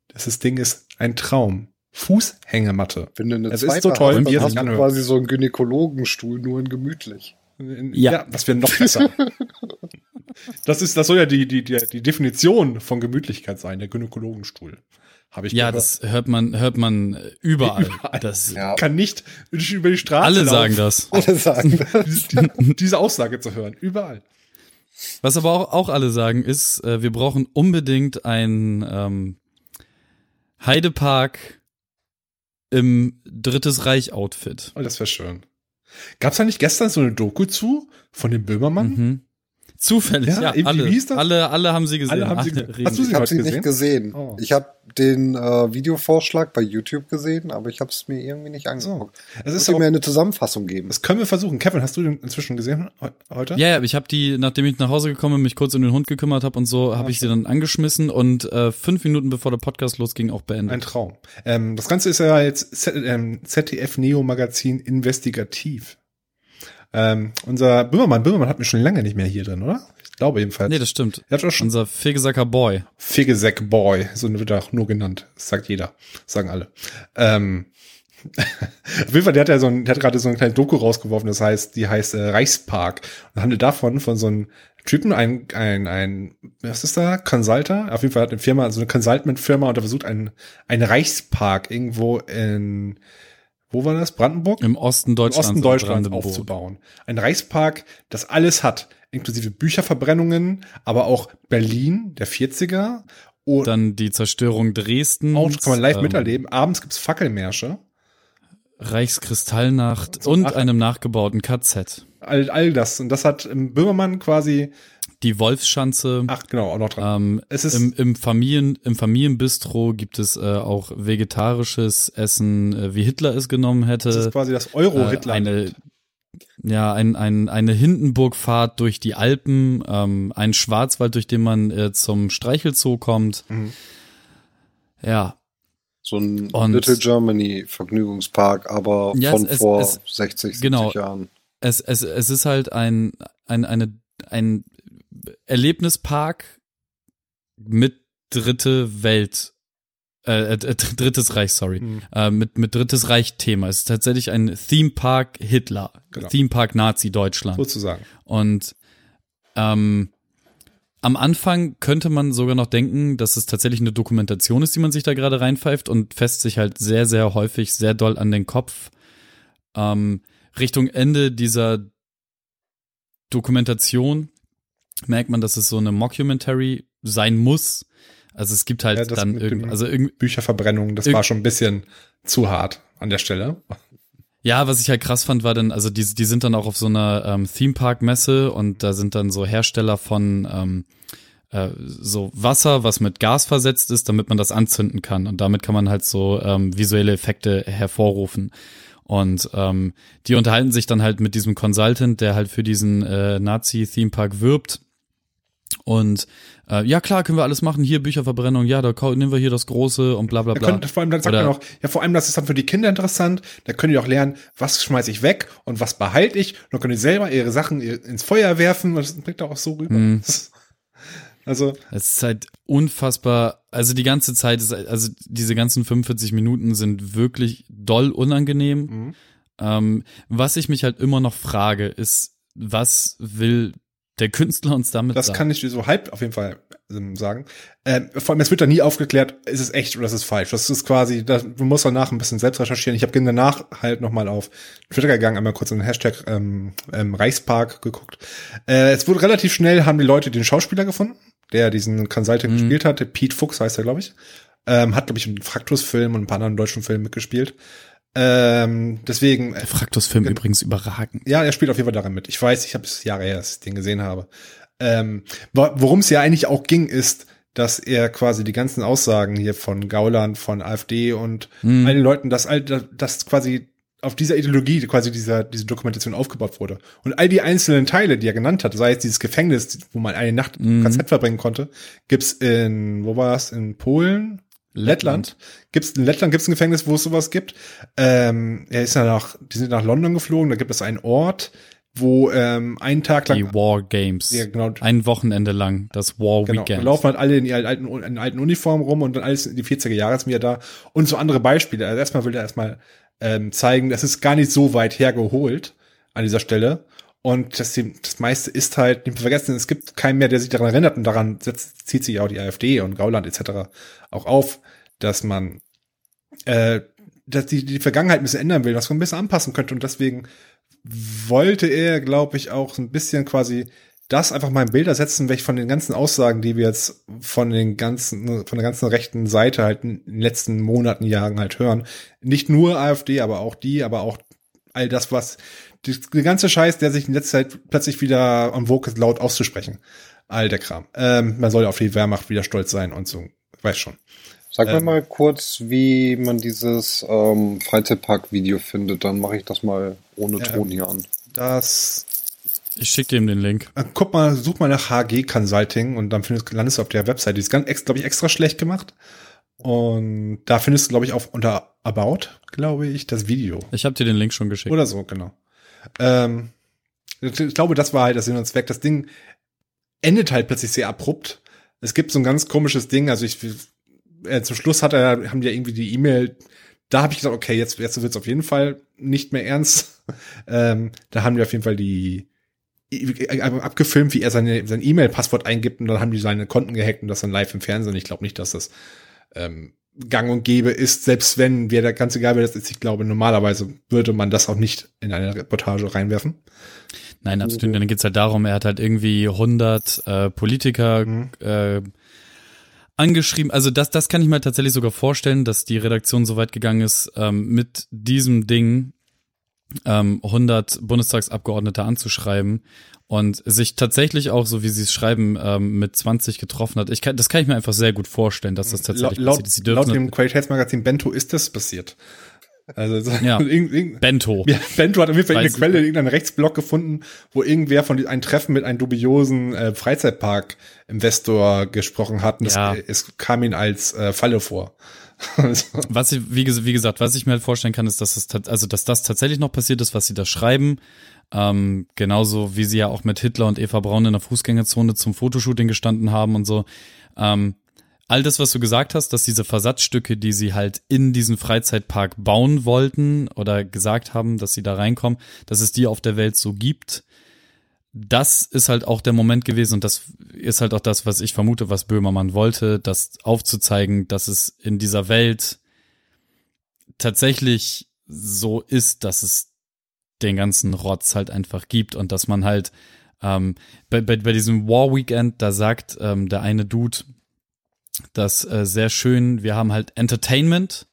[SPEAKER 3] Das Ding ist ein Traum. Fußhängematte.
[SPEAKER 1] Wenn du eine es ist so toll, hast, dann hast du quasi so einen Gynäkologenstuhl, nur in gemütlich.
[SPEAKER 3] Ja, ja das wäre noch besser. das ist, das soll ja die, die, die, die Definition von Gemütlichkeit sein, der Gynäkologenstuhl. Habe ich
[SPEAKER 2] ja, gehört. das hört man, hört man überall. überall. Das
[SPEAKER 3] ja. kann nicht über die Straße.
[SPEAKER 2] Alle laufen. sagen das.
[SPEAKER 1] Alle sagen
[SPEAKER 3] das. Die, diese Aussage zu hören, überall.
[SPEAKER 2] Was aber auch, auch alle sagen, ist, äh, wir brauchen unbedingt ein ähm, Heidepark im Drittes Reich Outfit.
[SPEAKER 3] Oh, das wäre schön. Gab's da nicht gestern so eine Doku zu von dem Böhmermann? Mhm.
[SPEAKER 2] Zufällig, ja, ja alle, alle, alle haben sie gesehen. Alle haben sie
[SPEAKER 1] gesehen. Hast du sie ich habe sie gesehen? nicht gesehen. Oh. Ich habe den äh, Videovorschlag bei YouTube gesehen, aber ich habe es mir irgendwie nicht angeguckt. So. Es ist auch, mir eine Zusammenfassung geben.
[SPEAKER 3] Das können wir versuchen. Kevin, hast du den inzwischen gesehen heute?
[SPEAKER 2] Ja, ja, ich habe die, nachdem ich nach Hause gekommen bin, mich kurz um den Hund gekümmert habe und so, habe ich sie dann angeschmissen und äh, fünf Minuten bevor der Podcast losging auch beendet.
[SPEAKER 3] Ein Traum. Ähm, das Ganze ist ja jetzt ZDF ähm, Neo Magazin investigativ. Ähm, unser Böhmermann, Böhmermann hat mich schon lange nicht mehr hier drin, oder? Ich glaube jedenfalls.
[SPEAKER 2] Nee, das stimmt.
[SPEAKER 3] Er hat auch schon
[SPEAKER 2] unser Fegesacker Boy.
[SPEAKER 3] Fegesack Boy, so wird er auch nur genannt. Das sagt jeder. Das sagen alle. Ähm, auf jeden Fall, der hat ja so ein, der hat gerade so eine kleine Doku rausgeworfen, das heißt, die heißt äh, Reichspark. Und handelt davon von so einem Typen, ein, ein, ein, was ist da? Consulter? Auf jeden Fall hat eine Firma, also eine Consultment-Firma und er versucht einen, einen Reichspark irgendwo in, wo war das? Brandenburg?
[SPEAKER 2] Im Osten Deutschlands.
[SPEAKER 3] Im Osten Deutschlands aufzubauen. Ein Reichspark, das alles hat, inklusive Bücherverbrennungen, aber auch Berlin, der 40er.
[SPEAKER 2] Und Dann die Zerstörung Dresden.
[SPEAKER 3] Auch kann man live ähm, miterleben. Abends gibt's Fackelmärsche.
[SPEAKER 2] Reichskristallnacht und, und einem nachgebauten KZ.
[SPEAKER 3] All, all das. Und das hat Böhmermann quasi
[SPEAKER 2] die Wolfsschanze.
[SPEAKER 3] Ach, genau, auch noch dran.
[SPEAKER 2] Ähm,
[SPEAKER 3] Es ist-
[SPEAKER 2] im, im, Familien, Im Familienbistro gibt es äh, auch vegetarisches Essen, äh, wie Hitler es genommen hätte.
[SPEAKER 3] Das ist quasi das Euro-Hitler.
[SPEAKER 2] Äh, eine, ja, ein, ein, eine Hindenburgfahrt durch die Alpen, ähm, ein Schwarzwald, durch den man äh, zum Streichelzoo kommt.
[SPEAKER 3] Mhm.
[SPEAKER 2] Ja,
[SPEAKER 1] So ein
[SPEAKER 2] Und-
[SPEAKER 1] Little Germany Vergnügungspark, aber
[SPEAKER 2] Ja,
[SPEAKER 1] von
[SPEAKER 2] es- es-
[SPEAKER 1] vor
[SPEAKER 2] es-
[SPEAKER 1] 60, 70
[SPEAKER 2] genau.
[SPEAKER 1] Jahren.
[SPEAKER 2] es, es, es ist halt ein, ein, eine, ein Erlebnispark mit dritte Welt, äh, äh, drittes Reich, sorry,
[SPEAKER 3] Mhm.
[SPEAKER 2] äh, mit, mit drittes Reich-Thema. Es ist tatsächlich ein Theme Park Hitler,
[SPEAKER 3] Genau.
[SPEAKER 2] Theme Park Nazi Deutschland.
[SPEAKER 3] sozusagen.
[SPEAKER 2] Und ähm, am Anfang könnte man sogar noch denken, dass es tatsächlich eine Dokumentation ist, die man sich da gerade reinpfeift und fässt sich halt sehr, sehr häufig sehr doll an den Kopf. Ähm, Richtung Ende dieser Dokumentation merkt man, dass es so eine Mockumentary sein muss. Also es gibt halt
[SPEAKER 3] Ja, das
[SPEAKER 2] dann
[SPEAKER 3] mit
[SPEAKER 2] irgend,
[SPEAKER 3] dem-
[SPEAKER 2] also irgend,
[SPEAKER 3] Bücherverbrennung, das war schon ein bisschen zu hart an der Stelle.
[SPEAKER 2] Ja, was ich halt krass fand, war dann, also die, die sind dann auch auf so einer ähm, Theme Park Messe und da sind dann so Hersteller von ähm, äh, so Wasser, was mit Gas versetzt ist, damit man das anzünden kann. Und damit kann man halt so ähm, visuelle Effekte hervorrufen. Und ähm, die unterhalten sich dann halt mit diesem Consultant, der halt für diesen äh, Nazi-Theme Park wirbt. Und äh, ja, klar, können wir alles machen. Hier Bücherverbrennung, ja, da nehmen wir hier das Große und bla bla
[SPEAKER 3] Da
[SPEAKER 2] bla.
[SPEAKER 3] könnt, vor allem, dann sagt
[SPEAKER 2] Oder-
[SPEAKER 3] man auch, ja, vor allem, das ist dann für die Kinder interessant. Da können die auch lernen, was schmeiß ich weg und was behalte ich. Und dann können die selber ihre Sachen ins Feuer werfen. Das bringt auch so rüber.
[SPEAKER 2] Mhm.
[SPEAKER 3] Also,
[SPEAKER 2] Es ist halt unfassbar, also die ganze Zeit ist, also diese ganzen 45 Minuten sind wirklich doll unangenehm.
[SPEAKER 3] mhm.
[SPEAKER 2] Ähm, was ich mich halt immer noch frage, ist, was will der Künstler uns damit
[SPEAKER 3] das
[SPEAKER 2] sagen?
[SPEAKER 3] kann ich dir so halb auf jeden Fall ähm, sagen. Ähm, vor allem, es wird da nie aufgeklärt, ist es echt oder ist es falsch. Das ist quasi, das, du musst danach ein bisschen selbst recherchieren. Ich habe danach halt nochmal auf Twitter gegangen, einmal kurz in den Hashtag ähm, ähm, Reichspark geguckt. Äh, es wurde relativ schnell, haben die Leute den Schauspieler gefunden, der diesen Consultant
[SPEAKER 2] Mhm.
[SPEAKER 3] gespielt hat. Pete Fuchs heißt er, glaube ich. Ähm, hat, glaube ich, einen Fraktus-Film und ein paar anderen deutschen Filmen mitgespielt. Ähm, deswegen, äh,
[SPEAKER 2] der Fraktus-Film übrigens überragend.
[SPEAKER 3] ja, er spielt auf jeden Fall darin mit. Ich weiß, ich habe es Jahre her, dass ich den gesehen habe. Ähm, wo- Worum es ja eigentlich auch ging, ist, dass er quasi die ganzen Aussagen hier von Gauland, von AfD und
[SPEAKER 2] Mhm.
[SPEAKER 3] all den Leuten, dass all das quasi auf dieser Ideologie quasi dieser, diese Dokumentation aufgebaut wurde. Und all die einzelnen Teile, die er genannt hat, sei es dieses Gefängnis, wo man eine Nacht
[SPEAKER 2] Mhm.
[SPEAKER 3] KZ verbringen konnte, gibt's in, wo war es, in Polen? Lettland. Gibt's in Lettland gibt's ein Gefängnis, wo es sowas gibt. Ähm, er ist ja nach, die sind nach London geflogen. Da gibt es einen Ort, wo ähm, einen Tag lang
[SPEAKER 2] Die War Games.
[SPEAKER 3] Ja, genau.
[SPEAKER 2] Ein Wochenende lang, das War
[SPEAKER 3] Genau,
[SPEAKER 2] Weekend.
[SPEAKER 3] da laufen halt alle in, ihren alten, in alten Uniformen rum und dann alles in die 40er Jahre ist wieder da. Und so andere Beispiele. Also erstmal will er erstmal ähm, zeigen, das ist gar nicht so weit hergeholt an dieser Stelle. Und das, das meiste ist halt, nicht vergessen, es gibt keinen mehr, der sich daran erinnert und daran setzt, zieht sich auch die AfD und Gauland etc. auch auf, dass man äh, dass die, die Vergangenheit ein bisschen ändern will, was man ein bisschen anpassen könnte. Und deswegen wollte er, glaube ich, auch ein bisschen quasi das einfach mal in Bilder setzen, welche von den ganzen Aussagen, die wir jetzt von den ganzen, von der ganzen rechten Seite halt in den letzten Monaten, Jahren halt hören. Nicht nur AfD, aber auch die, aber auch all das, was, die, die ganze Scheiß, der sich in letzter Zeit plötzlich wieder am Vogue ist, laut auszusprechen. All der Kram. Ähm, man soll auf die Wehrmacht wieder stolz sein und so. Weiß schon.
[SPEAKER 1] Sag mir
[SPEAKER 3] Ähm.
[SPEAKER 1] mal kurz, wie man dieses ähm, Freizeitpark-Video findet, dann mache ich das mal ohne
[SPEAKER 3] Ja.
[SPEAKER 1] Ton hier an.
[SPEAKER 3] Das
[SPEAKER 2] Ich schicke dir den Link.
[SPEAKER 3] Äh, Guck mal, such mal nach HG Consulting und dann findest, landest du auf der Webseite. Die ist ganz, glaube ich, extra schlecht gemacht. Und da findest du, glaube ich, auch unter About, glaube ich, das Video.
[SPEAKER 2] Ich habe dir den Link schon geschickt.
[SPEAKER 3] Oder so, genau. Ähm, ich glaube, das war halt das Sinn und Zweck. Das Ding endet halt plötzlich sehr abrupt. Es gibt so ein ganz komisches Ding. Also ich, äh, zum Schluss hat er, haben die ja irgendwie die E-Mail. Da habe ich gesagt, okay, jetzt, jetzt wird's auf jeden Fall nicht mehr ernst. ähm, da haben wir auf jeden Fall die äh, abgefilmt, wie er seine, sein E-Mail-Passwort eingibt und dann haben die seine Konten gehackt und das dann live im Fernsehen. Ich glaube nicht, dass das ähm, gang und gäbe ist, selbst wenn wir da ganz egal wer das ist, ich glaube, normalerweise würde man das auch nicht in eine Reportage reinwerfen.
[SPEAKER 2] Nein, absolut. Dann geht's halt darum, er hat halt irgendwie 100 äh, Politiker
[SPEAKER 3] Mhm.
[SPEAKER 2] äh, angeschrieben. Also das, das kann ich mir tatsächlich sogar vorstellen, dass die Redaktion so weit gegangen ist, ähm, mit diesem Ding ähm, 100 Bundestagsabgeordnete anzuschreiben und sich tatsächlich auch, so wie sie es schreiben, ähm, mit 20 getroffen hat. Ich kann, das kann ich mir einfach sehr gut vorstellen, dass das tatsächlich
[SPEAKER 3] laut,
[SPEAKER 2] passiert ist. Sie dürfen
[SPEAKER 3] laut dem Qualitätsmagazin Bento ist das passiert. Also so
[SPEAKER 2] Ja. Bento.
[SPEAKER 3] ja, Bento hat auf jeden Fall eine Quelle in irgendeinem Rechtsblog gefunden, wo irgendwer von ein Treffen mit einem dubiosen äh, Freizeitpark-Investor gesprochen hat. Und
[SPEAKER 2] Ja.
[SPEAKER 3] das, äh, es kam ihn als äh, Falle vor. Also,
[SPEAKER 2] Was ich, wie, wie gesagt, was ich mir halt vorstellen kann, ist, dass tat- also, dass das tatsächlich noch passiert ist, was sie da schreiben. Ähm, genauso wie sie ja auch mit Hitler und Eva Braun in der Fußgängerzone zum Fotoshooting gestanden haben und so. Ähm, all das, was du gesagt hast, dass diese Versatzstücke, die sie halt in diesen Freizeitpark bauen wollten oder gesagt haben, dass sie da reinkommen, dass es die auf der Welt so gibt. Das ist halt auch der Moment gewesen und das ist halt auch das, was ich vermute, was Böhmermann wollte, das aufzuzeigen, dass es in dieser Welt tatsächlich so ist, dass es den ganzen Rotz halt einfach gibt und dass man halt ähm, bei, bei, bei diesem War Weekend, da sagt ähm, der eine Dude, das äh, sehr schön, wir haben halt Entertainment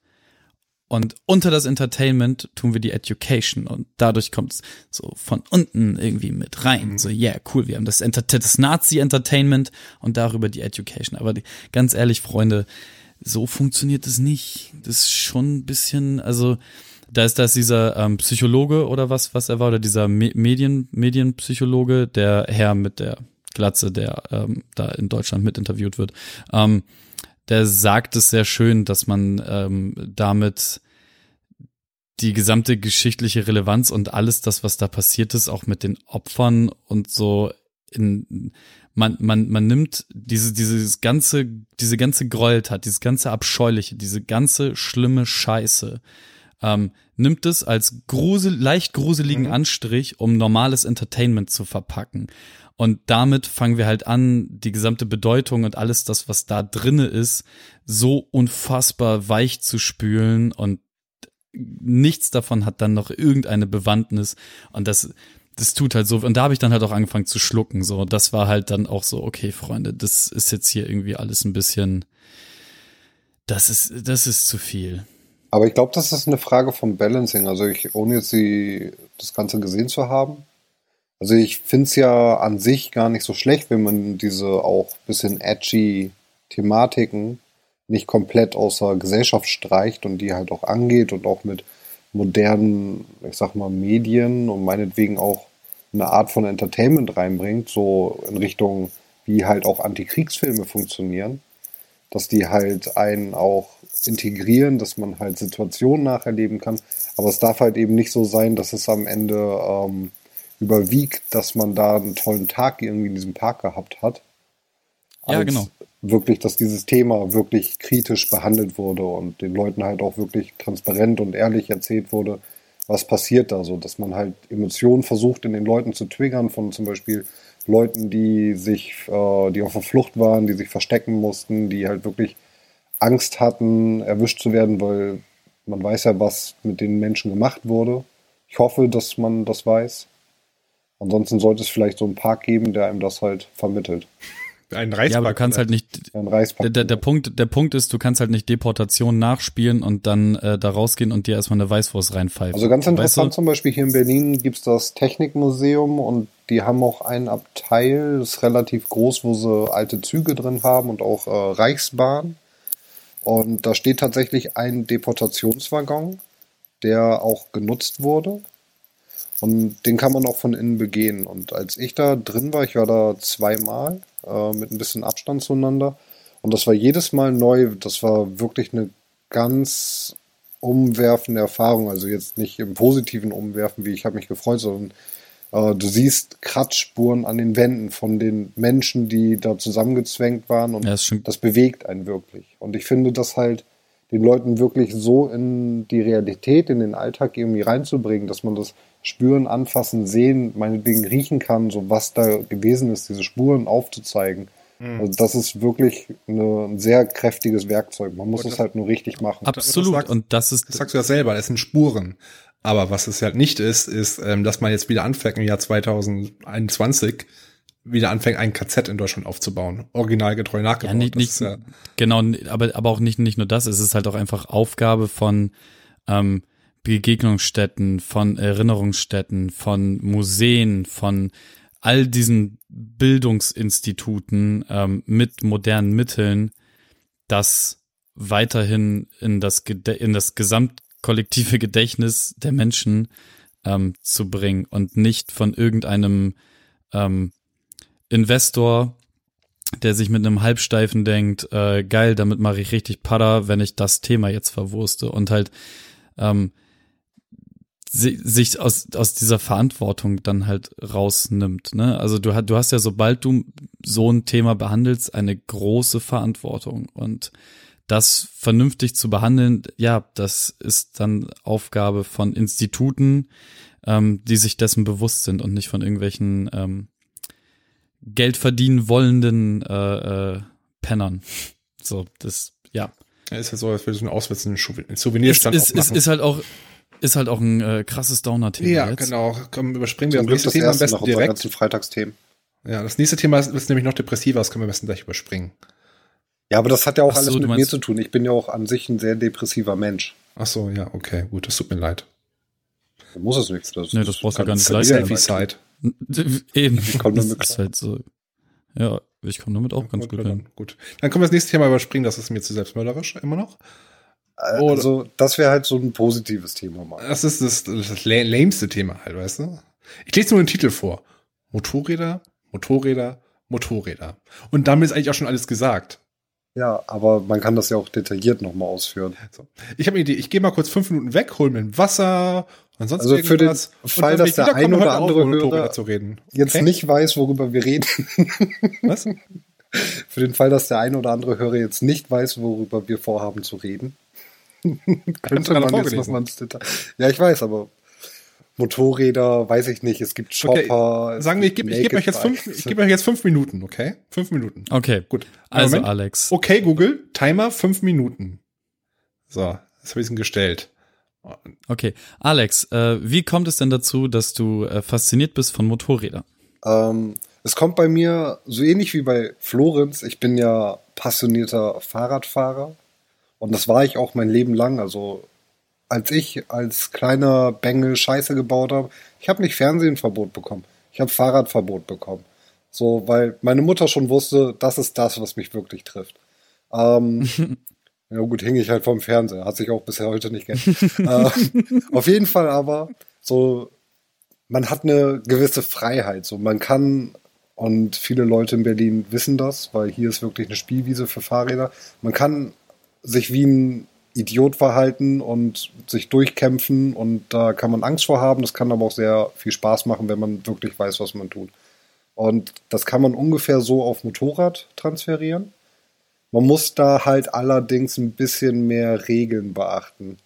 [SPEAKER 2] und unter das Entertainment tun wir die Education und dadurch kommt es so von unten irgendwie mit rein. So, yeah, cool, wir haben das, Enter das Nazi-Entertainment und darüber die Education. Aber die, ganz ehrlich, Freunde, so funktioniert es nicht. Das ist schon ein bisschen, also da ist das dieser ähm, Psychologe oder was, was er war, oder dieser Me Medien, Medienpsychologe, der Herr mit der Glatze, der ähm, da in Deutschland mit interviewt wird. Ähm, der sagt es sehr schön, dass man ähm, damit die gesamte geschichtliche Relevanz und alles das, was da passiert ist, auch mit den Opfern und so in man man man nimmt diese dieses ganze diese ganze Gräueltat, dieses ganze abscheuliche, diese ganze schlimme Scheiße ähm, nimmt es als grusel, leicht gruseligen Anstrich, um normales Entertainment zu verpacken. Und damit fangen wir halt an, die gesamte Bedeutung und alles das, was da drinne ist, so unfassbar weich zu spülen. Und nichts davon hat dann noch irgendeine Bewandtnis. Und das das tut halt so. Und da habe ich dann halt auch angefangen zu schlucken. So das war halt dann auch so okay Freunde das ist jetzt hier irgendwie alles ein bisschen das ist das ist zu viel
[SPEAKER 1] Aber ich glaube, das ist eine Frage vom Balancing. Also ich, ohne jetzt die, das Ganze gesehen zu haben. Also ich finde es ja an sich gar nicht so schlecht, wenn man diese auch bisschen edgy Thematiken nicht komplett außer Gesellschaft streicht und die halt auch angeht und auch mit modernen, ich sag mal, Medien und meinetwegen auch eine Art von Entertainment reinbringt, so in Richtung, wie halt auch Antikriegsfilme funktionieren dass die halt einen auch integrieren, dass man halt Situationen nacherleben kann. Aber es darf halt eben nicht so sein, dass es am Ende ähm, überwiegt, dass man da einen tollen Tag irgendwie in diesem Park gehabt hat.
[SPEAKER 2] Ja,
[SPEAKER 1] Als
[SPEAKER 2] genau.
[SPEAKER 1] Wirklich, dass dieses Thema wirklich kritisch behandelt wurde und den Leuten halt auch wirklich transparent und ehrlich erzählt wurde, was passiert da so, dass man halt Emotionen versucht in den Leuten zu triggern von zum Beispiel Leuten, die sich, äh, die auf der Flucht waren, die sich verstecken mussten, die halt wirklich Angst hatten, erwischt zu werden, weil man weiß ja, was mit den Menschen gemacht wurde. Ich hoffe, dass man das weiß. Ansonsten sollte es vielleicht so einen Park geben, der einem das halt vermittelt.
[SPEAKER 3] ein
[SPEAKER 2] ja
[SPEAKER 3] Reispark.
[SPEAKER 2] aber du kannst halt nicht
[SPEAKER 1] Ein Reispark.
[SPEAKER 2] der, der, der Punkt der Punkt ist du kannst halt nicht Deportation nachspielen und dann äh, da rausgehen und dir erstmal eine Weißwurst reinpfeifen
[SPEAKER 1] Also ganz interessant
[SPEAKER 2] weißt
[SPEAKER 1] zum Beispiel hier in Berlin gibt's das Technikmuseum und die haben auch einen Abteil, das ist relativ groß, wo sie alte Züge drin haben und auch äh, Reichsbahn. Und da steht tatsächlich ein Deportationswaggon, der auch genutzt wurde. Und den kann man auch von innen begehen. Und als ich da drin war, ich war da zweimal äh, mit ein bisschen Abstand zueinander. Und das war jedes Mal neu. Das war wirklich eine ganz umwerfende Erfahrung. Also jetzt nicht im positiven Umwerfen, wie ich habe mich gefreut, sondern du siehst Kratzspuren an den Wänden von den Menschen, die da zusammengezwängt waren. Und
[SPEAKER 2] Ja, schon-
[SPEAKER 1] das bewegt einen wirklich. Und ich finde das halt den Leuten wirklich so in die Realität, in den Alltag irgendwie reinzubringen, dass man das spüren, anfassen, sehen, meinetwegen riechen kann, so was da gewesen ist, diese Spuren aufzuzeigen. Also das ist wirklich eine, ein sehr kräftiges Werkzeug. Man muss
[SPEAKER 3] Und
[SPEAKER 1] es
[SPEAKER 3] das-
[SPEAKER 1] halt nur richtig machen.
[SPEAKER 2] absolut
[SPEAKER 3] sagst-
[SPEAKER 2] und das ist
[SPEAKER 3] Das sagst du ja selber, das sind Spuren. Aber was es halt nicht ist, ist, ähm, dass man jetzt wieder anfängt im Jahr 2021 wieder anfängt, ein KZ in Deutschland aufzubauen. Originalgetreu nachgebaut.
[SPEAKER 2] Ja, nicht, nicht,
[SPEAKER 3] ist ja,
[SPEAKER 2] genau, aber, aber auch nicht, nicht nur das, es ist halt auch einfach Aufgabe von ähm, Begegnungsstätten, von Erinnerungsstätten, von Museen, von all diesen Bildungsinstituten ähm, mit modernen Mitteln das weiterhin in das, in das gesamtkollektive Gedächtnis der Menschen ähm, zu bringen und nicht von irgendeinem ähm, Investor, der sich mit einem Halbsteifen denkt, äh, geil, damit mache ich richtig Pada, wenn ich das Thema jetzt verwurste und halt ähm, sich aus, aus dieser Verantwortung dann halt rausnimmt. Ne? Also du, du hast ja, sobald du so ein Thema behandelst, eine große Verantwortung. Und das vernünftig zu behandeln, ja, das ist dann Aufgabe von Instituten, ähm, die sich dessen bewusst sind und nicht von irgendwelchen ähm, Geld verdienen wollenden äh, äh, Pennern. So, das, ja.
[SPEAKER 3] ja ist ja so, als würde so ein Auswärts einen Souvenirstand
[SPEAKER 2] ist, ist, ist, ist halt auch ist halt auch ein äh, krasses Downer-Thema.
[SPEAKER 3] Ja,
[SPEAKER 2] jetzt.
[SPEAKER 3] genau. Komm, überspringen wir
[SPEAKER 1] Zum
[SPEAKER 3] das
[SPEAKER 1] Glück das
[SPEAKER 3] Thema am
[SPEAKER 1] erste
[SPEAKER 3] besten
[SPEAKER 1] noch direkt.
[SPEAKER 3] direkt.
[SPEAKER 1] ganzen Freitagsthemen.
[SPEAKER 3] Ja, das nächste Thema ist, ist nämlich noch depressiver, das können wir am besten gleich überspringen.
[SPEAKER 1] Ja, aber das hat ja auch
[SPEAKER 2] Ach so,
[SPEAKER 1] alles
[SPEAKER 2] du
[SPEAKER 1] mit mir zu tun. Ich bin ja auch an sich ein sehr depressiver Mensch.
[SPEAKER 3] Ach so, ja, okay, gut, das tut mir leid.
[SPEAKER 1] Da muss es nichts. Das,
[SPEAKER 2] Nee, das brauchst du gar nicht
[SPEAKER 1] leid tun.
[SPEAKER 3] Side.
[SPEAKER 2] Eben.
[SPEAKER 1] Ich komm
[SPEAKER 2] das
[SPEAKER 1] damit
[SPEAKER 2] ist halt so. Ja, ich komme damit auch ganz gut hin.
[SPEAKER 3] dann, gut. Dann können wir das nächste Thema überspringen, das ist mir zu selbstmörderisch immer noch.
[SPEAKER 1] Äh,
[SPEAKER 3] Oder-
[SPEAKER 1] Also, das wäre halt so ein positives Thema mal.
[SPEAKER 3] Das ist das, das lameste Thema halt, weißt du? Ich lese nur den Titel vor. Motorräder, Motorräder, Motorräder. Und damit ist eigentlich auch schon alles gesagt.
[SPEAKER 1] Ja, aber man kann das ja auch detailliert nochmal ausführen.
[SPEAKER 3] So. Ich habe eine Idee, ich gehe mal kurz fünf Minuten weg, hol mir ein Wasser und sonst
[SPEAKER 1] Also für den. Fall, dass der ein oder andere Hörer
[SPEAKER 3] zu reden.
[SPEAKER 1] Jetzt
[SPEAKER 3] Okay?
[SPEAKER 1] nicht weiß, worüber wir reden.
[SPEAKER 3] Was?
[SPEAKER 1] Für den Fall, dass der ein oder andere Hörer jetzt nicht weiß, worüber wir vorhaben zu reden, könnte man jetzt nochmal ins Detail. Ja, ich weiß, aber Motorräder, weiß ich nicht. Es gibt Chopper. es
[SPEAKER 3] Sagen wir, ich gebe geb euch jetzt fünf, ich gebe euch jetzt fünf Minuten, okay? Fünf Minuten.
[SPEAKER 2] Okay.
[SPEAKER 3] Gut.
[SPEAKER 2] Also,
[SPEAKER 3] Moment.
[SPEAKER 2] Alex.
[SPEAKER 3] Okay, Google, Timer fünf Minuten. So, das habe ich gestellt.
[SPEAKER 2] Okay. Alex, äh, wie kommt es denn dazu, dass du äh, fasziniert bist von Motorrädern?
[SPEAKER 1] Ähm, es kommt bei mir so ähnlich wie bei Florenz. Ich bin ja passionierter Fahrradfahrer und das war ich auch mein Leben lang. Also als ich als kleiner Bengel Scheiße gebaut habe, ich habe nicht Fernsehenverbot bekommen. Ich habe Fahrradverbot bekommen. So, weil meine Mutter schon wusste, das ist das, was mich wirklich trifft. Ähm, ja gut, hing ich halt vom Fernseher. Hat sich auch bisher heute nicht geändert. äh, auf jeden Fall aber so man hat eine gewisse Freiheit. So, man kann, und viele Leute in Berlin wissen das, weil hier ist wirklich eine Spielwiese für Fahrräder. Man kann sich wie ein Idiot verhalten und sich durchkämpfen und da kann man Angst vor haben. Das kann aber auch sehr viel Spaß machen, wenn man wirklich weiß, was man tut. Und das kann man ungefähr so auf Motorrad transferieren. Man muss da halt allerdings ein bisschen mehr Regeln beachten.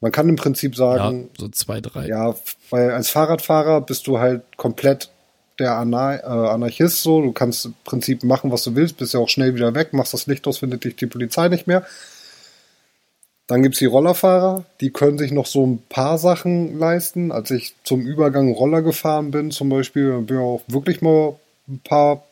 [SPEAKER 1] Man kann im Prinzip
[SPEAKER 2] Ja,
[SPEAKER 1] sagen,
[SPEAKER 2] so zwei, drei.
[SPEAKER 1] ja, weil als Fahrradfahrer bist du halt komplett der Anar äh, Anarchist so. Du kannst im Prinzip machen, was du willst, bist ja auch schnell wieder weg, machst das Licht aus, findet dich die Polizei nicht mehr. Dann gibt's die Rollerfahrer, die können sich noch so ein paar Sachen leisten. Als ich zum Übergang Roller gefahren bin, zum Beispiel, bin ich auch wirklich mal ein paar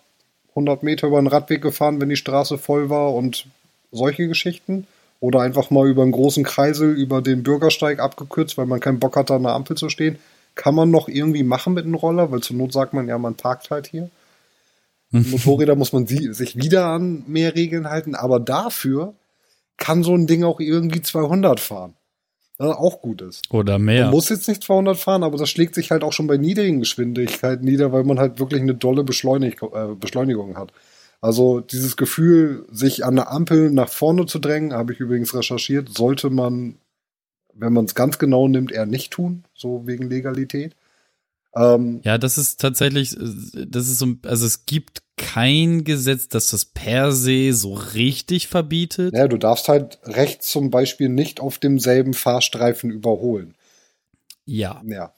[SPEAKER 1] hundert Meter über den Radweg gefahren, wenn die Straße voll war und solche Geschichten. Oder einfach mal über einen großen Kreisel über den Bürgersteig abgekürzt, weil man keinen Bock hat, da an der Ampel zu stehen. Kann man noch irgendwie machen mit einem Roller, weil zur Not sagt man ja, man parkt halt hier. Motorräder muss man sich wieder an mehr Regeln halten, aber dafür kann so ein Ding auch irgendwie 200 fahren. Was auch gut ist.
[SPEAKER 2] Oder mehr.
[SPEAKER 1] Man muss jetzt nicht 200 fahren, aber das schlägt sich halt auch schon bei niedrigen Geschwindigkeiten nieder, weil man halt wirklich eine dolle Beschleunig äh, Beschleunigung hat. Also dieses Gefühl, sich an der Ampel nach vorne zu drängen, habe ich übrigens recherchiert, sollte man, wenn man es ganz genau nimmt, eher nicht tun, so wegen Legalität. Ähm,
[SPEAKER 2] Ja, das ist tatsächlich, das ist so, also es gibt kein Gesetz, das das per se so richtig verbietet.
[SPEAKER 1] ja, du darfst halt rechts zum Beispiel nicht auf demselben Fahrstreifen überholen.
[SPEAKER 2] Ja,
[SPEAKER 1] Ja,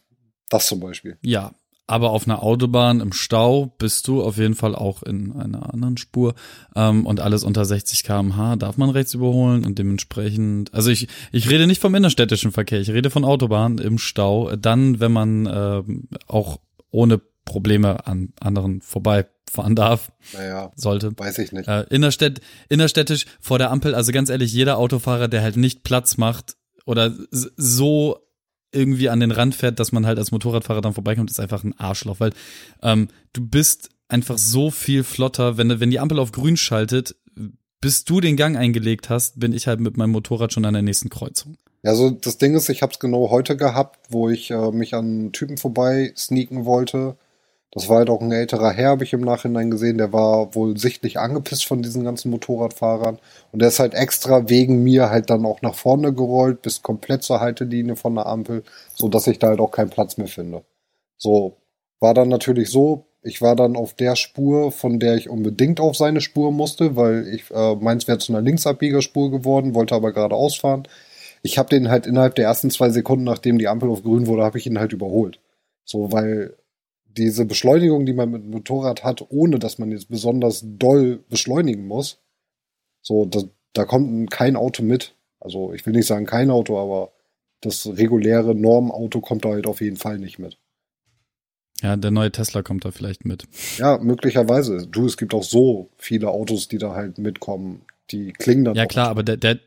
[SPEAKER 1] das zum Beispiel.
[SPEAKER 2] ja. Aber auf einer Autobahn im Stau bist du auf jeden Fall auch in einer anderen Spur. Ähm, und alles unter 60 km/h darf man rechts überholen und dementsprechend, also ich, ich rede nicht vom innerstädtischen Verkehr, ich rede von Autobahnen im Stau. Dann, wenn man ähm, auch ohne Probleme an anderen vorbeifahren darf,
[SPEAKER 1] Naja,
[SPEAKER 2] sollte.
[SPEAKER 1] weiß ich nicht.
[SPEAKER 2] Äh, innerstädt, innerstädtisch vor der Ampel, also ganz ehrlich, jeder Autofahrer, der halt nicht Platz macht oder so irgendwie an den Rand fährt, dass man halt als Motorradfahrer dann vorbeikommt, ist einfach ein Arschloch, weil ähm, du bist einfach so viel flotter, wenn, wenn die Ampel auf grün schaltet, bis du den Gang eingelegt hast, bin ich halt mit meinem Motorrad schon an der nächsten Kreuzung.
[SPEAKER 1] Ja, so das Ding ist, ich habe es genau heute gehabt, wo ich äh, mich an einen Typen vorbei sneaken wollte. Das war halt auch ein älterer Herr, habe ich im Nachhinein gesehen. Der war wohl sichtlich angepisst von diesen ganzen Motorradfahrern. Und der ist halt extra wegen mir halt dann auch nach vorne gerollt, bis komplett zur Haltelinie von der Ampel, so dass ich da halt auch keinen Platz mehr finde. So, war dann natürlich so, ich war dann auf der Spur, von der ich unbedingt auf seine Spur musste, weil ich äh, meins wäre zu einer Linksabbiegerspur geworden, wollte aber geradeaus fahren. Ich habe den halt innerhalb der ersten zwei Sekunden, nachdem die Ampel auf grün wurde, habe ich ihn halt überholt. So, weil diese Beschleunigung, die man mit dem Motorrad hat, ohne dass man jetzt besonders doll beschleunigen muss, so, da, da kommt kein Auto mit. Also ich will nicht sagen kein Auto, aber das reguläre Normauto kommt da halt auf jeden Fall nicht mit.
[SPEAKER 2] Ja, der neue Tesla kommt da vielleicht mit.
[SPEAKER 1] Ja, möglicherweise. Du, es gibt auch so viele Autos, die da halt mitkommen. Die klingen dann.
[SPEAKER 2] Ja, klar, aber der, der,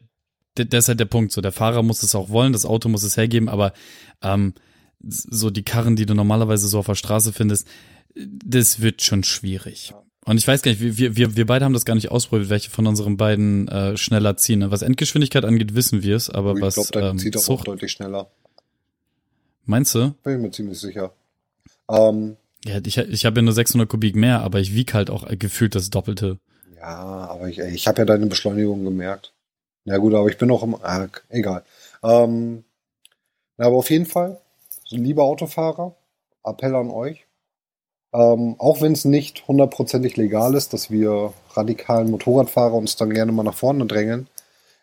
[SPEAKER 2] der, der ist halt der Punkt. So, der Fahrer muss es auch wollen, das Auto muss es hergeben, aber ähm, so die Karren, die du normalerweise so auf der Straße findest, das wird schon schwierig. Und ich weiß gar nicht, wir, wir, wir beide haben das gar nicht ausprobiert, welche von unseren beiden äh, schneller ziehen. Was Endgeschwindigkeit angeht, wissen wir es, aber
[SPEAKER 1] ich
[SPEAKER 2] was.
[SPEAKER 1] Ich glaube, der
[SPEAKER 2] ähm,
[SPEAKER 1] zieht auch
[SPEAKER 2] Zucht,
[SPEAKER 1] deutlich schneller.
[SPEAKER 2] Meinst du?
[SPEAKER 1] Bin ich mir ziemlich sicher. Ähm,
[SPEAKER 2] Ja, ich, ich habe ja nur 600 Kubik mehr, aber ich wiege halt auch gefühlt das Doppelte.
[SPEAKER 1] ja, aber ich, ich habe ja deine Beschleunigung gemerkt. Na gut, aber ich bin auch im. Ah, egal. Ähm, na, aber auf jeden Fall, liebe Autofahrer, Appell an euch. Ähm, auch wenn es nicht hundertprozentig legal ist, dass wir radikalen Motorradfahrer uns dann gerne mal nach vorne drängen.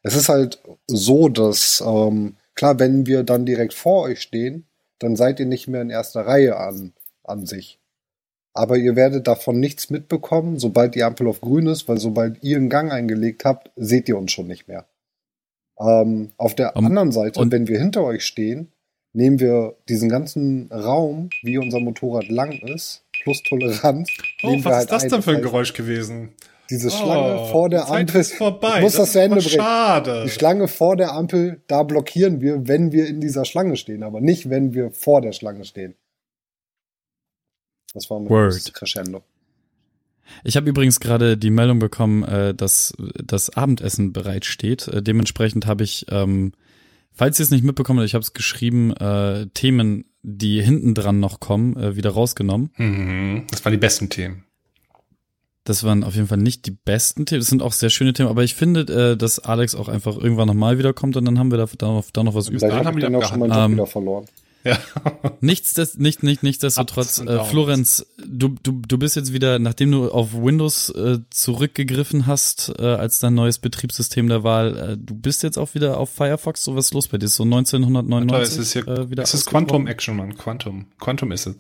[SPEAKER 1] Es ist halt so, dass, ähm, klar, wenn wir dann direkt vor euch stehen, dann seid ihr nicht mehr in erster Reihe an, an sich. Aber ihr werdet davon nichts mitbekommen, sobald die Ampel auf grün ist, weil sobald ihr einen Gang eingelegt habt, seht ihr uns schon nicht mehr. Ähm, auf der anderen Seite,
[SPEAKER 2] und-
[SPEAKER 1] wenn wir hinter euch stehen, nehmen wir diesen ganzen Raum, wie unser Motorrad lang ist, plus Toleranz.
[SPEAKER 3] Oh,
[SPEAKER 1] nehmen wir
[SPEAKER 3] was
[SPEAKER 1] halt
[SPEAKER 3] ist das
[SPEAKER 1] ein.
[SPEAKER 3] denn für ein Geräusch gewesen?
[SPEAKER 1] Diese Schlange
[SPEAKER 3] Oh,
[SPEAKER 1] vor der
[SPEAKER 3] Zeit
[SPEAKER 1] Ampel.
[SPEAKER 3] ist vorbei.
[SPEAKER 1] Ich muss das,
[SPEAKER 3] ist
[SPEAKER 1] zu Ende bringen.
[SPEAKER 3] Schade.
[SPEAKER 1] Die Schlange vor der Ampel, da blockieren wir, wenn wir in dieser Schlange stehen, aber nicht, wenn wir vor der Schlange stehen. Das war großes Crescendo.
[SPEAKER 2] Ich habe übrigens gerade die Meldung bekommen, äh, dass das Abendessen bereitsteht. Äh, dementsprechend habe ich, ähm, falls ihr es nicht mitbekommen habt, ich habe es geschrieben, äh, Themen, die hinten dran noch kommen, äh, wieder rausgenommen.
[SPEAKER 3] Mhm. Das waren die besten Themen.
[SPEAKER 2] Das waren auf jeden Fall nicht die besten Themen. Das sind auch sehr schöne Themen, aber ich finde, äh, dass Alex auch einfach irgendwann nochmal wiederkommt und dann haben wir da, da, noch, da noch was übrig.
[SPEAKER 1] Vielleicht
[SPEAKER 3] haben die
[SPEAKER 1] dann auch schon Job
[SPEAKER 2] abgehandelt.
[SPEAKER 1] wieder verloren.
[SPEAKER 3] Ja.
[SPEAKER 2] Nichts, des, nicht, nicht, nichtsdestotrotz, äh. Florenz, du, du, du bist jetzt wieder, nachdem du auf Windows äh, zurückgegriffen hast, äh, als dein neues Betriebssystem der Wahl, äh, du bist jetzt auch wieder auf Firefox, so was ist los bei dir? So 1999
[SPEAKER 3] es ist hier,
[SPEAKER 2] äh, wieder
[SPEAKER 3] es ist? Quantum Action, Mann. Quantum. Quantum ist es.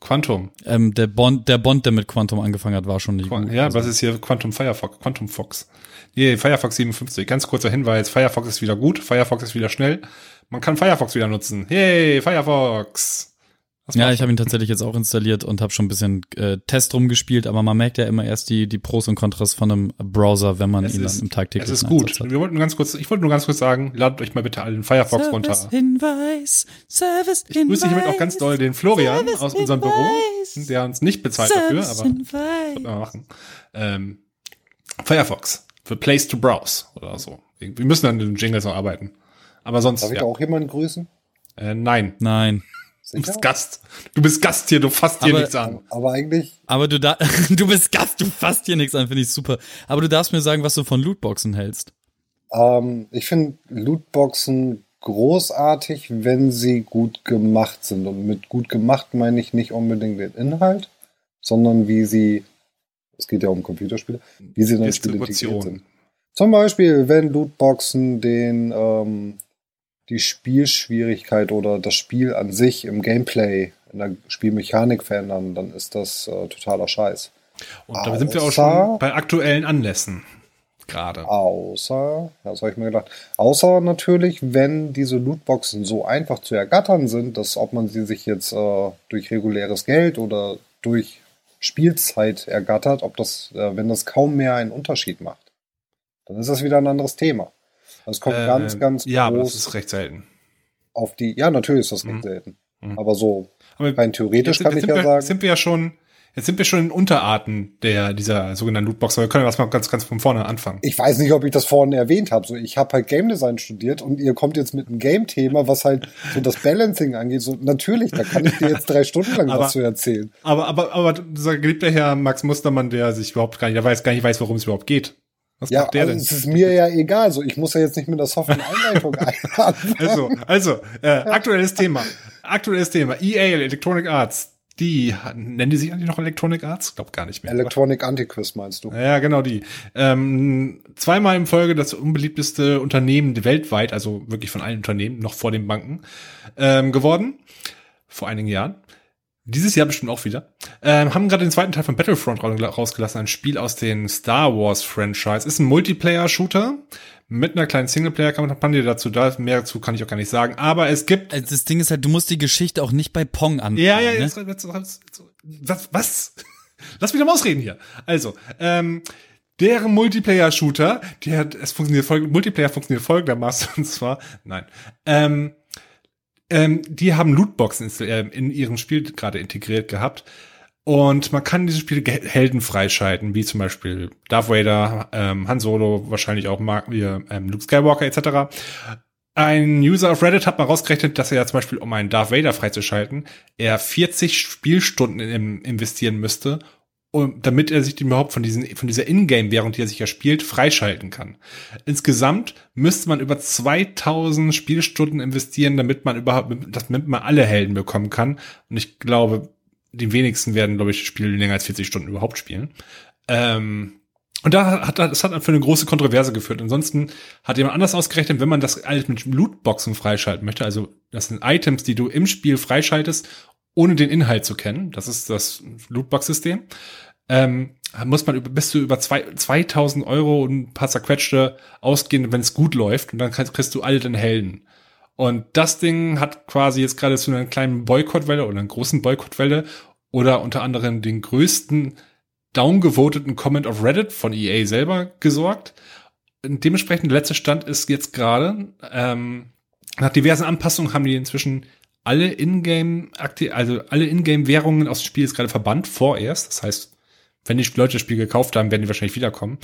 [SPEAKER 3] Quantum.
[SPEAKER 2] Ähm, der Bond, der Bond, der mit Quantum angefangen hat, war schon nicht
[SPEAKER 3] Quan
[SPEAKER 2] gut.
[SPEAKER 3] ja,
[SPEAKER 2] Also,
[SPEAKER 3] was ist hier Quantum Firefox? Quantum Fox. Nee, Firefox 57. Ganz kurzer Hinweis. Firefox ist wieder gut. Firefox ist wieder schnell. Man kann Firefox wieder nutzen. Yay, Firefox. Das
[SPEAKER 2] Ja, ich habe ihn tatsächlich jetzt auch installiert und habe schon ein bisschen äh, Test rumgespielt, aber man merkt ja immer erst die, die Pros und Kontras von einem Browser, wenn man
[SPEAKER 3] Es
[SPEAKER 2] ihn
[SPEAKER 3] ist-
[SPEAKER 2] dann im tagtäglichen
[SPEAKER 3] Es ist gut.
[SPEAKER 2] Hat.
[SPEAKER 3] Wir wollten ganz kurz, ich wollte nur ganz kurz sagen, ladet euch mal bitte alle den Firefox runter.
[SPEAKER 2] Service-Hinweis, Service
[SPEAKER 3] Ich grüße hiermit auch ganz doll den Florian aus unserem Büro,
[SPEAKER 2] Service-Hinweis.
[SPEAKER 3] der uns nicht bezahlt dafür, aber können wir machen. Ähm, Firefox für Place to Browse oder so. Wir müssen an den Jingles noch arbeiten. Aber sonst,
[SPEAKER 1] Darf ich
[SPEAKER 3] ja.
[SPEAKER 1] auch jemanden grüßen?
[SPEAKER 3] Äh, nein.
[SPEAKER 2] Nein.
[SPEAKER 3] Du bist Gast. Du bist Gast hier, du fasst hier
[SPEAKER 2] Aber-
[SPEAKER 3] nichts an.
[SPEAKER 1] Aber eigentlich,
[SPEAKER 2] Aber du da, du bist Gast, du fasst hier nichts an, finde ich super. Aber du darfst mir sagen, was du von Lootboxen hältst.
[SPEAKER 1] ähm, ich finde Lootboxen großartig, wenn sie gut gemacht sind. Und mit gut gemacht meine ich nicht unbedingt den Inhalt, sondern wie sie, es geht ja um Computerspiele, wie sie in das Spiel integriert sind. Zum Beispiel, wenn Lootboxen den, ähm, die Spielschwierigkeit oder das Spiel an sich im Gameplay, in der Spielmechanik verändern, dann ist das äh, totaler Scheiß.
[SPEAKER 3] Und da sind wir auch schon bei aktuellen Anlässen. Gerade.
[SPEAKER 1] Außer, ja, das habe ich mir gedacht, außer natürlich, wenn diese Lootboxen so einfach zu ergattern sind, dass ob man sie sich jetzt äh, durch reguläres Geld oder durch Spielzeit ergattert, ob das, äh, wenn das kaum mehr einen Unterschied macht, dann ist das wieder ein anderes Thema. Das kommt
[SPEAKER 3] Äh,
[SPEAKER 1] ganz, ganz
[SPEAKER 3] Ja, aber das ist recht selten.
[SPEAKER 1] auf die, ja, natürlich ist das
[SPEAKER 3] Mhm.
[SPEAKER 1] nicht selten.
[SPEAKER 3] Mhm.
[SPEAKER 1] Aber so
[SPEAKER 3] Aber
[SPEAKER 1] rein theoretisch
[SPEAKER 3] jetzt,
[SPEAKER 1] kann
[SPEAKER 3] jetzt
[SPEAKER 1] ich ja
[SPEAKER 3] wir,
[SPEAKER 1] sagen,
[SPEAKER 3] Sind wir ja schon, jetzt sind wir schon in Unterarten der, dieser sogenannten Lootbox. Wir können ja was mal ganz, ganz von vorne anfangen.
[SPEAKER 1] ich weiß nicht, ob ich das vorhin erwähnt habe. So, ich habe halt Game Design studiert und ihr kommt jetzt mit einem Game-Thema, was halt so das Balancing angeht. So, natürlich, da kann ich dir jetzt drei Stunden lang
[SPEAKER 3] Aber-
[SPEAKER 1] was zu erzählen.
[SPEAKER 3] Aber, aber, aber unser geliebter Herr Max Mustermann, der sich überhaupt gar nicht, der weiß gar nicht weiß, worum es überhaupt geht. Was
[SPEAKER 1] Ja,
[SPEAKER 3] macht der
[SPEAKER 1] also
[SPEAKER 3] denn?
[SPEAKER 1] es ist mir ja egal. So, ich muss ja jetzt nicht mit der soften Einleitung einladen.
[SPEAKER 3] Also, also, äh, aktuelles Thema. Aktuelles Thema. EA, Electronic Arts. Die, nennen die sich eigentlich noch Electronic Arts? Glaub gar nicht mehr.
[SPEAKER 1] Electronic Antiquiz meinst du?
[SPEAKER 3] Ja, genau die. Ähm, zweimal in Folge das unbeliebteste Unternehmen weltweit, also wirklich von allen Unternehmen, noch vor den Banken, ähm, geworden. Vor einigen Jahren. Dieses Jahr bestimmt auch wieder. Ähm, haben gerade den zweiten Teil von Battlefront ra- rausgelassen, ein Spiel aus den Star Wars Franchise. Ist ein Multiplayer-Shooter mit einer kleinen Singleplayer-Kampagne dazu. Da mehr dazu kann ich auch gar nicht sagen. Aber es gibt
[SPEAKER 2] Also das Ding ist halt, du musst die Geschichte auch nicht bei Pong anfangen.
[SPEAKER 3] ja, ja,
[SPEAKER 2] ne?
[SPEAKER 3] jetzt, jetzt, jetzt, jetzt, was, was? Lass mich doch mal ausreden hier. Also, ähm, deren Multiplayer-Shooter, der, es funktioniert folg Multiplayer funktioniert folgendermaßen, und zwar, nein, ähm, ähm, die haben Lootboxen äh, in ihrem Spiel gerade integriert gehabt. Und man kann in diesem Spiel Ge- Helden freischalten, wie zum Beispiel Darth Vader, ähm, Han Solo, wahrscheinlich auch Mark, wie, ähm, Luke Skywalker etc. Ein User auf Reddit hat mal rausgerechnet, dass er ja zum Beispiel, um einen Darth Vader freizuschalten, er 40 Spielstunden in, investieren müsste, um, damit er sich überhaupt von, diesen, von dieser Ingame-Währung, die er sich ja spielt, freischalten kann. Insgesamt müsste man über 2000 Spielstunden investieren, damit man überhaupt, damit man alle Helden bekommen kann. Und ich glaube, die wenigsten werden, glaube ich, Spiele länger als 40 Stunden überhaupt spielen. Ähm, und da hat das hat für eine große Kontroverse geführt. Ansonsten hat jemand anders ausgerechnet, wenn man das alles mit Lootboxen freischalten möchte, also das sind Items, die du im Spiel freischaltest, ohne den Inhalt zu kennen, das ist das Lootbox-System, ähm, muss man über, bis zu über zwei, 2000 Euro und ein paar zerquetschte ausgehen, wenn es gut läuft und dann kriegst, kriegst du alle den Helden. Und das Ding hat quasi jetzt gerade zu einer kleinen Boykottwelle oder einer großen Boykottwelle oder unter anderem den größten downgevoteten Comment auf Reddit von EA selber gesorgt. Und dementsprechend der letzte Stand ist jetzt gerade, ähm, nach diversen Anpassungen haben die inzwischen alle Ingame, also alle Ingame-Währungen aus dem Spiel ist gerade verbannt, vorerst. Das heißt, wenn die Leute das Spiel gekauft haben, werden die wahrscheinlich wiederkommen.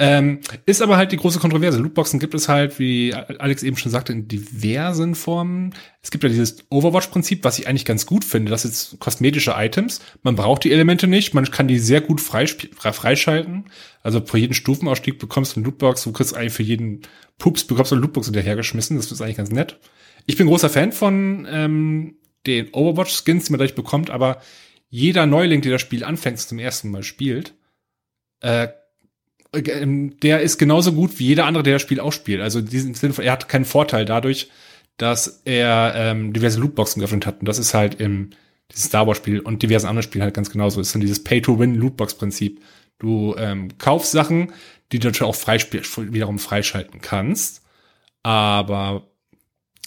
[SPEAKER 3] Ähm, ist aber halt die große Kontroverse. Lootboxen gibt es halt, wie Alex eben schon sagte, in diversen Formen. Es gibt ja dieses Overwatch-Prinzip, was ich eigentlich ganz gut finde. Das ist kosmetische Items. Man braucht die Elemente nicht. Man kann die sehr gut freischalten. Also für jeden Stufenausstieg bekommst du eine Lootbox. Du kriegst eigentlich für jeden Pups bekommst du eine Lootbox hinterhergeschmissen. Das ist eigentlich ganz nett. Ich bin großer Fan von ähm, den Overwatch-Skins, die man dadurch bekommt, aber jeder Neuling, der das Spiel anfängt, zum ersten Mal spielt, äh, ähm, der ist genauso gut wie jeder andere, der das Spiel auch spielt. Also in diesem Sinne, er hat keinen Vorteil dadurch, dass er ähm, diverse Lootboxen geöffnet hat. Und das ist halt im dieses Star Wars Spiel und diversen anderen Spielen halt ganz genauso. Das ist dann dieses Pay-to-Win-Lootbox-Prinzip. Du ähm, kaufst Sachen, die du natürlich auch freispiel wiederum freischalten kannst. Aber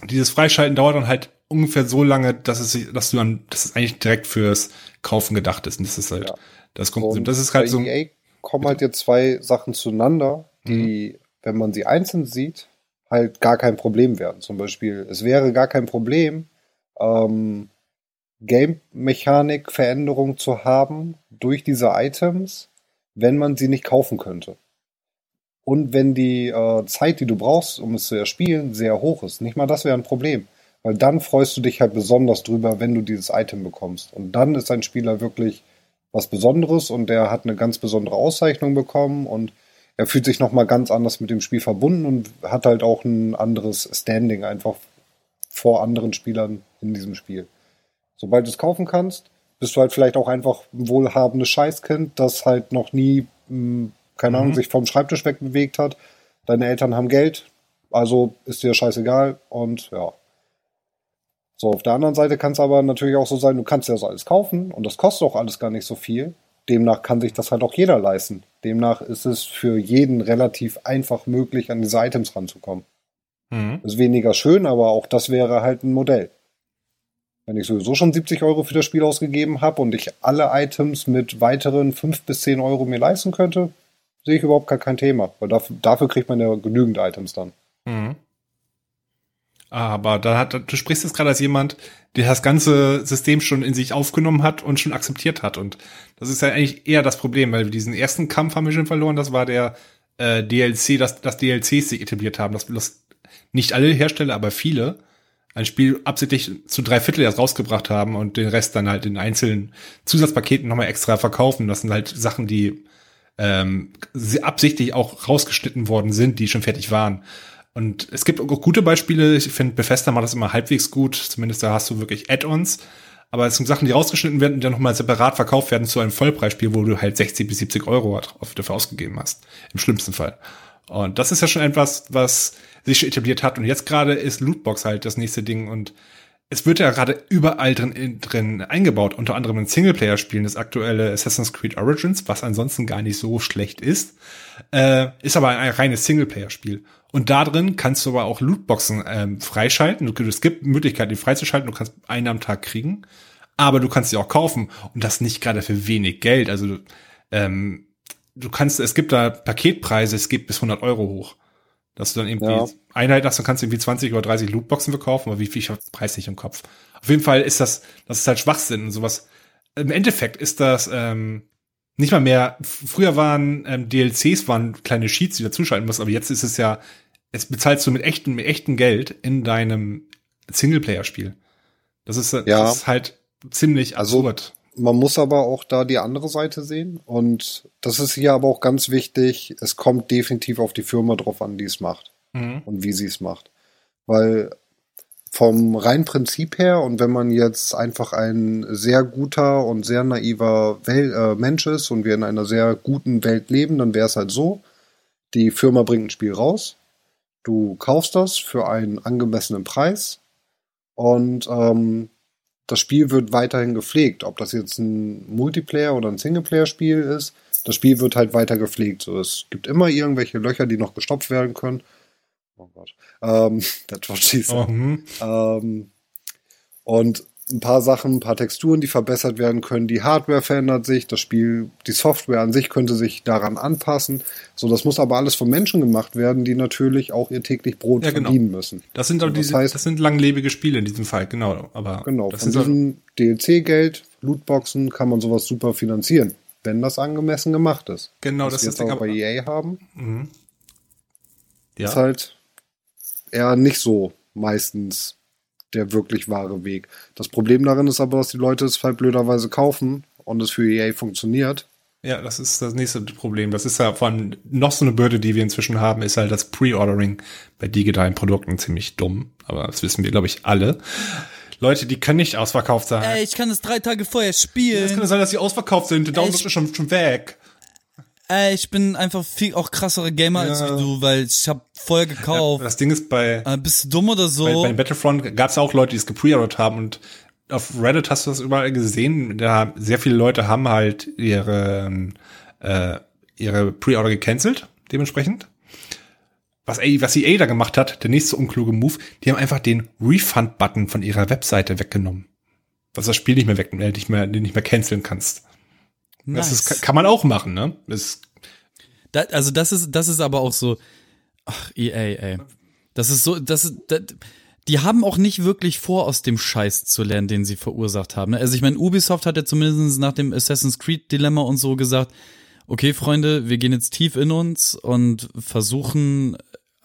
[SPEAKER 3] dieses Freischalten dauert dann halt ungefähr so lange, dass es, dass du dann, dass es eigentlich direkt fürs Kaufen gedacht ist. Und das ist halt,
[SPEAKER 1] Ja.
[SPEAKER 3] das kommt,
[SPEAKER 1] Und
[SPEAKER 3] das ist halt so.
[SPEAKER 1] EA kommen halt jetzt zwei Sachen zueinander, die,
[SPEAKER 3] Mhm.
[SPEAKER 1] wenn man sie einzeln sieht, halt gar kein Problem wären. Zum Beispiel, es wäre gar kein Problem, ähm, Game-Mechanik-Veränderung zu haben durch diese Items, wenn man sie nicht kaufen könnte. Und wenn die äh, Zeit, die du brauchst, um es zu erspielen, sehr hoch ist. Nicht mal das wäre ein Problem. Weil dann freust du dich halt besonders drüber, wenn du dieses Item bekommst. Und dann ist ein Spieler wirklich was Besonderes und der hat eine ganz besondere Auszeichnung bekommen und er fühlt sich nochmal ganz anders mit dem Spiel verbunden und hat halt auch ein anderes Standing einfach vor anderen Spielern in diesem Spiel. Sobald du es kaufen kannst, bist du halt vielleicht auch einfach ein wohlhabendes Scheißkind, das halt noch nie, mh, keine Ahnung,
[SPEAKER 3] Mhm.
[SPEAKER 1] sich vom Schreibtisch wegbewegt hat. Deine Eltern haben Geld, also ist dir scheißegal und ja. So, auf der anderen Seite kann es aber natürlich auch so sein, du kannst dir das alles kaufen und das kostet auch alles gar nicht so viel. Demnach kann sich das halt auch jeder leisten. Demnach ist es für jeden relativ einfach möglich, an diese Items ranzukommen.
[SPEAKER 3] Mhm.
[SPEAKER 1] Ist weniger schön, aber auch das wäre halt ein Modell. Wenn ich sowieso schon 70 Euro für das Spiel ausgegeben habe und ich alle Items mit weiteren 5 bis 10 Euro mir leisten könnte, sehe ich überhaupt gar kein Thema. Weil dafür, dafür kriegt man ja genügend Items dann.
[SPEAKER 3] Mhm. Aber da hat, du sprichst jetzt gerade als jemand, der das ganze System schon in sich aufgenommen hat und schon akzeptiert hat. Und das ist ja eigentlich eher das Problem, weil wir diesen ersten Kampf haben wir schon verloren. Das war der äh, DLC, dass das DLCs sich etabliert haben. Das, das nicht alle Hersteller, aber viele ein Spiel absichtlich zu drei Viertel erst rausgebracht haben und den Rest dann halt in einzelnen Zusatzpaketen nochmal extra verkaufen. Das sind halt Sachen, die ähm, absichtlich auch rausgeschnitten worden sind, die schon fertig waren. Und es gibt auch gute Beispiele. Ich finde, Bethesda macht das immer halbwegs gut. Zumindest da hast du wirklich Add-ons. Aber es sind Sachen, die rausgeschnitten werden und dann nochmal separat verkauft werden zu einem Vollpreisspiel, wo du halt 60 bis 70 Euro dafür ausgegeben hast. Im schlimmsten Fall. Und das ist ja schon etwas, was sich etabliert hat. Und jetzt gerade ist Lootbox halt das nächste Ding. Und es wird ja gerade überall drin, drin eingebaut. Unter anderem in Singleplayer-Spielen. Das aktuelle Assassin's Creed Origins, was ansonsten gar nicht so schlecht ist, äh, ist aber ein reines Singleplayer-Spiel. Und da drin kannst du aber auch Lootboxen ähm, freischalten. Es gibt Möglichkeiten, die freizuschalten. Du kannst einen am Tag kriegen. Aber du kannst sie auch kaufen. Und das nicht gerade für wenig Geld. Also, ähm, du kannst, es gibt da Paketpreise, es geht bis 100 Euro hoch. Dass du dann irgendwie ja. Einheit hast, dann kannst du irgendwie 20 oder 30 Lootboxen verkaufen, aber wie viel ich habe Preis nicht im Kopf. Auf jeden Fall ist das, das ist halt Schwachsinn und sowas. Im Endeffekt ist das ähm, nicht mal mehr, früher waren ähm, DLCs, waren kleine Sheets, die du zuschalten musst, aber jetzt ist es ja, es bezahlst du mit echtem, mit echtem Geld in deinem Singleplayer-Spiel. Das ist, ja. das ist halt ziemlich also, absurd.
[SPEAKER 1] Man muss aber auch da die andere Seite sehen. Und das ist hier aber auch ganz wichtig. Es kommt definitiv auf die Firma drauf an, die es macht. Mhm. Und wie sie es macht. Weil vom reinen Prinzip her und wenn man jetzt einfach ein sehr guter und sehr naiver Wel äh, Mensch ist und wir in einer sehr guten Welt leben, dann wäre es halt so, die Firma bringt ein Spiel raus, du kaufst das für einen angemessenen Preis und ähm, das Spiel wird weiterhin gepflegt. Ob das jetzt ein Multiplayer oder ein Singleplayer-Spiel ist, das Spiel wird halt weiter gepflegt. So, es gibt immer irgendwelche Löcher, die noch gestopft werden können. Oh Gott. Ähm, that's what she said. Mhm. Ähm, und ein paar Sachen, ein paar Texturen, die verbessert werden können. Die Hardware verändert sich, das Spiel, die Software an sich könnte sich daran anpassen. So, das muss aber alles von Menschen gemacht werden, die natürlich auch ihr täglich Brot ja, genau. verdienen müssen.
[SPEAKER 3] Das sind
[SPEAKER 1] doch
[SPEAKER 3] diese, das, heißt, das sind langlebige Spiele in diesem Fall, genau. Aber
[SPEAKER 1] genau, von diesem DLC-Geld, Lootboxen kann man sowas super finanzieren, wenn das angemessen gemacht ist.
[SPEAKER 3] Genau, Was das
[SPEAKER 1] wir ist jetzt auch bei EA haben. Mhm. Ja. Ist halt eher nicht so meistens der wirklich wahre Weg. Das Problem darin ist aber, dass die Leute es halt blöderweise kaufen und es für EA funktioniert.
[SPEAKER 3] Ja, das ist das nächste Problem. Das ist ja von noch so eine Bürde, die wir inzwischen haben, ist halt das Pre-Ordering bei digitalen Produkten ziemlich dumm. Aber das wissen wir, glaube ich, alle. Leute, die können nicht ausverkauft sein.
[SPEAKER 2] Ey, ich kann es drei Tage vorher spielen.
[SPEAKER 3] Es kann sein, dass sie ausverkauft sind. Der Download ist schon, schon weg.
[SPEAKER 2] Ey, ich bin einfach viel auch krassere Gamer ja. als du, weil ich habe vorher gekauft.
[SPEAKER 3] Das Ding ist bei.
[SPEAKER 2] Äh, bist du dumm oder so?
[SPEAKER 3] Bei, bei Battlefront gab es auch Leute, die es gepreordert haben und auf Reddit hast du das überall gesehen. Da sehr viele Leute haben halt ihre äh, ihre Preorder gecancelt, dementsprechend. Was, was EA da gemacht hat, der nächste unkluge Move, die haben einfach den Refund-Button von ihrer Webseite weggenommen. Was das Spiel nicht mehr weg, äh, nicht mehr, nicht mehr canceln kannst. Nice. Das ist, kann man auch machen, ne? Das
[SPEAKER 2] da, also das ist, das ist aber auch so, ach, EA, ey. Das ist so, das ist, das, die haben auch nicht wirklich vor, aus dem Scheiß zu lernen, den sie verursacht haben. Ne? Also ich meine, Ubisoft hat ja zumindest nach dem Assassin's Creed Dilemma und so gesagt, okay, Freunde, wir gehen jetzt tief in uns und versuchen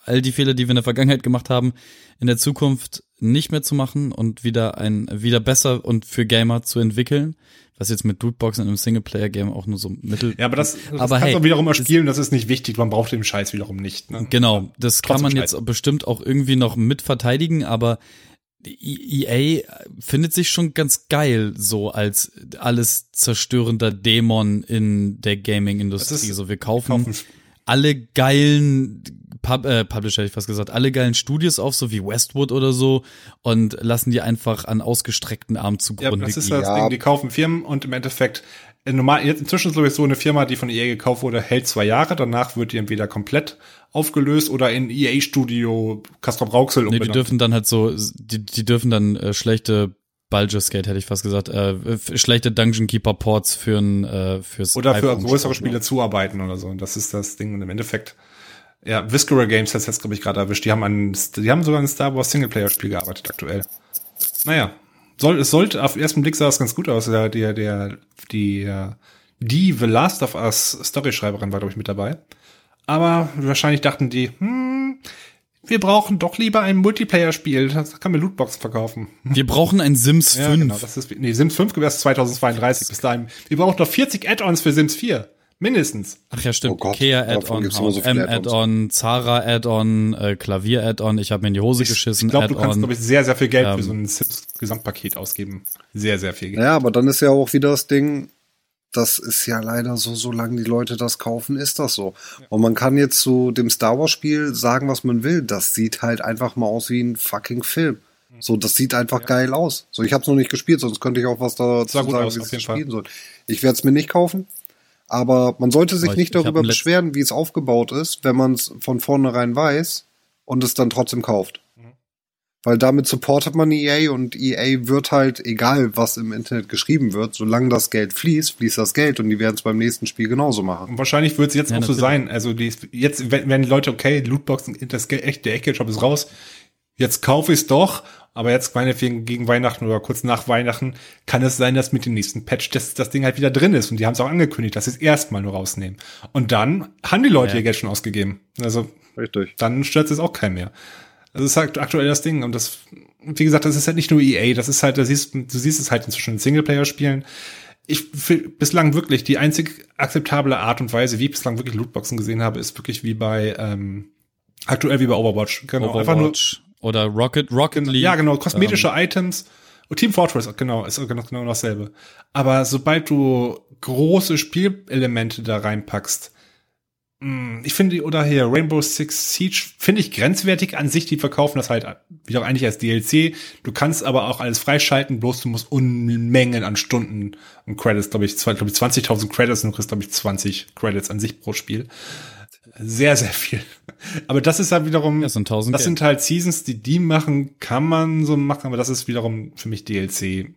[SPEAKER 2] all die Fehler, die wir in der Vergangenheit gemacht haben, in der Zukunft nicht mehr zu machen und wieder ein, wieder besser und für Gamer zu entwickeln was jetzt mit Lootboxen in einem Singleplayer-Game auch nur so mittel.
[SPEAKER 3] Ja, aber das, das aber kannst hey, du wiederum mal spielen, das ist nicht wichtig, man braucht den Scheiß wiederum nicht. Ne?
[SPEAKER 2] Genau, das kann man Scheiß. jetzt bestimmt auch irgendwie noch mit verteidigen, aber EA findet sich schon ganz geil so als alles zerstörender Dämon in der Gaming-Industrie. So, wir kaufen, kaufen alle geilen Pub, äh, Publisher, hätte ich fast gesagt, alle geilen Studios auf, so wie Westwood oder so, und lassen die einfach an ausgestreckten Armen zugrunde
[SPEAKER 3] ja, das ist das ja. Ding, die kaufen Firmen und im Endeffekt, äh, normal, jetzt inzwischen ist sowieso eine Firma, die von EA gekauft wurde, hält zwei Jahre, danach wird die entweder komplett aufgelöst oder in EA-Studio Castrop Rauxel
[SPEAKER 2] nee, die dürfen dann halt so, die, die dürfen dann äh, schlechte Baldur's Gate hätte ich fast gesagt, äh, schlechte Dungeon Keeper Ports für ein äh, fürs
[SPEAKER 3] oder für größere Spiele zuarbeiten oder so. Und das ist das Ding und im Endeffekt Ja, Viscera Games hat jetzt, glaube ich, gerade erwischt. Die haben an, die haben sogar ein Star Wars Singleplayer-Spiel gearbeitet aktuell. Naja, soll, es sollte, auf den ersten Blick sah es ganz gut aus. Der, der, der, die, die The Last of Us Storyschreiberin war, glaube ich, mit dabei. Aber wahrscheinlich dachten die, hm, wir brauchen doch lieber ein Multiplayer-Spiel. Das kann mir Lootboxen verkaufen.
[SPEAKER 2] Wir brauchen ein Sims 5. Ja, genau,
[SPEAKER 3] das ist, nee, Sims 5 gewährt 2032 bis dahin. Wir brauchen noch 40 Add-ons für Sims 4. Mindestens.
[SPEAKER 2] Ach ja, stimmt. Oh Kea-Add-on, so M-Add-on, Zara-Add-on, äh, Klavier-Add-on. Ich habe mir in die Hose
[SPEAKER 3] ich,
[SPEAKER 2] geschissen.
[SPEAKER 3] Ich glaube, du kannst, glaube ich, sehr, sehr viel Geld ähm, für so ein Sims-Gesamtpaket ausgeben. Sehr, sehr viel Geld.
[SPEAKER 1] Ja, aber dann ist ja auch wieder das Ding, das ist ja leider so, solange die Leute das kaufen, ist das so. Und man kann jetzt zu dem Star Wars Spiel sagen, was man will. Das sieht halt einfach mal aus wie ein fucking Film. So, das sieht einfach ja. geil aus. So, ich habe es noch nicht gespielt, sonst könnte ich auch was dazu sagen, aus, wie es spielen soll. Ich werde es mir nicht kaufen. Aber man sollte sich ich, nicht darüber beschweren, wie es aufgebaut ist, wenn man es von vornherein weiß und es dann trotzdem kauft. Weil damit supportet man EA und EA wird halt, egal was im Internet geschrieben wird, solange das Geld fließt, fließt das Geld und die werden es beim nächsten Spiel genauso machen. Und
[SPEAKER 3] wahrscheinlich wird es jetzt ja, auch so sein. Also die, jetzt, wenn, wenn die Leute, okay, Lootboxen, das Geld, echt, der Echtgeldshop ist raus, jetzt kaufe ich es doch aber jetzt meinetwegen gegen Weihnachten oder kurz nach Weihnachten kann es sein, dass mit dem nächsten Patch das, das Ding halt wieder drin ist. Und die haben es auch angekündigt, dass sie es erstmal nur rausnehmen. Und dann haben die Leute ja. ihr Geld schon ausgegeben. Also Richtig. dann stört es auch keinen mehr. Das ist halt aktuell das Ding. Und das, wie gesagt, das ist halt nicht nur EA, das ist halt, du siehst, du siehst es halt inzwischen in Singleplayer-Spielen. Ich bislang wirklich die einzig akzeptable Art und Weise, wie ich bislang wirklich Lootboxen gesehen habe, ist wirklich wie bei ähm, aktuell wie bei Overwatch.
[SPEAKER 2] Genau, Overwatch. einfach nur oder Rocket, Rocket League.
[SPEAKER 3] Ja, genau, kosmetische ähm. Items. Und Team Fortress, genau, ist genau, genau dasselbe. Aber sobald du große Spielelemente da reinpackst, ich finde, oder hier Rainbow Six Siege, finde ich grenzwertig an sich, die verkaufen das halt wieder eigentlich als DLC. Du kannst aber auch alles freischalten, bloß du musst Unmengen an Stunden und Credits, glaube ich, glaub ich 20.000 Credits und du kriegst, glaube ich, 20 Credits an sich pro Spiel. Sehr, sehr viel. Aber das ist halt wiederum,
[SPEAKER 2] das sind, das
[SPEAKER 3] sind halt Seasons, die die machen, kann man so machen, aber das ist wiederum für mich DLC.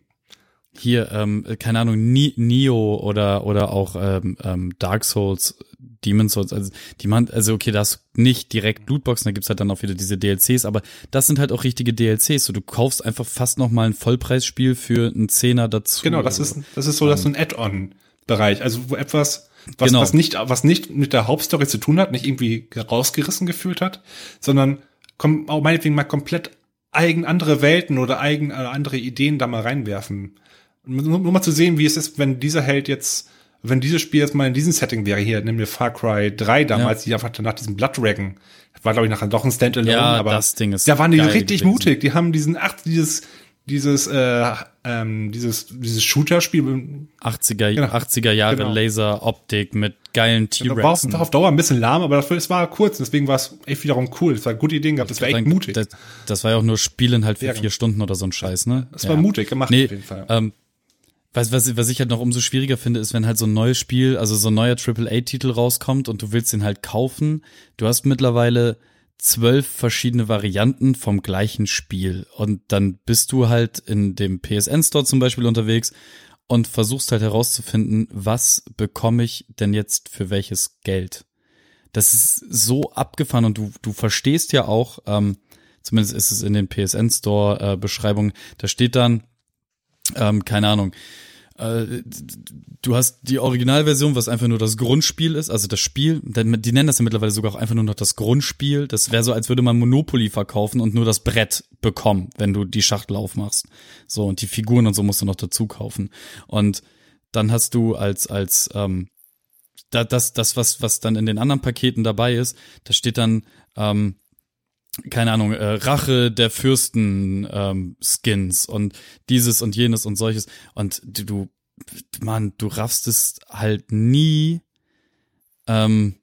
[SPEAKER 2] Hier, ähm, keine Ahnung, Neo oder oder auch ähm, ähm, Dark Souls, Demon Souls, also die man, also okay, da hast nicht direkt Lootboxen, da gibt's halt dann auch wieder diese DLCs, aber das sind halt auch richtige DLCs. So, du kaufst einfach fast noch mal ein Vollpreisspiel für einen Zehner dazu.
[SPEAKER 3] Genau, das ist das ist so, dass so ein Add-on-Bereich, also wo etwas was, genau. was, nicht, was nicht mit der Hauptstory zu tun hat, nicht irgendwie rausgerissen gefühlt hat, sondern komm, auch meinetwegen mal komplett eigen andere Welten oder eigen äh, andere Ideen da mal reinwerfen. Nur, nur mal zu sehen, wie es ist, wenn dieser Held jetzt, wenn dieses Spiel jetzt mal in diesem Setting wäre, hier, nehmen wir Far Cry 3 damals, ja. die einfach nach diesem Blood Dragon, war glaube ich nachher doch ein Standalone,
[SPEAKER 2] ja,
[SPEAKER 3] aber
[SPEAKER 2] das Ding ist
[SPEAKER 3] da waren die richtig gewesen. mutig, die haben diesen, ach, dieses, dieses, äh, ähm, dieses, dieses Shooter-Spiel.
[SPEAKER 2] 80er, genau. 80er Jahre genau. Laser-Optik mit geilen T-Rex.
[SPEAKER 3] War, war auf Dauer ein bisschen lahm, aber dafür, es war kurz, deswegen war es echt wiederum cool. Es war gute Idee gehabt, das war echt mutig.
[SPEAKER 2] Das, das, war ja auch nur Spielen halt für ja, vier genau. Stunden oder so ein Scheiß, ne?
[SPEAKER 3] Das ja. war mutig gemacht
[SPEAKER 2] nee, auf jeden Fall. Ähm, was, was, was ich halt noch umso schwieriger finde, ist, wenn halt so ein neues Spiel, also so ein neuer AAA-Titel rauskommt und du willst den halt kaufen. Du hast mittlerweile zwölf verschiedene Varianten vom gleichen Spiel. Und dann bist du halt in dem PSN Store zum Beispiel unterwegs und versuchst halt herauszufinden, was bekomme ich denn jetzt für welches Geld. Das ist so abgefahren und du, du verstehst ja auch, ähm, zumindest ist es in den PSN Store äh, da steht dann, ähm, keine Ahnung, äh, du hast die Originalversion, was einfach nur das Grundspiel ist, also das Spiel, die nennen das ja mittlerweile sogar auch einfach nur noch das Grundspiel. Das wäre so, als würde man Monopoly verkaufen und nur das Brett bekommen, wenn du die Schachtel aufmachst. So, und die Figuren und so musst du noch dazu kaufen. Und dann hast du als, als, ähm, das, das, was, was dann in den anderen Paketen dabei ist, da steht dann, ähm, keine Ahnung, äh, Rache der Fürsten ähm, Skins und dieses und jenes und solches und du, Mann, du raffst es halt nie ähm,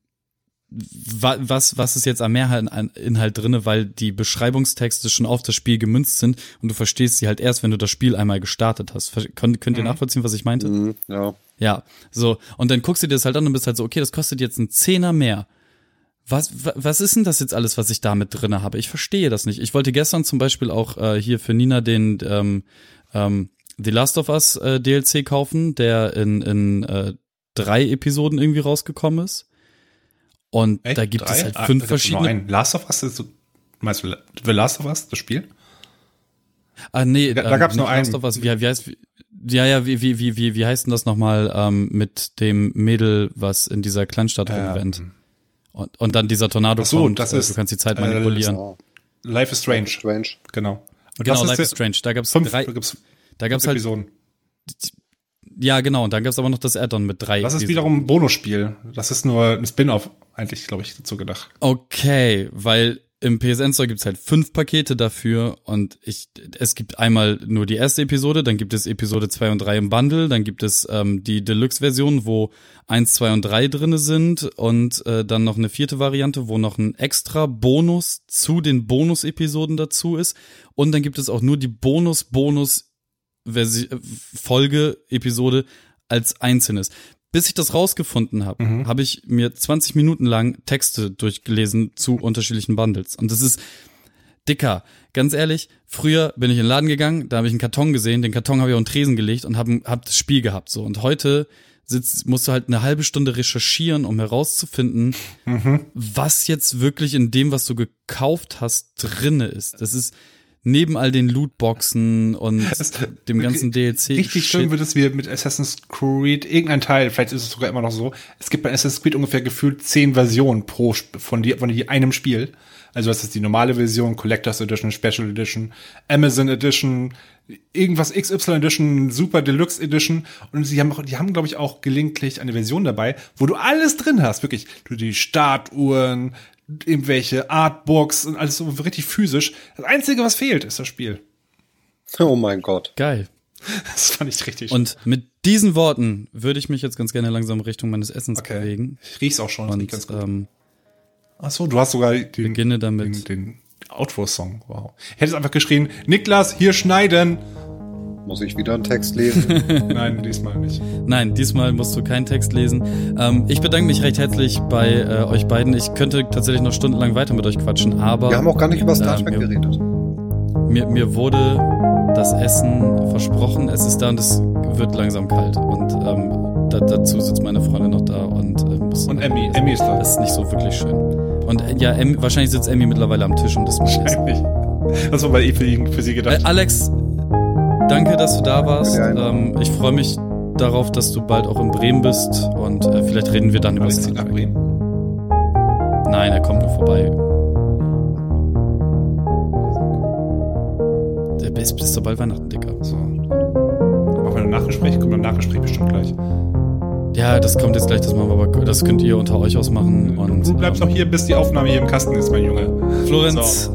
[SPEAKER 2] was, was ist jetzt am Mehrinhalt drinne, weil die Beschreibungstexte schon auf das Spiel gemünzt sind und du verstehst sie halt erst, wenn du das Spiel einmal gestartet hast. Könnt, könnt ihr mhm. nachvollziehen, was ich meinte? Mhm,
[SPEAKER 1] ja.
[SPEAKER 2] Ja, so. Und dann guckst du dir das halt an und bist halt so, okay, das kostet jetzt einen Zehner mehr was, was ist denn das jetzt alles, was ich da mit drinne habe? Ich verstehe das nicht. Ich wollte gestern zum Beispiel auch äh, hier für Nina den ähm, ähm, The Last of Us äh, DLC kaufen, der in, in äh, drei Episoden irgendwie rausgekommen ist. Und
[SPEAKER 3] Echt?
[SPEAKER 2] da gibt
[SPEAKER 3] Drei?
[SPEAKER 2] es halt
[SPEAKER 3] Ah,
[SPEAKER 2] fünf
[SPEAKER 3] nur
[SPEAKER 2] verschiedene.
[SPEAKER 3] einen. Last of Us ist so, meinst du The Last of Us, das Spiel?
[SPEAKER 2] Ah, nee,
[SPEAKER 3] Da- da gab's
[SPEAKER 2] nicht
[SPEAKER 3] nur einen.
[SPEAKER 2] Last of Us. Wie, wie heißt, wie, ja, ja, wie, wie, wie, wie, wie heißt denn das nochmal, ähm, mit dem Mädel, was in dieser Kleinstadt rumrennt? Und, und dann dieser Tornado
[SPEAKER 3] Ach so,
[SPEAKER 2] kommt.
[SPEAKER 3] das
[SPEAKER 2] äh,
[SPEAKER 3] ist,
[SPEAKER 2] du kannst die Zeit
[SPEAKER 3] äh,
[SPEAKER 2] manipulieren.
[SPEAKER 1] Oh,
[SPEAKER 3] Life is Strange.
[SPEAKER 1] strange.
[SPEAKER 3] Genau. Und
[SPEAKER 2] genau, Life is Strange. Da gab's
[SPEAKER 3] Fünf,
[SPEAKER 2] drei,
[SPEAKER 3] da gibt's
[SPEAKER 2] da gab's
[SPEAKER 3] fünf
[SPEAKER 2] halt,
[SPEAKER 3] Episoden.
[SPEAKER 2] ja, genau, und dann gab's aber noch das Add-on mit drei.
[SPEAKER 3] Das ist
[SPEAKER 2] Episoden.
[SPEAKER 3] wiederum ein Bonusspiel. Das ist nur ein Spin-off, eigentlich, glaube ich, dazu gedacht.
[SPEAKER 2] Okay, weil im PSN Store gibt's halt fünf Pakete dafür und ich es gibt einmal nur die erste Episode, dann gibt es Episode zwei und drei im Bundle, dann gibt es ähm, die Deluxe-Version, wo eins, zwei und drei drinne sind und äh, dann noch eine vierte Variante, wo noch ein extra Bonus zu den Bonus-Episoden dazu ist und dann gibt es auch nur die Bonus-Bonus-Folge-Episode als einzelnes. Bis ich das rausgefunden habe,
[SPEAKER 3] Mhm.
[SPEAKER 2] habe ich mir 20 Minuten lang Texte durchgelesen zu unterschiedlichen Bundles. Und das ist dicker. Ganz ehrlich, früher bin ich in den Laden gegangen, da habe ich einen Karton gesehen, den Karton habe ich auf den Tresen gelegt und habe hab das Spiel gehabt. So. Und heute sitzt, musst du halt eine halbe Stunde recherchieren, um herauszufinden, was jetzt wirklich in dem, was du gekauft hast, drinne ist. Das ist neben all den Lootboxen und dem ganzen DLC.
[SPEAKER 3] Richtig schön wird es wie mit Assassin's Creed, irgendein Teil, vielleicht ist es sogar immer noch so, es gibt bei Assassin's Creed ungefähr gefühlt zehn Versionen pro von, die, von die einem Spiel. Also das ist die normale Version, Collectors Edition, Special Edition, Amazon Edition, irgendwas XY Edition, Super Deluxe Edition und sie haben auch, die haben glaube ich auch gelegentlich eine Version dabei, wo du alles drin hast, wirklich, du die Startuhren, irgendwelche Artbooks und alles so richtig physisch. Das einzige, was fehlt, ist das Spiel.
[SPEAKER 1] Oh mein Gott.
[SPEAKER 2] Geil.
[SPEAKER 3] Das fand ich richtig
[SPEAKER 2] Und mit diesen Worten würde ich mich jetzt ganz gerne langsam Richtung meines Essens
[SPEAKER 3] Okay.
[SPEAKER 2] bewegen.
[SPEAKER 3] Ich riech's auch schon, das riecht ganz
[SPEAKER 2] Und
[SPEAKER 3] gut.
[SPEAKER 2] ähm,
[SPEAKER 3] Ach so, du hast sogar den,
[SPEAKER 2] beginne damit.
[SPEAKER 3] den, den Outro-Song. Wow. Ich hätte einfach geschrien, Niklas, hier schneiden.
[SPEAKER 1] Muss ich wieder einen Text lesen?
[SPEAKER 3] Nein, diesmal nicht.
[SPEAKER 2] Nein, diesmal musst du keinen Text lesen. Ähm, ich bedanke mich recht herzlich bei äh, euch beiden. Ich könnte tatsächlich noch stundenlang weiter mit euch quatschen, aber
[SPEAKER 1] Wir haben auch gar nicht über Star Trek
[SPEAKER 2] ja.
[SPEAKER 1] geredet.
[SPEAKER 2] mir, mir wurde das Essen versprochen. Es ist da und es wird langsam kalt. Und ähm, da, dazu sitzt meine Freundin noch da und äh, muss
[SPEAKER 3] Und Emmy. Emmy ist da.
[SPEAKER 2] Das ist nicht so wirklich schön. Und äh, ja, Emmy, wahrscheinlich sitzt Emmy mittlerweile am Tisch und das muss.
[SPEAKER 3] Eigentlich. Das war bei eh für, für sie
[SPEAKER 2] Äh,
[SPEAKER 3] gedacht.
[SPEAKER 2] Alex, danke, dass du da warst. Ähm, ich freue mich darauf, dass du bald auch in Bremen bist und äh, vielleicht reden wir dann über
[SPEAKER 3] zieht nach. Bremen.
[SPEAKER 2] Nein, er kommt nur vorbei. Der bis, bis zur bald Weihnachten, Dicker.
[SPEAKER 3] So. Machen wir ein Nachgespräch, kommt ein Nachgespräch bestimmt gleich.
[SPEAKER 2] Ja, das kommt jetzt gleich, das machen wir aber, das könnt ihr unter euch ausmachen. Und,
[SPEAKER 3] du bleibst
[SPEAKER 2] ähm,
[SPEAKER 3] noch hier, bis die Aufnahme hier im Kasten ist, mein Junge.
[SPEAKER 2] Florenz,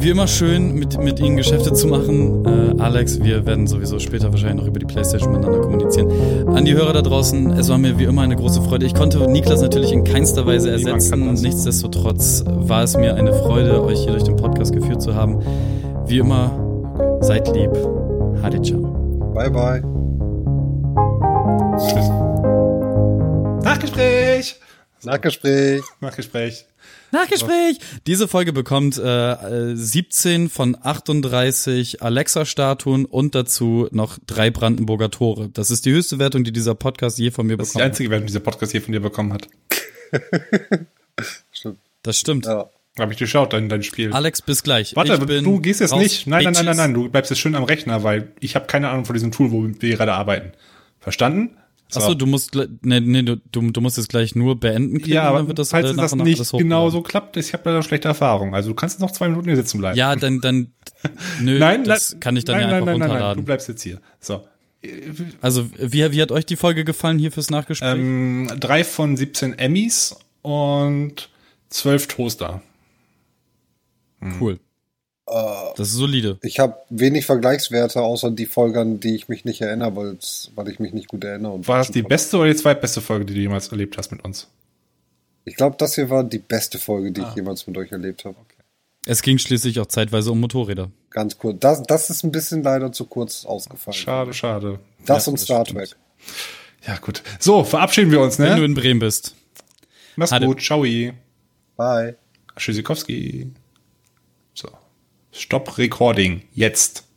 [SPEAKER 2] wie immer schön, mit, mit Ihnen Geschäfte zu machen. Äh, Alex, wir werden sowieso später wahrscheinlich noch über die Playstation miteinander kommunizieren. An die Hörer da draußen, es war mir wie immer eine große Freude. Ich konnte Niklas natürlich in keinster Weise ersetzen. Nichtsdestotrotz war es mir eine Freude, euch hier durch den Podcast geführt zu haben. Wie immer, seid lieb. Hadi ciao.
[SPEAKER 1] Bye, bye.
[SPEAKER 3] Tschüss. Nachgespräch!
[SPEAKER 1] Nachgespräch.
[SPEAKER 3] Nachgespräch.
[SPEAKER 2] Nachgespräch! Diese Folge bekommt äh, äh, 17 von 38 Alexa-Statuen und dazu noch drei Brandenburger Tore. Das ist die höchste Wertung, die dieser Podcast je von mir
[SPEAKER 3] Das ist die
[SPEAKER 2] bekommen hat.
[SPEAKER 3] einzige Wertung, die dieser Podcast hier von dir bekommen hat.
[SPEAKER 2] Das stimmt.
[SPEAKER 1] Ja.
[SPEAKER 3] Habe ich geschaut, dein, dein Spiel.
[SPEAKER 2] Alex, bis gleich.
[SPEAKER 3] Warte,
[SPEAKER 2] Ich bin
[SPEAKER 3] du gehst jetzt nicht. Nein, nein, nein, nein, nein. Du bleibst jetzt schön am Rechner, weil ich habe keine Ahnung von diesem Tool, womit wir gerade arbeiten. Verstanden? So.
[SPEAKER 2] Achso, du musst, nee, nee, du, du musst jetzt gleich nur beenden klicken,
[SPEAKER 3] ja, aber
[SPEAKER 2] dann wird das,
[SPEAKER 3] falls
[SPEAKER 2] äh,
[SPEAKER 3] das nicht
[SPEAKER 2] alles hochgeladen.
[SPEAKER 3] genau so klappt, ich habe leider schlechte Erfahrung. Also du kannst noch zwei Minuten hier sitzen bleiben.
[SPEAKER 2] Ja, dann, dann, nö,
[SPEAKER 3] nein,
[SPEAKER 2] das
[SPEAKER 3] nein,
[SPEAKER 2] kann ich dann
[SPEAKER 3] nein,
[SPEAKER 2] ja
[SPEAKER 3] nein,
[SPEAKER 2] einfach
[SPEAKER 3] nein, nein, nein,
[SPEAKER 2] runterladen.
[SPEAKER 3] du bleibst jetzt hier. So.
[SPEAKER 2] also, wie, wie hat euch die Folge gefallen hier fürs Nachgespräch?
[SPEAKER 3] Ähm, drei von 17 Emmys und zwölf Toaster.
[SPEAKER 2] cool. Das ist solide.
[SPEAKER 1] Ich habe wenig Vergleichswerte, außer die Folge, an die ich mich nicht erinnere, weil ich mich nicht gut erinnere. Und
[SPEAKER 3] War das die beste oder die zweitbeste Folge, die du jemals erlebt hast mit uns?
[SPEAKER 1] Ich glaube, das hier war die beste Folge,
[SPEAKER 3] Ah.
[SPEAKER 1] die ich jemals mit euch erlebt habe.
[SPEAKER 2] Es ging schließlich auch zeitweise um Motorräder.
[SPEAKER 1] Ganz kurz. Das, das ist ein bisschen leider zu kurz ausgefallen.
[SPEAKER 3] Schade, schade.
[SPEAKER 1] Das
[SPEAKER 3] Ja,
[SPEAKER 1] und Star
[SPEAKER 3] stimmt.
[SPEAKER 1] Trek.
[SPEAKER 3] Ja, gut. So, verabschieden wir uns,
[SPEAKER 2] Wenn du
[SPEAKER 3] ne?
[SPEAKER 2] in Bremen bist.
[SPEAKER 3] Mach's
[SPEAKER 2] Hatte-
[SPEAKER 3] gut. Ciao.
[SPEAKER 1] Bye.
[SPEAKER 3] Tschüssikowski. Stop Recording. Jetzt.